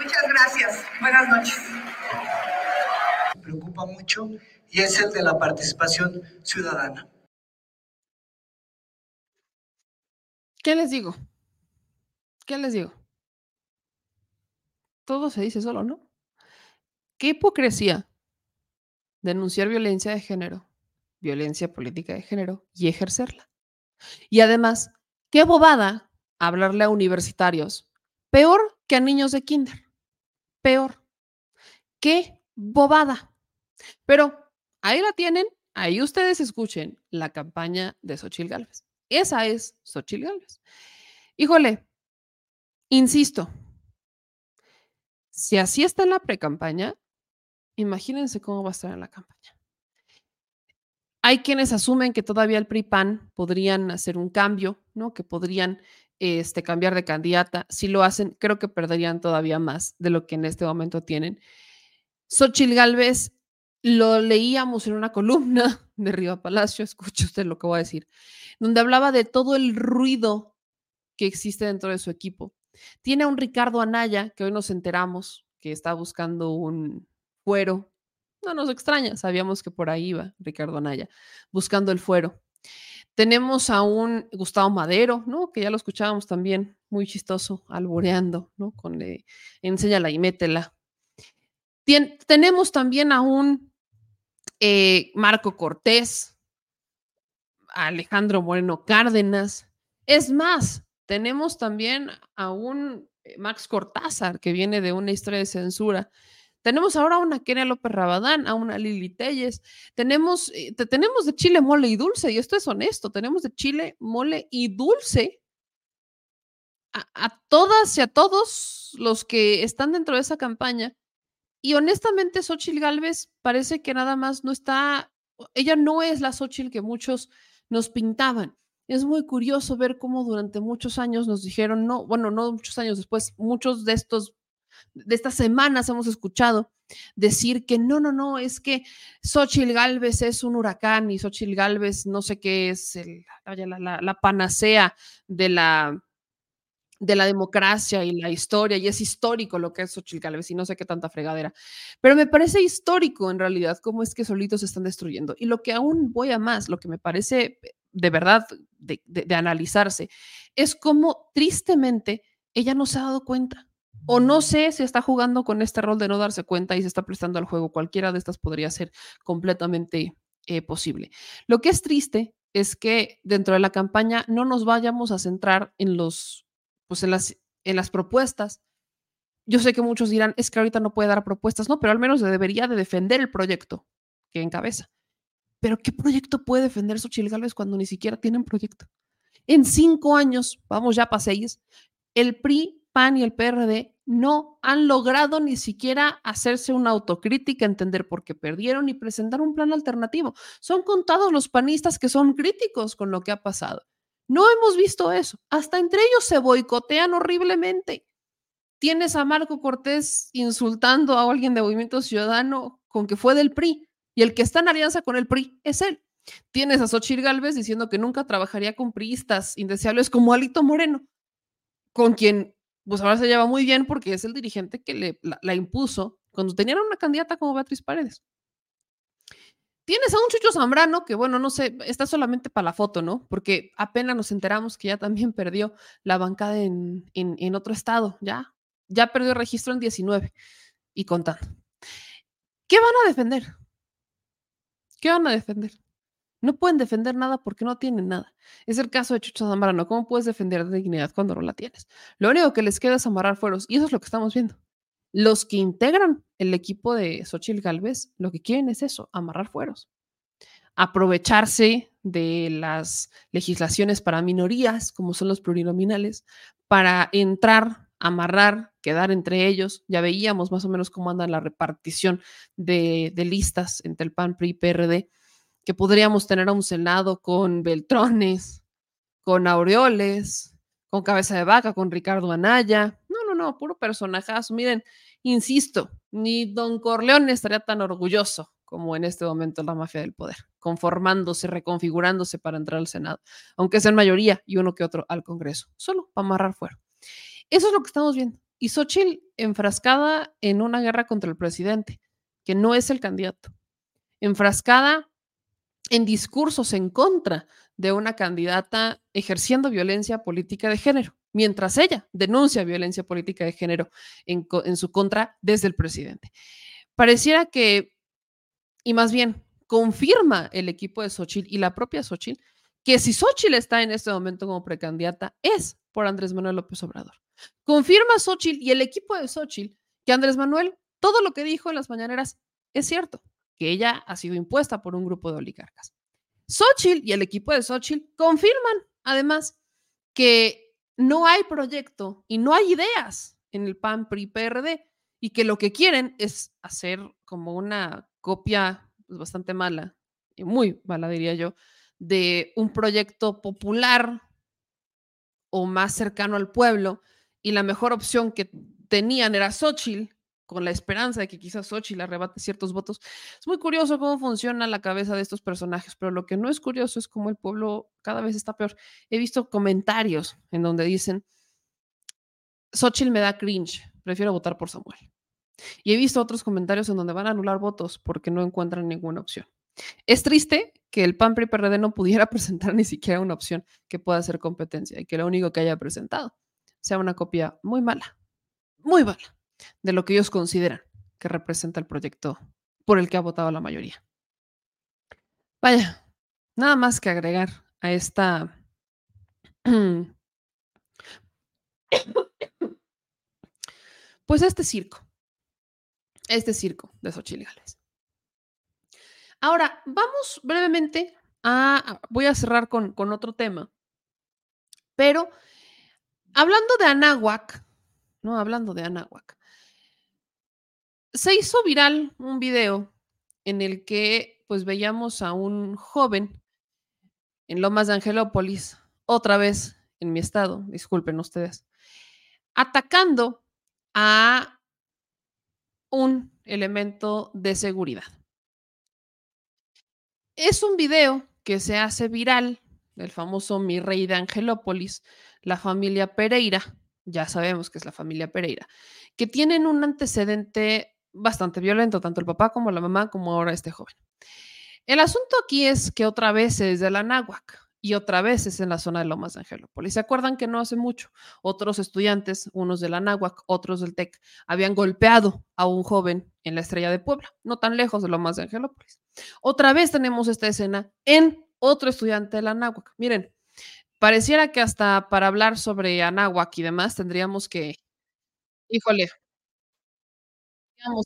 Muchas gracias. Buenas noches.
Me preocupa mucho y es el de la participación ciudadana.
¿Qué les digo? ¿Qué les digo? Todo se dice solo, ¿no? Qué hipocresía denunciar violencia de género, violencia política de género y ejercerla. Y además, qué bobada hablarle a universitarios, peor que a niños de kinder peor. ¡Qué bobada! Pero ahí la tienen, ahí ustedes escuchen la campaña de Xochil Gálvez. Esa es Xochil Gálvez. Híjole, insisto, si así está en la pre-campaña, imagínense cómo va a estar en la campaña. Hay quienes asumen que todavía el PRI-PAN podrían hacer un cambio, ¿no? Que podrían este, cambiar de candidata. Si lo hacen, creo que perderían todavía más de lo que en este momento tienen. Xochil Gálvez lo leíamos en una columna de Riva Palacio, escuche usted lo que voy a decir, donde hablaba de todo el ruido que existe dentro de su equipo. Tiene a un Ricardo Anaya, que hoy nos enteramos que está buscando un fuero. No nos extraña, sabíamos que por ahí iba Ricardo Anaya, buscando el fuero. Tenemos a un Gustavo Madero, ¿no? Que ya lo escuchábamos también, muy chistoso, alboreando, ¿no? Con eh, enséñala y métela. tenemos también a un eh, Marco Cortés, Alejandro Moreno Cárdenas. Es más, tenemos también a un eh, Max Cortázar, que viene de una historia de censura tenemos ahora a una Kenia López Rabadán, a una Lili Telles. Tenemos, eh, tenemos de chile, mole y dulce, y esto es honesto, tenemos de chile, mole y dulce a, todas y a todos los que están dentro de esa campaña. Y honestamente, Xochitl Galvez parece que nada más no está, ella no es la Xochitl que muchos nos pintaban. Es muy curioso ver cómo durante muchos años nos dijeron, no, bueno, no muchos años después, muchos de estos de estas semanas hemos escuchado decir que no, no, no, es que Xochitl Galvez es un huracán y Xochitl Galvez no sé qué es la, panacea de la, de la democracia y la historia, y es histórico lo que es Xochitl Galvez y no sé qué tanta fregadera. Pero me parece histórico en realidad cómo es que solitos se están destruyendo. Y lo que aún voy a más, lo que me parece de verdad de, de analizarse, es cómo tristemente ella no se ha dado cuenta o no sé si está jugando con este rol de no darse cuenta y se está prestando al juego. Cualquiera de estas podría ser completamente eh, posible. Lo que es triste es que dentro de la campaña no nos vayamos a centrar en los, pues en las, en las propuestas. Yo sé que muchos dirán, es que ahorita no puede dar propuestas, no, pero al menos debería de defender el proyecto que encabeza. Pero ¿qué proyecto puede defender Xochitl Gálvez cuando ni siquiera tienen proyecto? En cinco años, vamos ya para seis, el PRI PAN y el PRD no han logrado ni siquiera hacerse una autocrítica, entender por qué perdieron y presentar un plan alternativo. Son contados los panistas que son críticos con lo que ha pasado. No hemos visto eso. Hasta entre ellos se boicotean horriblemente. Tienes a Marco Cortés insultando a alguien de Movimiento Ciudadano con que fue del PRI y el que está en alianza con el PRI es él. Tienes a Xochitl Galvez diciendo que nunca trabajaría con priistas indeseables como Alito Moreno, con quien pues ahora se lleva muy bien porque es el dirigente que le, la, impuso cuando tenían una candidata como Beatriz Paredes. Tienes a un Chucho Zambrano que, bueno, no sé, está solamente para la foto, ¿no? Porque apenas nos enteramos que ya también perdió la bancada en, en, en otro estado, ya, ya perdió registro en 19 y contando. ¿Qué van a defender? ¿Qué van a defender? No pueden defender nada porque no tienen nada. Es el caso de Chucho Zambrano. ¿Cómo puedes defender la dignidad cuando no la tienes? Lo único que les queda es amarrar fueros y eso es lo que estamos viendo. Los que integran el equipo de Xochitl Galvez lo que quieren es eso, amarrar fueros. Aprovecharse de las legislaciones para minorías, como son los plurinominales, para entrar, amarrar, quedar entre ellos. Ya veíamos más o menos cómo anda la repartición de, de listas entre el PAN, PRI y PRD, que podríamos tener a un Senado con Beltrones, con Aureoles, con Cabeza de Vaca, con Ricardo Anaya. No, no, no, puro personajazo. Miren, insisto, ni Don Corleone estaría tan orgulloso como en este momento la mafia del poder, conformándose, reconfigurándose para entrar al Senado, aunque sean mayoría y uno que otro al Congreso, solo para amarrar fuera. Eso es lo que estamos viendo. Y Xochitl enfrascada en una guerra contra el presidente, que no es el candidato, enfrascada en discursos en contra de una candidata ejerciendo violencia política de género, mientras ella denuncia violencia política de género en, su contra desde el presidente. Pareciera que, y más bien, confirma el equipo de Xochitl y la propia Xochitl que si Xochitl está en este momento como precandidata es por Andrés Manuel López Obrador. Confirma Xochitl y el equipo de Xochitl que Andrés Manuel, todo lo que dijo en las mañaneras es cierto, que ella ha sido impuesta por un grupo de oligarcas. Xochitl y el equipo de Xochitl confirman, además, que no hay proyecto y no hay ideas en el PAN PRI PRD y que lo que quieren es hacer como una copia pues, bastante mala, y muy mala diría yo, de un proyecto popular o más cercano al pueblo y la mejor opción que tenían era Xochitl con la esperanza de que quizás Xochitl arrebate ciertos votos. Es muy curioso cómo funciona la cabeza de estos personajes, pero lo que no es curioso es cómo el pueblo cada vez está peor. He visto comentarios en donde dicen, Xochitl me da cringe, prefiero votar por Samuel. Y he visto otros comentarios en donde van a anular votos porque no encuentran ninguna opción. Es triste que el PAN PRD no pudiera presentar ni siquiera una opción que pueda ser competencia y que lo único que haya presentado sea una copia muy mala, muy mala de lo que ellos consideran que representa el proyecto por el que ha votado la mayoría. Vaya, nada más que agregar a esta pues este circo, este circo de Xochitl Gales. Ahora, vamos brevemente a, voy a cerrar con, con otro tema, pero hablando de Anáhuac, no hablando de Anáhuac, se hizo viral un video en el que pues veíamos a un joven en Lomas de Angelópolis, otra vez en mi estado, disculpen ustedes, atacando a un elemento de seguridad. Es un video que se hace viral del famoso Mi Rey de Angelópolis, la familia Pereira, ya sabemos que es la familia Pereira, que tienen un antecedente bastante violento, tanto el papá como la mamá, como ahora este joven. El asunto aquí es que otra vez es de la náhuac y otra vez es en la zona de Lomas de Angelópolis. ¿Se acuerdan que no hace mucho otros estudiantes, unos de la náhuac, otros del TEC, habían golpeado a un joven en la Estrella de Puebla, no tan lejos de Lomas de Angelópolis? Otra vez tenemos esta escena en otro estudiante de la náhuac. Miren, pareciera que hasta para hablar sobre Anáhuac y demás tendríamos que, híjole,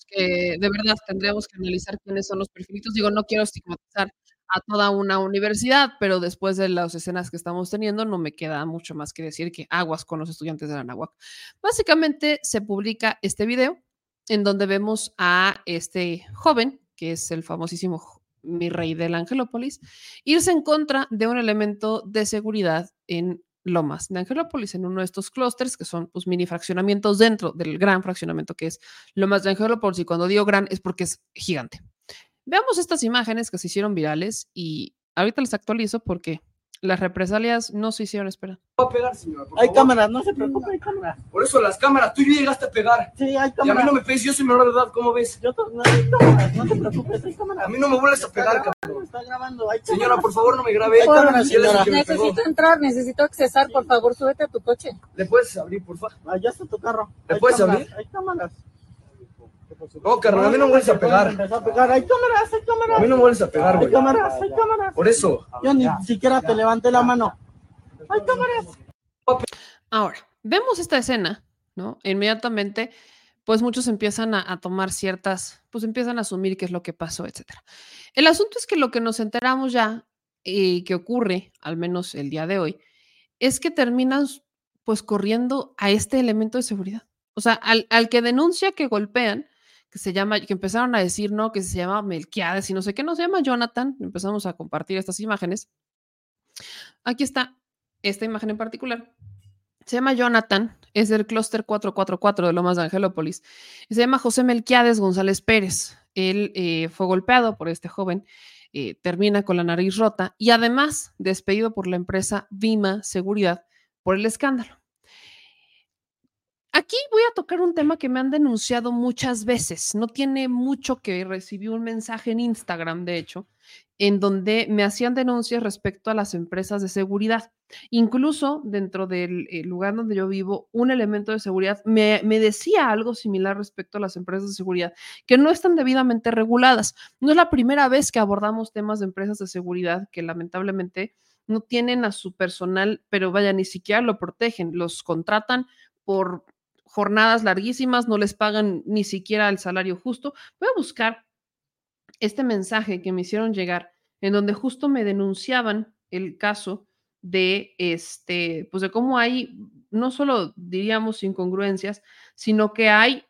que de verdad tendríamos que analizar quiénes son los perfilitos. Digo, no quiero estigmatizar a toda una universidad, pero después de las escenas que estamos teniendo, no me queda mucho más que decir que aguas con los estudiantes de la Nahuac. Básicamente se publica este video en donde vemos a este joven, que es el famosísimo mi rey del Angelópolis, irse en contra de un elemento de seguridad en Lomas de Angelópolis, en uno de estos clústeres que son pues, mini fraccionamientos dentro del gran fraccionamiento que es Lomas de Angelópolis. Y cuando digo gran es porque es gigante. Veamos estas imágenes que se hicieron virales y ahorita les actualizo porque las represalias no se hicieron esperar.
a pegar, señora. Hay cámaras, no se preocupe, hay cámaras. Por eso las cámaras, tú ya llegaste a pegar. Sí, hay cámaras. Y a mí no me pegues, yo soy menor de edad, ¿cómo ves? Yo no hay cámaras, no te preocupes, hay cámaras. A mí no me vuelves a pegar, cabrón. Está grabando, hay Señora, por favor, no me grabe, hay cámaras.
Necesito entrar, necesito accesar, por favor, súbete a tu coche.
¿Le puedes abrir, por favor?
Allá está tu carro.
¿Le puedes abrir?
Hay cámaras.
No, carnal, a mí no me vuelves a pegar.
Hay cámaras, hay cámaras.
A mí no me vuelves a pegar, güey.
Hay cámaras, hay cámaras.
Por eso.
Yo ni siquiera te levanté la mano. Hay cámaras.
Ahora, vemos esta escena, ¿no? Inmediatamente, pues muchos empiezan a, a, tomar ciertas, pues empiezan a asumir qué es lo que pasó, etcétera. El asunto es que lo que nos enteramos ya y eh, que ocurre, al menos el día de hoy, es que terminan pues corriendo a este elemento de seguridad. O sea, al, al que denuncia que golpean, que se llama, que empezaron a decir, no, que se llama Melquiades y no sé qué, no se llama Jonathan, empezamos a compartir estas imágenes. Aquí está esta imagen en particular. Se llama Jonathan, es del clúster 444 de Lomas de Angelópolis. Se llama José Melquiades González Pérez. Él eh, fue golpeado por este joven, eh, termina con la nariz rota y además despedido por la empresa Vima Seguridad por el escándalo. Aquí voy a tocar un tema que me han denunciado muchas veces. No tiene mucho que recibí un mensaje en Instagram, de hecho, en donde me hacían denuncias respecto a las empresas de seguridad. Incluso dentro del eh, lugar donde yo vivo, un elemento de seguridad me, me, decía algo similar respecto a las empresas de seguridad, que no están debidamente reguladas. No es la primera vez que abordamos temas de empresas de seguridad que lamentablemente no tienen a su personal, pero vaya, ni siquiera lo protegen, los contratan por jornadas larguísimas, no les pagan ni siquiera el salario justo. Voy a buscar este mensaje que me hicieron llegar, en donde justo me denunciaban el caso de este, pues de cómo hay, no solo diríamos incongruencias, sino que hay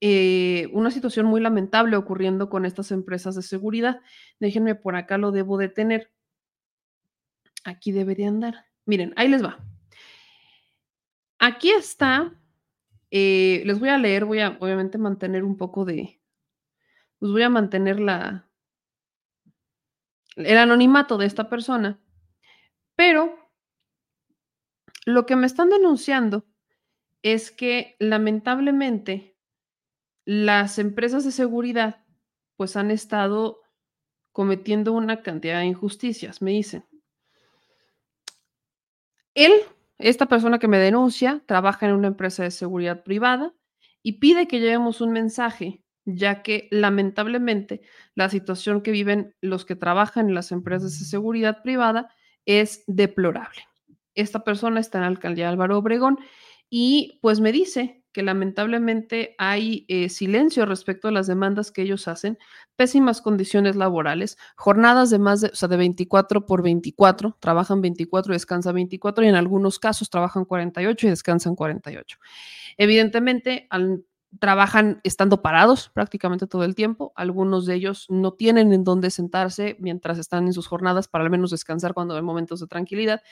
eh, una situación muy lamentable ocurriendo con estas empresas de seguridad. Déjenme por acá, lo debo de tener. Aquí debería andar. Miren, ahí les va. Aquí está eh, les voy a leer, voy a obviamente mantener un poco de, pues voy a mantener la, el anonimato de esta persona, pero lo que me están denunciando es que lamentablemente las empresas de seguridad pues han estado cometiendo una cantidad de injusticias, me dicen. Él esta persona que me denuncia trabaja en una empresa de seguridad privada y pide que llevemos un mensaje, ya que lamentablemente la situación que viven los que trabajan en las empresas de seguridad privada es deplorable. Esta persona está en la alcaldía Álvaro Obregón y pues me dice que lamentablemente hay eh, silencio respecto a las demandas que ellos hacen, pésimas condiciones laborales, jornadas de más de, o sea, de 24 por 24, trabajan 24 y descansan 24 y en algunos casos trabajan 48 y descansan 48. Evidentemente, trabajan estando parados prácticamente todo el tiempo, algunos de ellos no tienen en dónde sentarse mientras están en sus jornadas para al menos descansar cuando hay momentos de tranquilidad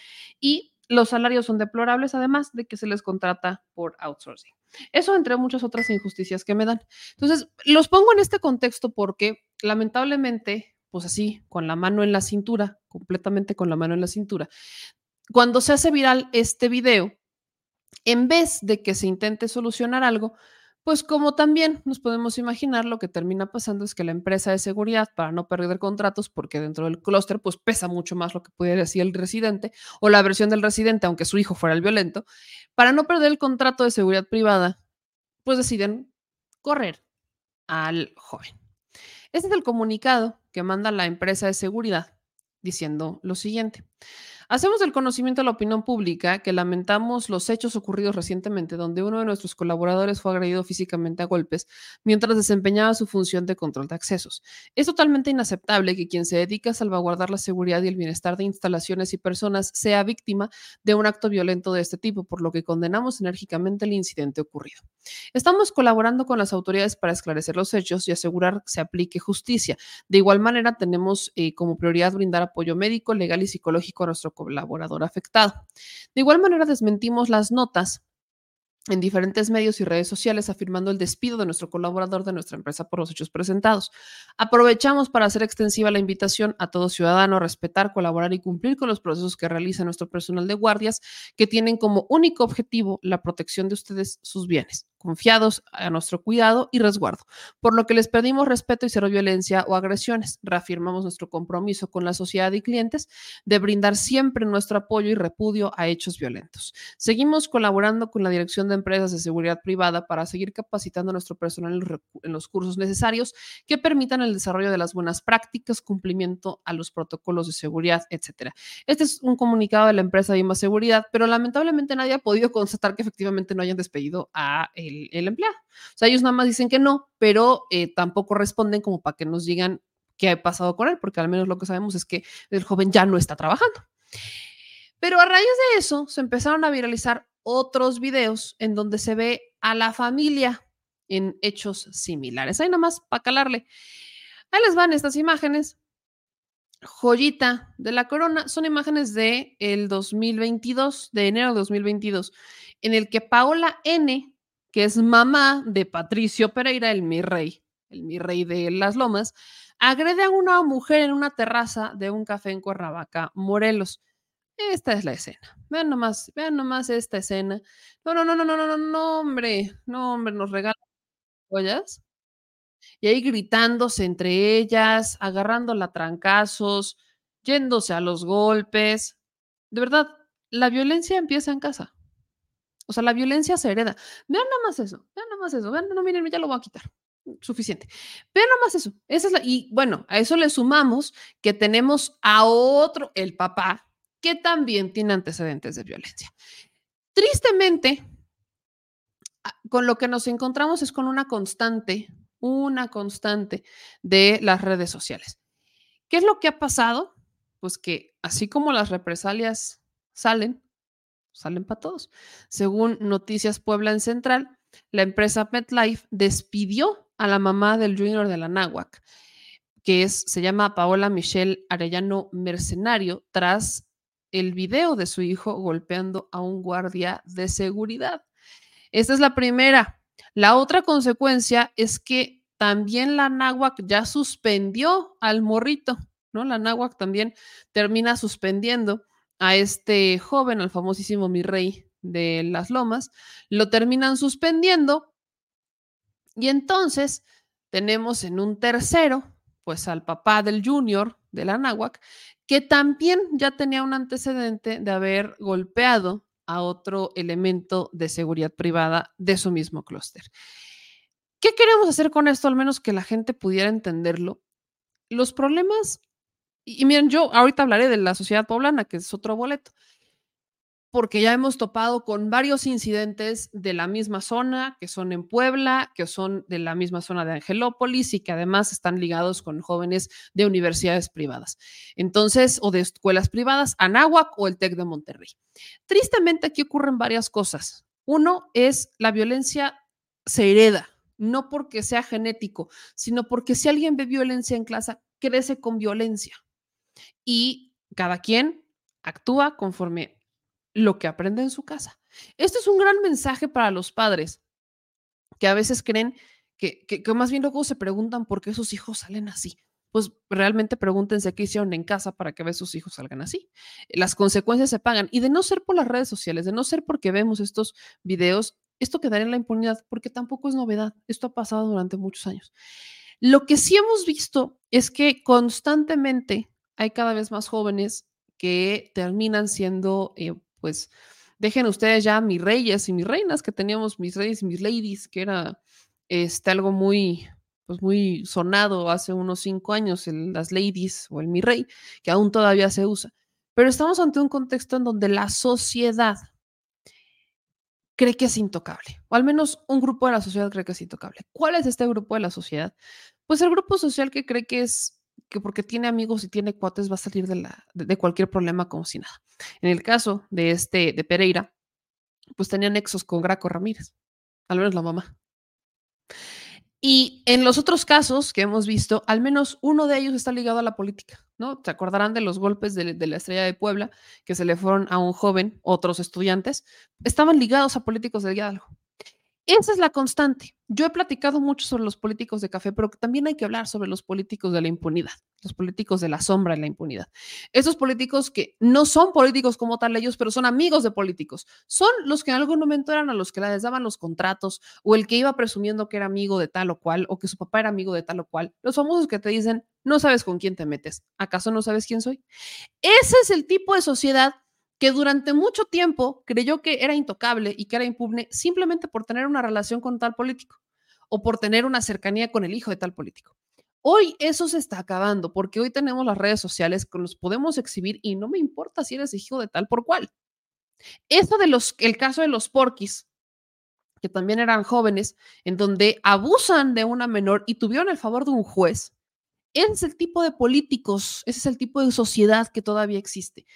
y los salarios son deplorables, además de que se les contrata por outsourcing. Eso entre muchas otras injusticias que me dan. Entonces, los pongo en este contexto porque lamentablemente, pues así, con la mano en la cintura, completamente con la mano en la cintura, cuando se hace viral este video, en vez de que se intente solucionar algo, pues como también nos podemos imaginar, lo que termina pasando es que la empresa de seguridad, para no perder contratos, porque dentro del clúster pues pesa mucho más lo que pudiera decir el residente o la versión del residente, aunque su hijo fuera el violento, para no perder el contrato de seguridad privada, pues deciden correr al joven. Este es el comunicado que manda la empresa de seguridad diciendo lo siguiente. Hacemos el conocimiento a la opinión pública que lamentamos los hechos ocurridos recientemente donde uno de nuestros colaboradores fue agredido físicamente a golpes mientras desempeñaba su función de control de accesos. Es totalmente inaceptable que quien se dedica a salvaguardar la seguridad y el bienestar de instalaciones y personas sea víctima de un acto violento de este tipo, por lo que condenamos enérgicamente el incidente ocurrido. Estamos colaborando con las autoridades para esclarecer los hechos y asegurar que se aplique justicia. De igual manera, tenemos eh, como prioridad brindar apoyo médico, legal y psicológico a nuestro colaborador afectado. De igual manera, desmentimos las notas en diferentes medios y redes sociales afirmando el despido de nuestro colaborador de nuestra empresa por los hechos presentados. Aprovechamos para hacer extensiva la invitación a todo ciudadano a respetar, colaborar y cumplir con los procesos que realiza nuestro personal de guardias que tienen como único objetivo la protección de ustedes, sus bienes confiados a nuestro cuidado y resguardo, por lo que les pedimos respeto y cero violencia o agresiones. Reafirmamos nuestro compromiso con la sociedad y clientes de brindar siempre nuestro apoyo y repudio a hechos violentos. Seguimos colaborando con la Dirección de Empresas de Seguridad Privada para seguir capacitando a nuestro personal en los cursos necesarios que permitan el desarrollo de las buenas prácticas, cumplimiento a los protocolos de seguridad, etcétera. Este es un comunicado de la empresa Vima Seguridad, pero lamentablemente nadie ha podido constatar que efectivamente no hayan despedido a el, empleado. O sea, ellos nada más dicen que no, pero eh, tampoco responden como para que nos digan qué ha pasado con él, porque al menos lo que sabemos es que el joven ya no está trabajando. Pero a raíz de eso se empezaron a viralizar otros videos en donde se ve a la familia en hechos similares. Ahí nomás para calarle. Ahí les van estas imágenes. Joyita de la corona. Son imágenes de el 2022, de enero de 2022, en el que Paola N que es mamá de Patricio Pereira, el mi rey, el mi rey de las lomas, agrede a una mujer en una terraza de un café en Cuernavaca, Morelos. Esta es la escena. Vean nomás, vean nomás esta escena. No, no, no, no, no, no, no, hombre, no, hombre, nos regalan joyas. Y ahí gritándose entre ellas, agarrándola trancazos, yéndose a los golpes. De verdad, la violencia empieza en casa. O sea, la violencia se hereda. Vean nada más eso, vean nada más eso, vean, no, miren, ya lo voy a quitar. Suficiente. Vean nada más eso. Esa es la, y bueno, a eso le sumamos que tenemos a otro, el papá, que también tiene antecedentes de violencia. Tristemente, con lo que nos encontramos es con una constante, una constante de las redes sociales. ¿Qué es lo que ha pasado? Pues que así como las represalias salen, salen para todos. Según Noticias Puebla en Central, la empresa MetLife despidió a la mamá del junior de la Náhuac, que es, se llama Paola Michelle Arellano Mercenario, tras el video de su hijo golpeando a un guardia de seguridad. Esta es la primera. La otra consecuencia es que también la Náhuac ya suspendió al morrito, ¿no? La Náhuac también termina suspendiendo a este joven, al famosísimo mi rey de las lomas, lo terminan suspendiendo y entonces tenemos en un tercero, pues al papá del junior de la náhuac, que también ya tenía un antecedente de haber golpeado a otro elemento de seguridad privada de su mismo clúster. ¿Qué queremos hacer con esto? Al menos que la gente pudiera entenderlo. Los problemas y, miren, yo ahorita hablaré de la sociedad poblana, que es otro boleto, porque ya hemos topado con varios incidentes de la misma zona, que son en Puebla, que son de la misma zona de Angelópolis y que además están ligados con jóvenes de universidades privadas. Entonces, o de escuelas privadas, Anáhuac o el TEC de Monterrey. Tristemente aquí ocurren varias cosas. Uno es la violencia se hereda, no porque sea genético, sino porque si alguien ve violencia en clase, crece con violencia y cada quien actúa conforme lo que aprende en su casa. Esto es un gran mensaje para los padres que a veces creen que, que, más bien luego se preguntan por qué sus hijos salen así. Pues realmente pregúntense qué hicieron en casa para que sus hijos salgan así. Las consecuencias se pagan. Y de no ser por las redes sociales, de no ser porque vemos estos videos, esto quedaría en la impunidad, porque tampoco es novedad. Esto ha pasado durante muchos años. Lo que sí hemos visto es que constantemente hay cada vez más jóvenes que terminan siendo, eh, pues, dejen ustedes ya mis reyes y mis reinas, que teníamos mis reyes y mis ladies, que era este, algo muy, pues, muy sonado hace unos cinco años, las ladies o el mi rey, que aún todavía se usa. Pero estamos ante un contexto en donde la sociedad cree que es intocable, o al menos un grupo de la sociedad cree que es intocable. ¿Cuál es este grupo de la sociedad? Pues el grupo social que cree que es que porque tiene amigos y tiene cuates va a salir de, la, de, cualquier problema como si nada. En el caso de este, de Pereira, pues tenía nexos con Graco Ramírez, al menos la mamá. Y en los otros casos que hemos visto, al menos uno de ellos está ligado a la política, ¿no? Se acordarán de los golpes de, de la estrella de Puebla que se le fueron a un joven, otros estudiantes, estaban ligados a políticos del Hidalgo. Esa es la constante. Yo he platicado mucho sobre los políticos de café, pero también hay que hablar sobre los políticos de la impunidad, los políticos de la sombra de la impunidad. Esos políticos que no son políticos como tal ellos, pero son amigos de políticos. Son los que en algún momento eran a los que les daban los contratos o el que iba presumiendo que era amigo de tal o cual o que su papá era amigo de tal o cual. Los famosos que te dicen, no sabes con quién te metes. ¿Acaso no sabes quién soy? Ese es el tipo de sociedad que durante mucho tiempo creyó que era intocable y que era impugne simplemente por tener una relación con tal político o por tener una cercanía con el hijo de tal político. Hoy eso se está acabando porque hoy tenemos las redes sociales que nos podemos exhibir y no me importa si eres hijo de tal por cual. Eso de los, el caso de los porquis, que también eran jóvenes, en donde abusan de una menor y tuvieron el favor de un juez, ese es el tipo de políticos, ese es el tipo de sociedad que todavía existe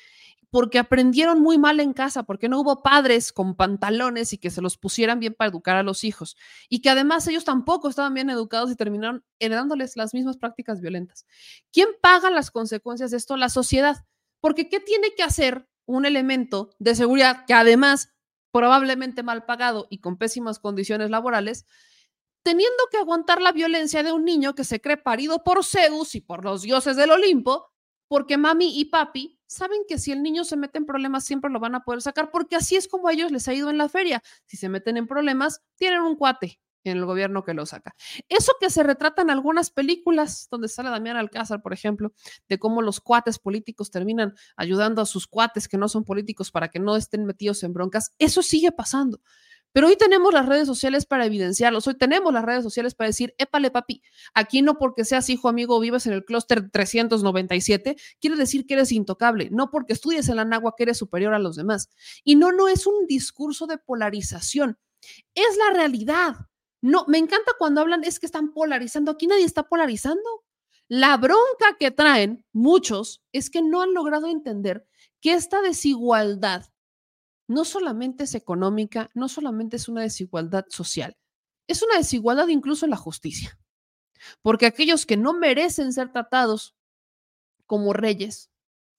porque aprendieron muy mal en casa, porque no hubo padres con pantalones y que se los pusieran bien para educar a los hijos, y que además ellos tampoco estaban bien educados y terminaron heredándoles las mismas prácticas violentas. ¿Quién paga las consecuencias de esto? La sociedad. Porque ¿qué tiene que hacer un elemento de seguridad que además probablemente mal pagado y con pésimas condiciones laborales, teniendo que aguantar la violencia de un niño que se cree parido por Zeus y por los dioses del Olimpo, porque mami y papi saben que si el niño se mete en problemas siempre lo van a poder sacar, porque así es como a ellos les ha ido en la feria. Si se meten en problemas, tienen un cuate en el gobierno que lo saca. Eso que se retrata en algunas películas, donde sale Damián Alcázar, por ejemplo, de cómo los cuates políticos terminan ayudando a sus cuates que no son políticos para que no estén metidos en broncas, eso sigue pasando. Pero hoy tenemos las redes sociales para evidenciarlos, hoy tenemos las redes sociales para decir, épale papi, aquí no porque seas hijo, amigo o vivas en el clúster 397, quiere decir que eres intocable, no porque estudies en la nagua que eres superior a los demás. Y no, no es un discurso de polarización, es la realidad. No, me encanta cuando hablan, es que están polarizando, aquí nadie está polarizando. La bronca que traen muchos es que no han logrado entender que esta desigualdad no solamente es económica, no solamente es una desigualdad social, es una desigualdad incluso en la justicia. Porque aquellos que no merecen ser tratados como reyes,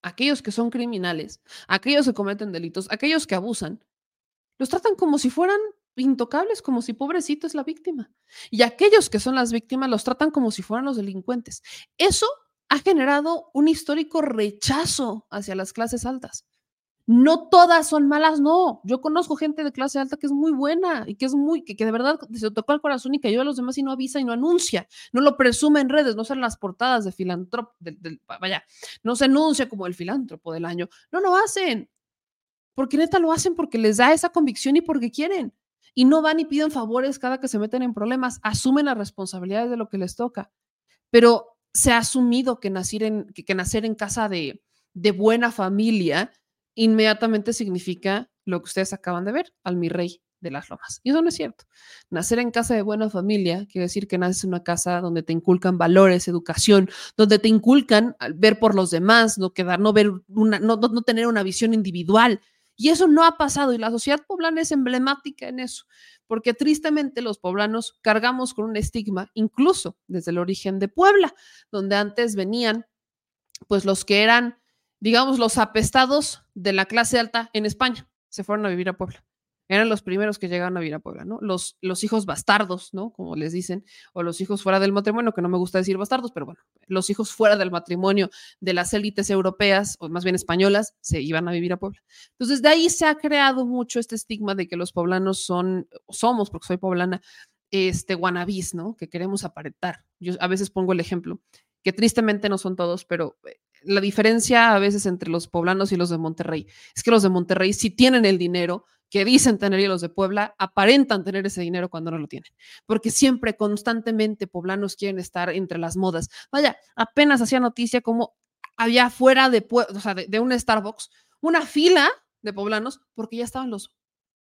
aquellos que son criminales, aquellos que cometen delitos, aquellos que abusan, los tratan como si fueran intocables, como si pobrecito es la víctima. Y aquellos que son las víctimas los tratan como si fueran los delincuentes. Eso ha generado un histórico rechazo hacia las clases altas. No todas son malas, no. Yo conozco gente de clase alta que es muy buena y que es muy, que, de verdad se tocó el corazón y que ayuda a los demás y no avisa y no anuncia, no lo presume en redes, no salen las portadas de filántropo, vaya, no se anuncia como el filántropo del año. No lo hacen. Porque neta lo hacen porque les da esa convicción y porque quieren. Y no van y piden favores cada que se meten en problemas, asumen las responsabilidades de lo que les toca. Pero se ha asumido que nacer en, que, nacer en casa de, de buena familia inmediatamente significa lo que ustedes acaban de ver, al mi rey de las lomas. Y eso no es cierto. Nacer en casa de buena familia quiere decir que naces en una casa donde te inculcan valores, educación, donde te inculcan ver por los demás, no quedar, no ver una, no, no tener una visión individual. Y eso no ha pasado y la sociedad poblana es emblemática en eso, porque tristemente los poblanos cargamos con un estigma, incluso desde el origen de Puebla, donde antes venían pues los que eran digamos, los apestados de la clase alta en España se fueron a vivir a Puebla. Eran los primeros que llegaron a vivir a Puebla, ¿no? Los, los hijos bastardos, ¿no? Como les dicen, o los hijos fuera del matrimonio, que no me gusta decir bastardos, pero bueno, los hijos fuera del matrimonio de las élites europeas, o más bien españolas, se iban a vivir a Puebla. Entonces, de ahí se ha creado mucho este estigma de que los poblanos son, somos, porque soy poblana, este, guanabís, ¿no? Que queremos aparentar. Yo a veces pongo el ejemplo, que tristemente no son todos, pero eh, la diferencia a veces entre los poblanos y los de Monterrey es que los de Monterrey sí tienen el dinero que dicen tener y los de Puebla aparentan tener ese dinero cuando no lo tienen, porque siempre constantemente poblanos quieren estar entre las modas. Vaya, apenas hacía noticia como había fuera de, o sea, de, de un Starbucks una fila de poblanos porque ya estaban los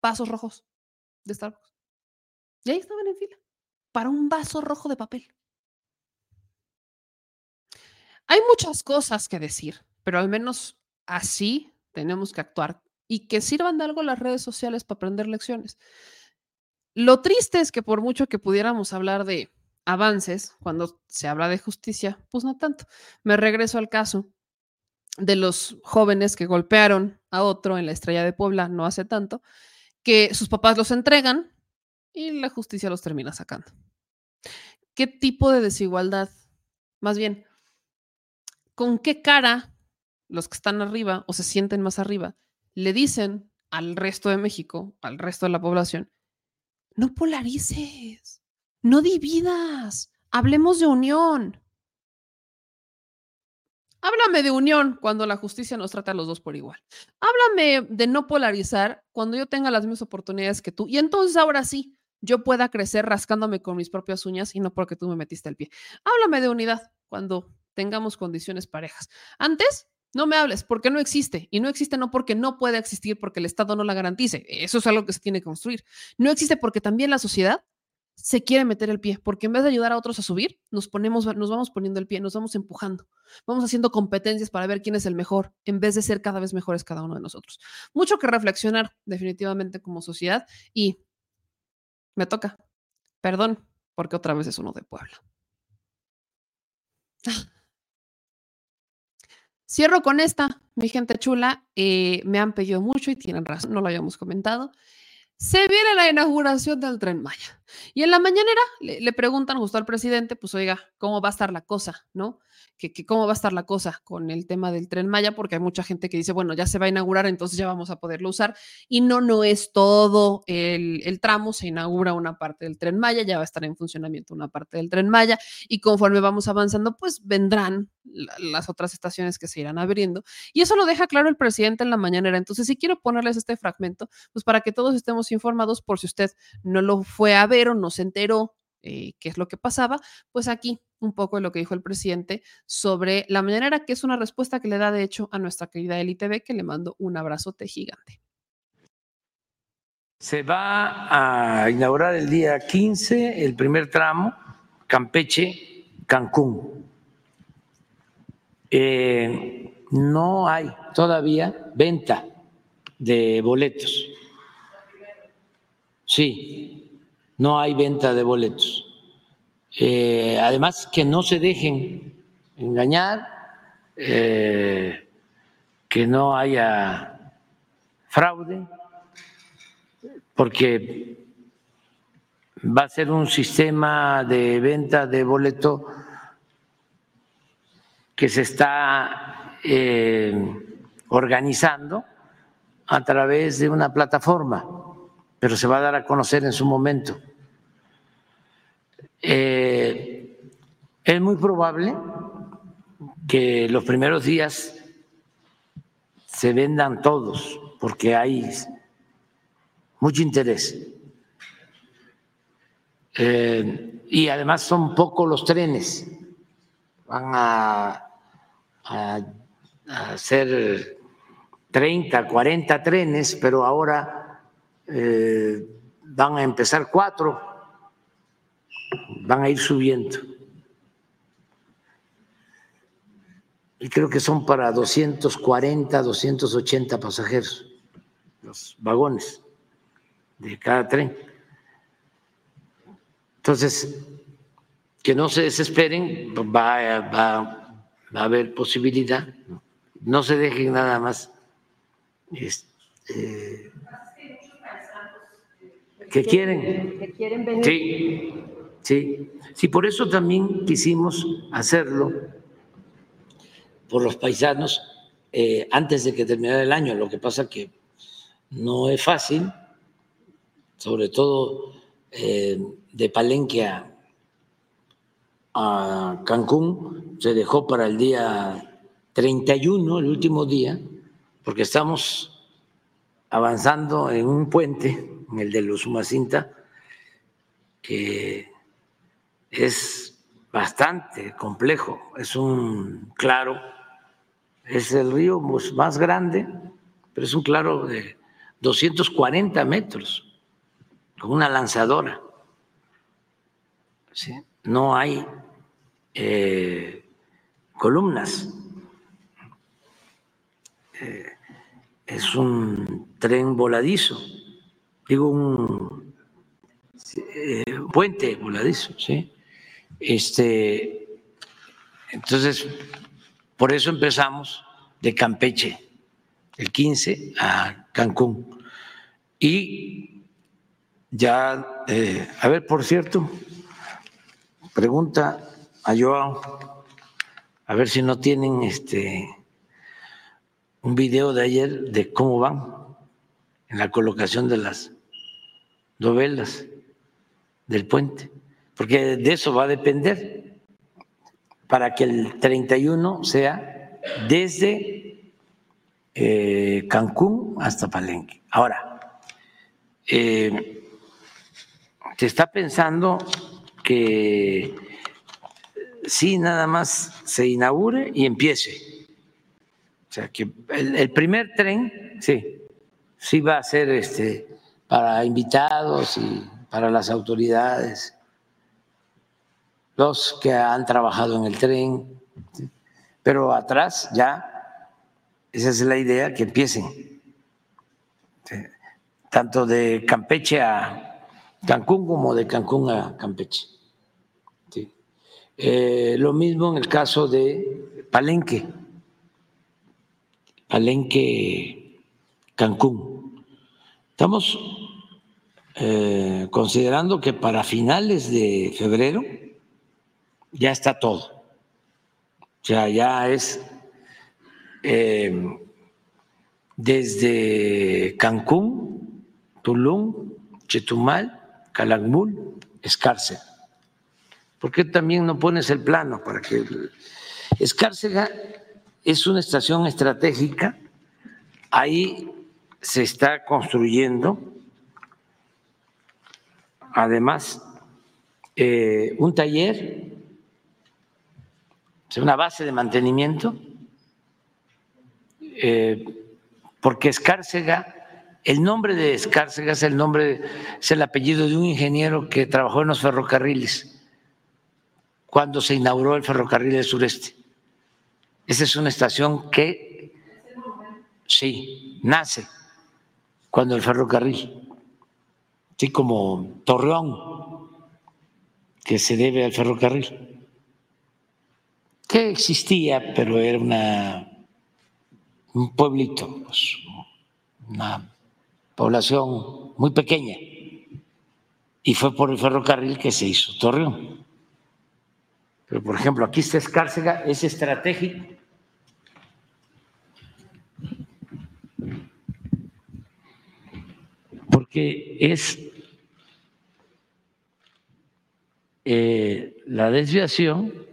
vasos rojos de Starbucks. Y ahí estaban en fila para un vaso rojo de papel. Hay muchas cosas que decir, pero al menos así tenemos que actuar y que sirvan de algo las redes sociales para aprender lecciones. Lo triste es que por mucho que pudiéramos hablar de avances, cuando se habla de justicia, pues no tanto. Me regreso al caso de los jóvenes que golpearon a otro en la estrella de Puebla no hace tanto, que sus papás los entregan y la justicia los termina sacando. ¿Qué tipo de desigualdad? Más bien, ¿con qué cara los que están arriba o se sienten más arriba le dicen al resto de México, al resto de la población, no polarices, no dividas, hablemos de unión? Háblame de unión cuando la justicia nos trata a los dos por igual. Háblame de no polarizar cuando yo tenga las mismas oportunidades que tú. Y entonces ahora sí, yo pueda crecer rascándome con mis propias uñas y no porque tú me metiste el pie. Háblame de unidad cuando tengamos condiciones parejas. Antes, no me hables porque no existe. Y no existe no porque no puede existir porque el Estado no la garantice. Eso es algo que se tiene que construir. No existe porque también la sociedad se quiere meter el pie, porque en vez de ayudar a otros a subir, nos ponemos, nos vamos poniendo el pie, nos vamos empujando, vamos haciendo competencias para ver quién es el mejor, en vez de ser cada vez mejores cada uno de nosotros. Mucho que reflexionar definitivamente como sociedad y me toca, perdón, porque otra vez es uno de Puebla. Cierro con esta, mi gente chula, eh, me han pedido mucho y tienen razón, no lo habíamos comentado se viene la inauguración del tren Maya. Y en la mañanera le, preguntan justo al presidente, pues oiga, ¿cómo va a estar la cosa? ¿No? Que, cómo va a estar la cosa con el tema del tren Maya, porque hay mucha gente que dice, bueno, ya se va a inaugurar, entonces ya vamos a poderlo usar. Y no, no es todo el, tramo, se inaugura una parte del tren Maya, ya va a estar en funcionamiento una parte del tren Maya, y conforme vamos avanzando, pues vendrán las otras estaciones que se irán abriendo. Y eso lo deja claro el presidente en la mañanera. Entonces, si quiero ponerles este fragmento, pues para que todos estemos informados por si usted no lo fue a ver o no se enteró eh, qué es lo que pasaba, pues aquí un poco de lo que dijo el presidente sobre la mañanera, que es una respuesta que le da de hecho a nuestra querida LITV, que le mando un abrazote gigante.
Se va a inaugurar el día 15 el primer tramo, Campeche, Cancún. Eh, no hay todavía venta de boletos. Sí, no hay venta de boletos. Eh, además, que no se dejen engañar, eh, que no haya fraude, porque va a ser un sistema de venta de boleto que se está eh, organizando a través de una plataforma, pero se va a dar a conocer en su momento. Eh, es muy probable que los primeros días se vendan todos, porque hay mucho interés. Eh, y además son pocos los trenes, van a a, hacer 30, 40 trenes, pero ahora eh, van a empezar cuatro, van a ir subiendo. Y creo que son para 240, 280 pasajeros, los vagones de cada tren. Entonces, que no se desesperen, va, va va a haber posibilidad. No se dejen nada más. Este, que quieren. Que quieren venir. Sí, sí. Sí, por eso también quisimos hacerlo por los paisanos eh, antes de que terminara el año. Lo que pasa que no es fácil, sobre todo eh, de Palenque a, a Cancún, se dejó para el día 31, el último día, porque estamos avanzando en un puente, en el de los Humacinta, que es bastante complejo, es un claro, es el río pues, más grande, pero es un claro de 240 metros, con una lanzadora. No hay eh, columnas. Eh, es un tren voladizo, digo un eh, puente voladizo, ¿sí? Este, entonces, por eso empezamos de Campeche, el 15 a Cancún. Y ya, eh, a ver, por cierto, pregunta a Joao, a ver si no tienen este un video de ayer de cómo van en la colocación de las novelas del puente, porque de eso va a depender para que el 31 sea desde eh, Cancún hasta Palenque. Ahora, eh, se está pensando que sí, nada más se inaugure y empiece. O sea, que el, el primer tren, sí, sí va a ser este, para invitados y para las autoridades, los que han trabajado en el tren, pero atrás ya, esa es la idea, que empiecen, tanto de Campeche a Cancún como de Cancún a Campeche. Eh, lo mismo en el caso de Palenque, Palenque, Cancún. Estamos eh, considerando que para finales de febrero ya está todo. O ya es eh, desde Cancún, Tulum, Chetumal, Calakmul, Escárcega. ¿Por qué también no pones el plano para que Escárcega es una estación estratégica, ahí se está construyendo además eh, un taller, una base de mantenimiento, eh, porque Escárcega, el nombre de Escárcega es el nombre, es el apellido de un ingeniero que trabajó en los ferrocarriles cuando se inauguró el ferrocarril del sureste. Esa es una estación que, sí, nace cuando el ferrocarril, así como Torreón, que se debe al ferrocarril, que existía, pero era una, un pueblito, pues, una población muy pequeña, y fue por el ferrocarril que se hizo Torreón. Pero, por ejemplo, aquí está Escárcega, es estratégico. Porque es eh, la desviación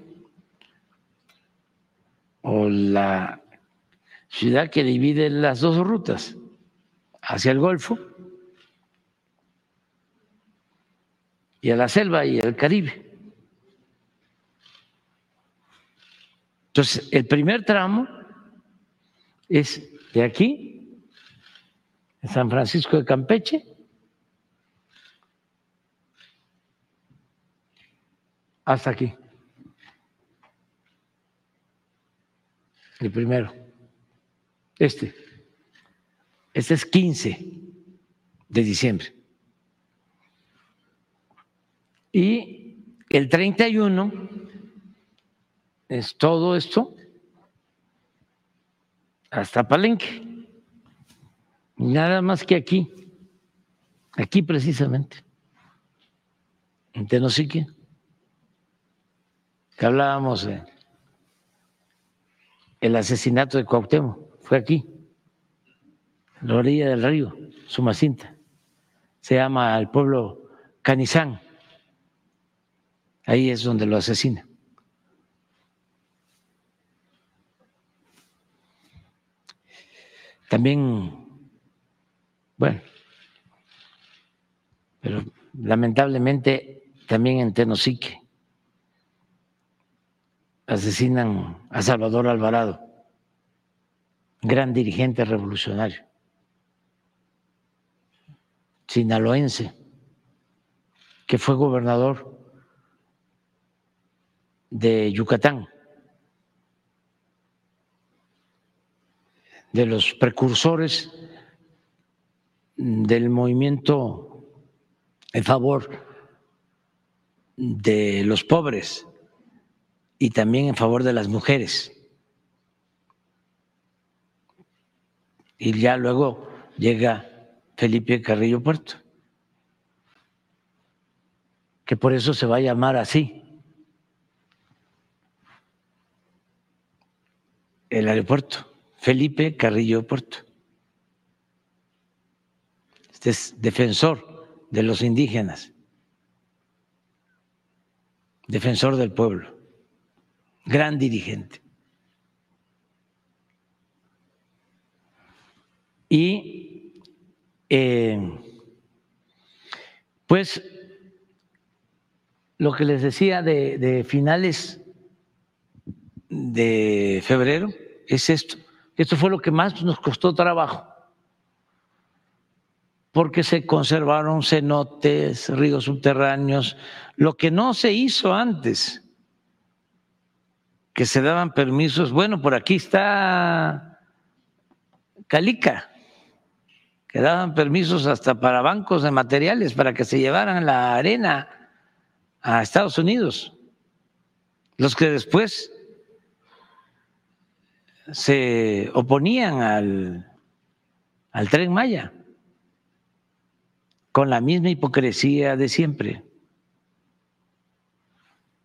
o la ciudad que divide las dos rutas hacia el Golfo y a la selva y al Caribe. Entonces, el primer tramo es de aquí, de San Francisco de Campeche, hasta aquí. El primero. Este. Este es 15 de diciembre. Y el 31 es todo esto hasta Palenque. Nada más que aquí, aquí precisamente, en Tenosique, que hablábamos de el asesinato de Cuauhtémoc, fue aquí, en la orilla del río, Sumacinta. Se llama el pueblo Canizán. Ahí es donde lo asesinan. También, bueno, pero lamentablemente también en Tenosique asesinan a Salvador Alvarado, gran dirigente revolucionario, sinaloense, que fue gobernador de Yucatán. de los precursores del movimiento en favor de los pobres y también en favor de las mujeres. Y ya luego llega Felipe Carrillo Puerto, que por eso se va a llamar así. El aeropuerto, Felipe Carrillo Puerto. Este es defensor de los indígenas, defensor del pueblo, gran dirigente. Y eh, pues lo que les decía de, de finales de febrero es esto. Esto fue lo que más nos costó trabajo porque se conservaron cenotes, ríos subterráneos, lo que no se hizo antes, que se daban permisos. Bueno, por aquí está Calica, que daban permisos hasta para bancos de materiales para que se llevaran la arena a Estados Unidos. Los que después se oponían al, al tren Maya con la misma hipocresía de siempre.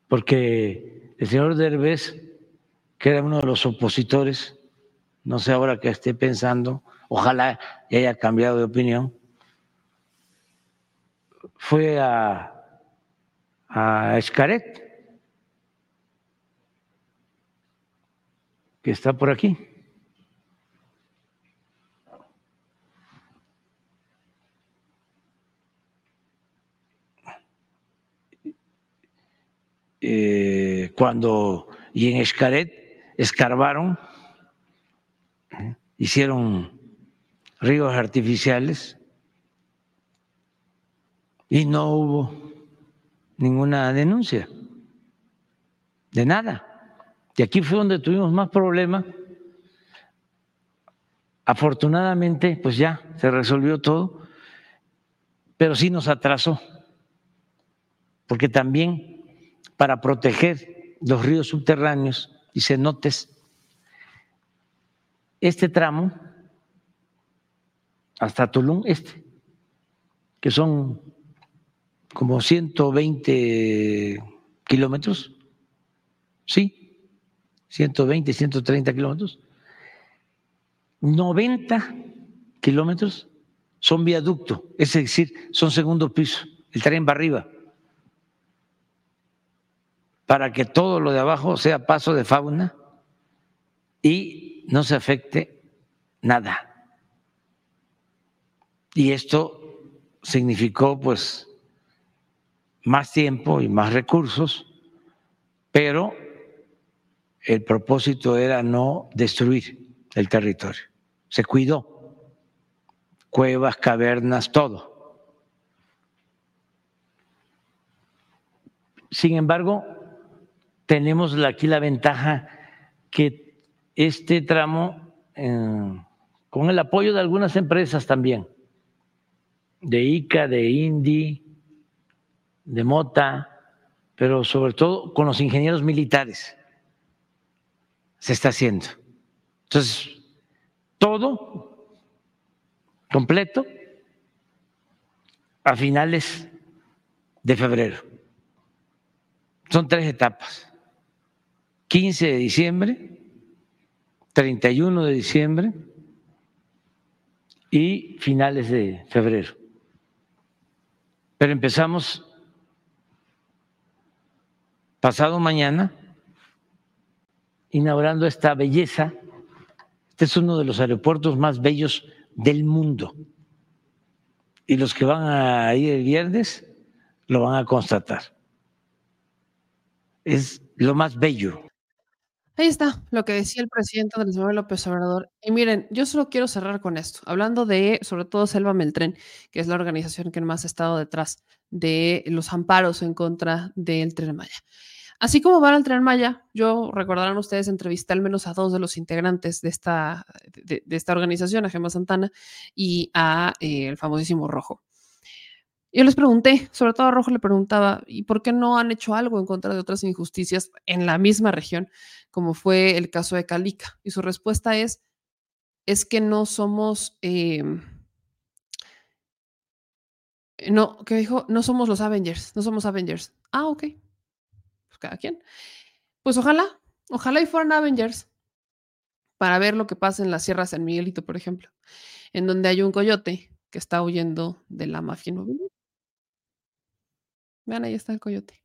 Porque el señor Derbez, que era uno de los opositores, no sé ahora que esté pensando, ojalá haya cambiado de opinión, fue a, a Escaret, que está por aquí. Eh, cuando y en Escaret escarbaron, hicieron ríos artificiales y no hubo ninguna denuncia de nada. Y aquí fue donde tuvimos más problemas. Afortunadamente, pues ya se resolvió todo, pero sí nos atrasó, porque también para proteger los ríos subterráneos y cenotes. Este tramo, hasta Tulum, este, que son como 120 kilómetros, sí, 120, 130 kilómetros, 90 kilómetros son viaducto, es decir, son segundo piso, el tren va arriba para que todo lo de abajo sea paso de fauna y no se afecte nada. Y esto significó pues más tiempo y más recursos, pero el propósito era no destruir el territorio. Se cuidó cuevas, cavernas, todo. Sin embargo, tenemos aquí la ventaja que este tramo, eh, con el apoyo de algunas empresas también, de ICA, de INDI, de Mota, pero sobre todo con los ingenieros militares, se está haciendo. Entonces, todo completo a finales de febrero. Son tres etapas. 15 de diciembre, 31 de diciembre y finales de febrero. Pero empezamos pasado mañana inaugurando esta belleza. Este es uno de los aeropuertos más bellos del mundo. Y los que van a ir el viernes lo van a constatar. Es lo más bello
Ahí está lo que decía el presidente Andrés Manuel López Obrador. Y miren, yo solo quiero cerrar con esto, hablando de, sobre todo, Selva Meltren, que es la organización que más ha estado detrás de los amparos en contra del Tren Maya. Así como van al Tren Maya, yo recordarán ustedes, entrevisté al menos a dos de los integrantes de esta, de, esta organización, a Gemma Santana y a eh, el famosísimo Rojo. Yo les pregunté, sobre todo a Rojo le preguntaba, ¿y por qué no han hecho algo en contra de otras injusticias en la misma región, como fue el caso de Calica? Y su respuesta es, es que no somos, eh, no, ¿qué dijo? No somos los Avengers, no somos Avengers. Ah, ok. Pues cada quien. Pues ojalá, ojalá y fueran Avengers para ver lo que pasa en la Sierra San Miguelito, por ejemplo, en donde hay un coyote que está huyendo de la mafia inmobiliaria. Vean, ahí está el coyote.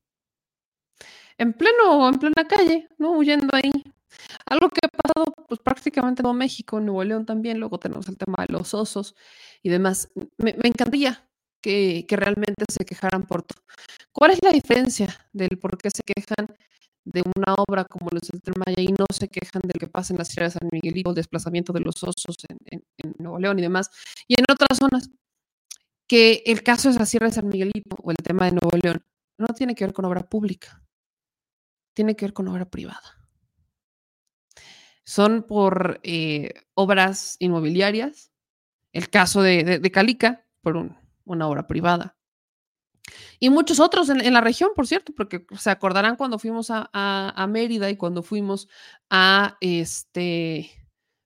En pleno, en plena calle, ¿no? Huyendo ahí. Algo que ha pasado pues, prácticamente en todo México, en Nuevo León también, luego tenemos el tema de los osos y demás. Me, encantaría que, que, realmente se quejaran por todo. ¿Cuál es la diferencia del por qué se quejan de una obra como los del Tren y no se quejan del que pasa en la Sierra de San Miguelito, el desplazamiento de los osos en, en, en Nuevo León y demás, y en otras zonas? que el caso de la Sierra de San Miguelito o el tema de Nuevo León no tiene que ver con obra pública, tiene que ver con obra privada. Son por eh, obras inmobiliarias, el caso de, Calica, por un, una obra privada. Y muchos otros en, la región, por cierto, porque se acordarán cuando fuimos a, Mérida y cuando fuimos a este,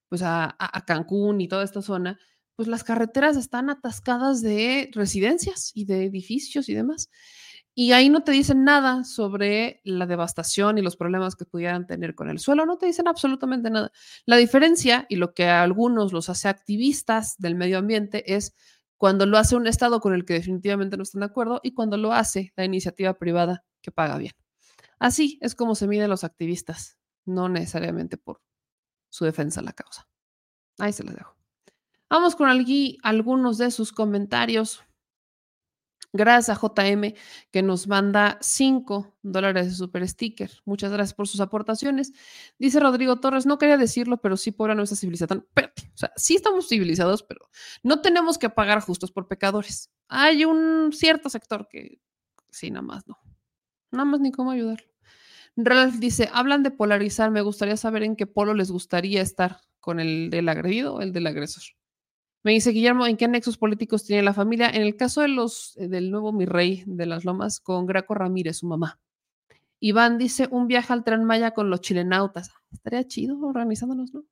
pues a Cancún y toda esta zona, pues las carreteras están atascadas de residencias y de edificios y demás. Y ahí no te dicen nada sobre la devastación y los problemas que pudieran tener con el suelo, no te dicen absolutamente nada. La diferencia y lo que a algunos los hace activistas del medio ambiente es cuando lo hace un Estado con el que definitivamente no están de acuerdo y cuando lo hace la iniciativa privada que paga bien. Así es como se miden los activistas, no necesariamente por su defensa a la causa. Ahí se los dejo. Vamos con algunos de sus comentarios. Gracias a JM que nos manda 5 dólares de super sticker. Muchas gracias por sus aportaciones. Dice Rodrigo Torres, no quería decirlo, pero sí por nuestra civilización. Espérate, o sea, sí estamos civilizados, pero no tenemos que pagar justos por pecadores. Hay un cierto sector que sí, nada más no. Nada más ni cómo ayudarlo. Ralph dice, hablan de polarizar, me gustaría saber en qué polo les gustaría estar, con el del agredido o el del agresor. Me dice Guillermo, ¿en qué nexos políticos tiene la familia? En el caso de los eh, del nuevo mi rey de las Lomas con Graco Ramírez, su mamá. Iván dice un viaje al tren Maya con los chilenautas. Estaría chido organizándonos, ¿no?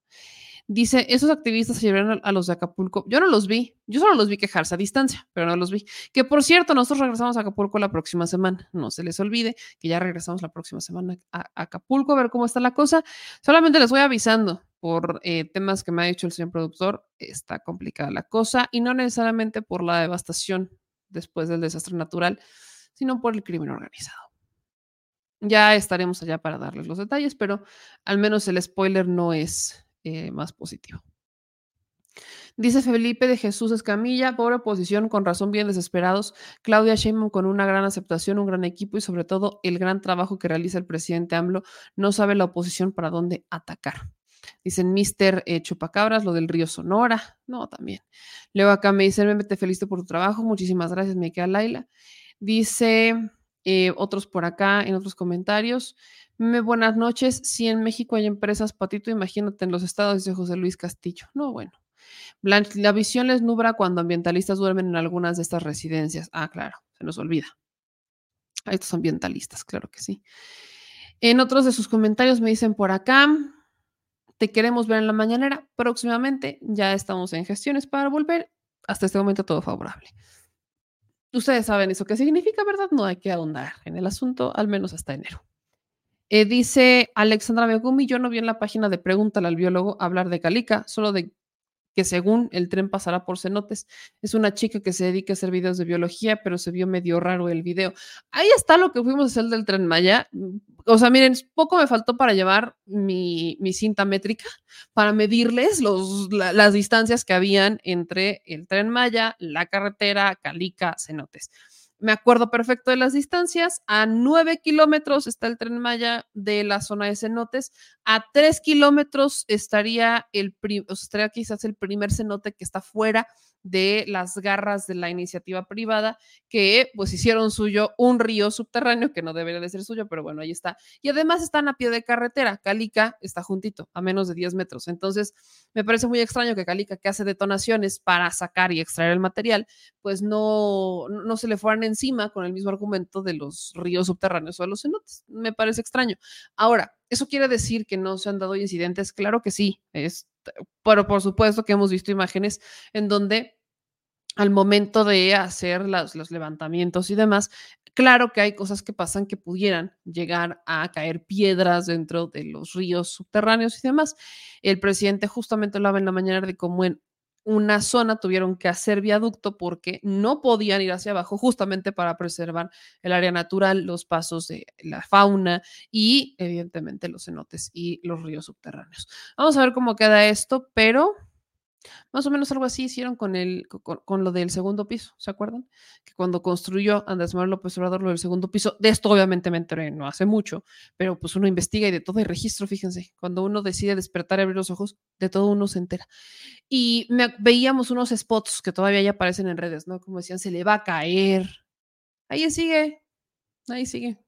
Dice, esos activistas se llevaron a los de Acapulco. Yo no los vi, yo solo los vi quejarse a distancia, pero no los vi. Que por cierto, nosotros regresamos a Acapulco la próxima semana. No se les olvide que ya regresamos la próxima semana a Acapulco a ver cómo está la cosa. Solamente les voy avisando por eh, temas que me ha dicho el señor productor, está complicada la cosa y no necesariamente por la devastación después del desastre natural, sino por el crimen organizado. Ya estaremos allá para darles los detalles, pero al menos el spoiler no es eh, más positivo. Dice Felipe de Jesús Escamilla, pobre oposición, con razón bien desesperados. Claudia Sheinbaum con una gran aceptación, un gran equipo y sobre todo el gran trabajo que realiza el presidente AMLO, no sabe la oposición para dónde atacar. Dicen Mister eh, Chupacabras, lo del río Sonora. No, también. Luego acá me dicen, me te felicito por tu trabajo. Muchísimas gracias, me queda Laila. Dice eh, otros por acá en otros comentarios. Me buenas noches. Si en México hay empresas, Patito, imagínate en los estados, dice José Luis Castillo. No, bueno. Blanche, la visión les nubra cuando ambientalistas duermen en algunas de estas residencias. Ah, claro, se nos olvida. A estos ambientalistas, claro que sí. En otros de sus comentarios me dicen por acá, te queremos ver en la mañanera próximamente. Ya estamos en gestiones para volver. Hasta este momento todo favorable. Ustedes saben eso qué significa, ¿verdad? No hay que ahondar en el asunto, al menos hasta enero. Eh, dice Alexandra Begumi, yo no vi en la página de Pregúntale al biólogo hablar de Calica, solo de que según el tren pasará por cenotes. Es una chica que se dedica a hacer videos de biología, pero se vio medio raro el video. Ahí está lo que fuimos a hacer del tren Maya. O sea, miren, poco me faltó para llevar mi, mi cinta métrica para medirles los, la, las distancias que habían entre el tren Maya, la carretera, Calica, cenotes. Me acuerdo perfecto de las distancias. A 9 kilómetros está el tren Maya de la zona de cenotes. A 3 kilómetros estaría, el, estaría quizás el primer cenote que está fuera de las garras de la iniciativa privada que pues hicieron suyo un río subterráneo que no debería de ser suyo, pero bueno, ahí está. Y además están a pie de carretera. Calica está juntito, a menos de 10 metros. Entonces, me parece muy extraño que Calica, que hace detonaciones para sacar y extraer el material, pues no, no se le fueran encima con el mismo argumento de los ríos subterráneos o de los cenotes. Me parece extraño. Ahora, ¿eso quiere decir que no se han dado incidentes? Claro que sí, es, pero por supuesto que hemos visto imágenes en donde al momento de hacer los, levantamientos y demás, claro que hay cosas que pasan que pudieran llegar a caer piedras dentro de los ríos subterráneos y demás. El presidente justamente hablaba en la mañana de cómo en una zona tuvieron que hacer viaducto porque no podían ir hacia abajo justamente para preservar el área natural, los pasos de la fauna y evidentemente los cenotes y los ríos subterráneos. Vamos a ver cómo queda esto, pero más o menos algo así hicieron con, el, con, lo del segundo piso, ¿se acuerdan? Que cuando construyó Andrés Manuel López Obrador lo del segundo piso, de esto obviamente me enteré no hace mucho, pero pues uno investiga y de todo hay registro, fíjense, cuando uno decide despertar y abrir los ojos, de todo uno se entera. Y veíamos unos spots que todavía ya aparecen en redes, ¿no? Como decían, se le va a caer. Ahí sigue, ahí sigue.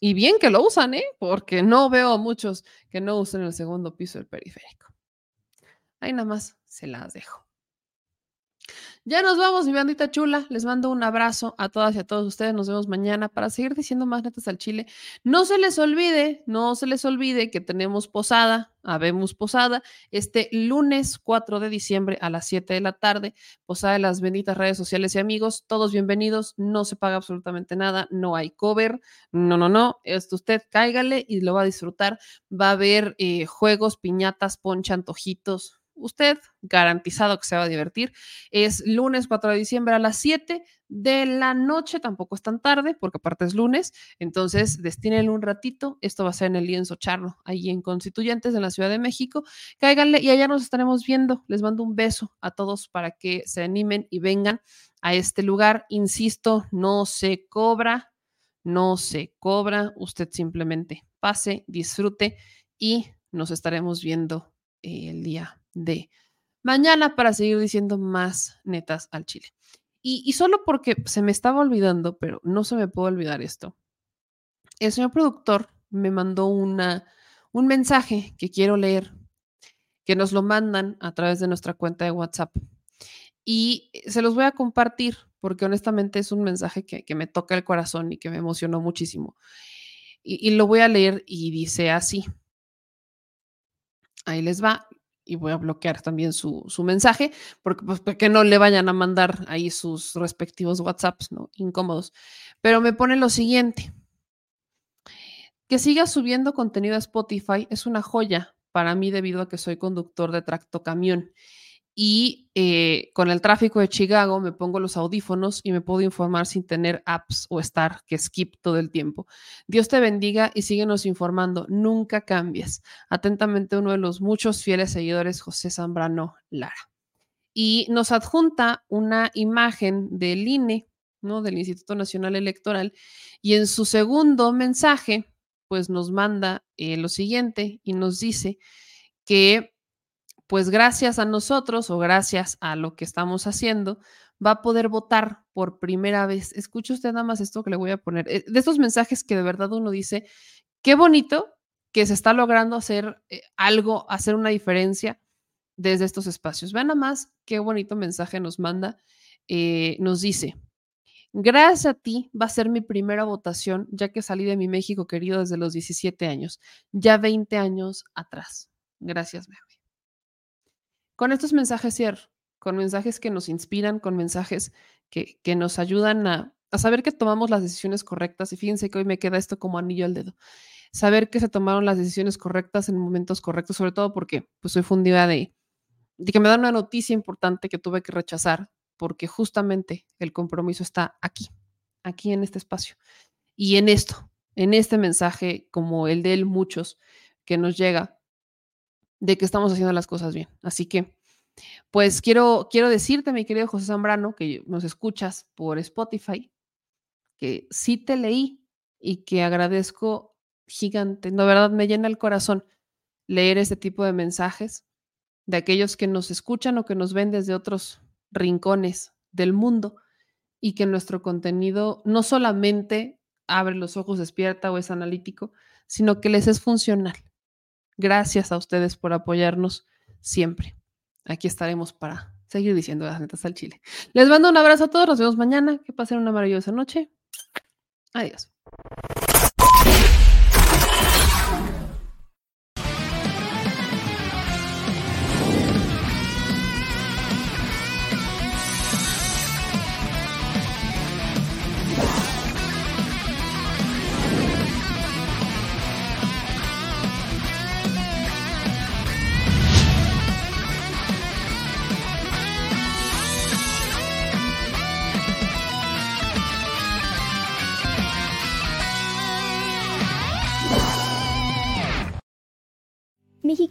Y bien que lo usan, ¿eh? Porque no veo a muchos que no usen el segundo piso del periférico. Ahí nada más se las dejo. Ya nos vamos, mi bandita chula. Les mando un abrazo a todas y a todos ustedes. Nos vemos mañana para seguir diciendo más netas al chile. No se les olvide, no se les olvide que tenemos posada, habemos posada, este lunes 4 de diciembre a las 7 de la tarde. Posada de las benditas redes sociales y amigos. Todos bienvenidos. No se paga absolutamente nada. No hay cover. No, no, no. Esto usted cáigale y lo va a disfrutar. Va a haber eh, juegos, piñatas, poncha, antojitos usted garantizado que se va a divertir. Es lunes 4 de diciembre a las 7 de la noche, tampoco es tan tarde, porque aparte es lunes, entonces destínenle un ratito. Esto va a ser en el lienzo charro, ahí en Constituyentes, en la Ciudad de México. Cáiganle y allá nos estaremos viendo. Les mando un beso a todos para que se animen y vengan a este lugar. Insisto, no se cobra, no se cobra. Usted simplemente pase, disfrute y nos estaremos viendo el día de mañana para seguir diciendo más netas al chile. Y, solo porque se me estaba olvidando, pero no se me puede olvidar esto. El señor productor me mandó una, un mensaje que quiero leer, que nos lo mandan a través de nuestra cuenta de WhatsApp. Y se los voy a compartir porque honestamente es un mensaje que, me toca el corazón y que me emocionó muchísimo. y lo voy a leer y dice así. Ahí les va y voy a bloquear también su, mensaje, porque pues, no le vayan a mandar ahí sus respectivos WhatsApps, ¿no? Incómodos. Pero me pone lo siguiente. Que siga subiendo contenido a Spotify es una joya para mí debido a que soy conductor de tractocamión y eh, con el tráfico de Chicago me pongo los audífonos y me puedo informar sin tener apps o estar que skip todo el tiempo. Dios te bendiga y síguenos informando. Nunca cambies. Atentamente uno de los muchos fieles seguidores, José Zambrano Lara. Y nos adjunta una imagen del INE, ¿no? Del Instituto Nacional Electoral. Y en su segundo mensaje, pues nos manda eh, lo siguiente y nos dice que pues gracias a nosotros o gracias a lo que estamos haciendo, va a poder votar por primera vez. Escuche usted nada más esto que le voy a poner. Eh, de estos mensajes que de verdad uno dice, qué bonito que se está logrando hacer eh, algo, hacer una diferencia desde estos espacios. Vean nada más qué bonito mensaje nos manda. Eh, nos dice, gracias a ti va a ser mi primera votación, ya que salí de mi México querido desde los 17 años, ya 20 años atrás. Gracias, con estos mensajes cierro, con mensajes que nos inspiran, con mensajes que, que nos ayudan a, a, saber que tomamos las decisiones correctas. Y fíjense que hoy me queda esto como anillo al dedo. Saber que se tomaron las decisiones correctas en momentos correctos, sobre todo porque pues, soy fundida de, de que me dan una noticia importante que tuve que rechazar, porque justamente el compromiso está aquí, aquí en este espacio. Y en esto, en este mensaje, como el de él, muchos, que nos llega de que estamos haciendo las cosas bien. Así que Pues quiero, quiero decirte, mi querido José Zambrano, que nos escuchas por Spotify, que sí te leí y que agradezco gigante. De verdad, me llena el corazón leer este tipo de mensajes de aquellos que nos escuchan o que nos ven desde otros rincones del mundo y que nuestro contenido no solamente abre los ojos, despierta o es analítico, sino que les es funcional. Gracias a ustedes por apoyarnos siempre. Aquí estaremos para seguir diciendo las netas al chile. Les mando un abrazo a todos, nos vemos mañana, que pasen una maravillosa noche. Adiós.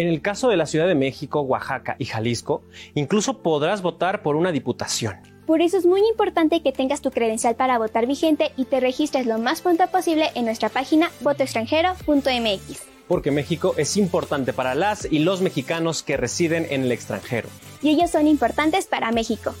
En el caso de la Ciudad de México, Oaxaca y Jalisco, incluso podrás votar por una diputación.
Por eso es muy importante que tengas tu credencial para votar vigente y te registres lo más pronto posible en nuestra página votoextranjero.mx.
Porque México es importante para las y los mexicanos que residen en el extranjero.
Y ellos son importantes para México.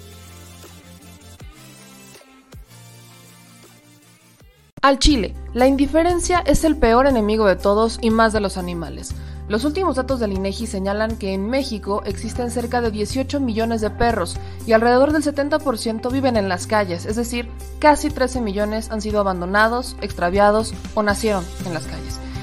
Al Chile, la indiferencia es el peor enemigo de todos y más de los animales. Los últimos datos del INEGI señalan que en México existen cerca de 18 millones de perros y alrededor del 70% viven en las calles, es decir, casi 13 millones han sido abandonados, extraviados o nacieron en las calles.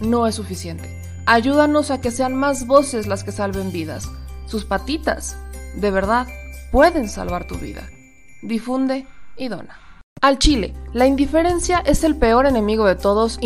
no es suficiente. Ayúdanos a que sean más voces las que salven vidas. Sus patitas, de verdad, pueden salvar tu vida. Difunde y dona. Al Chile, la indiferencia es el peor enemigo de todos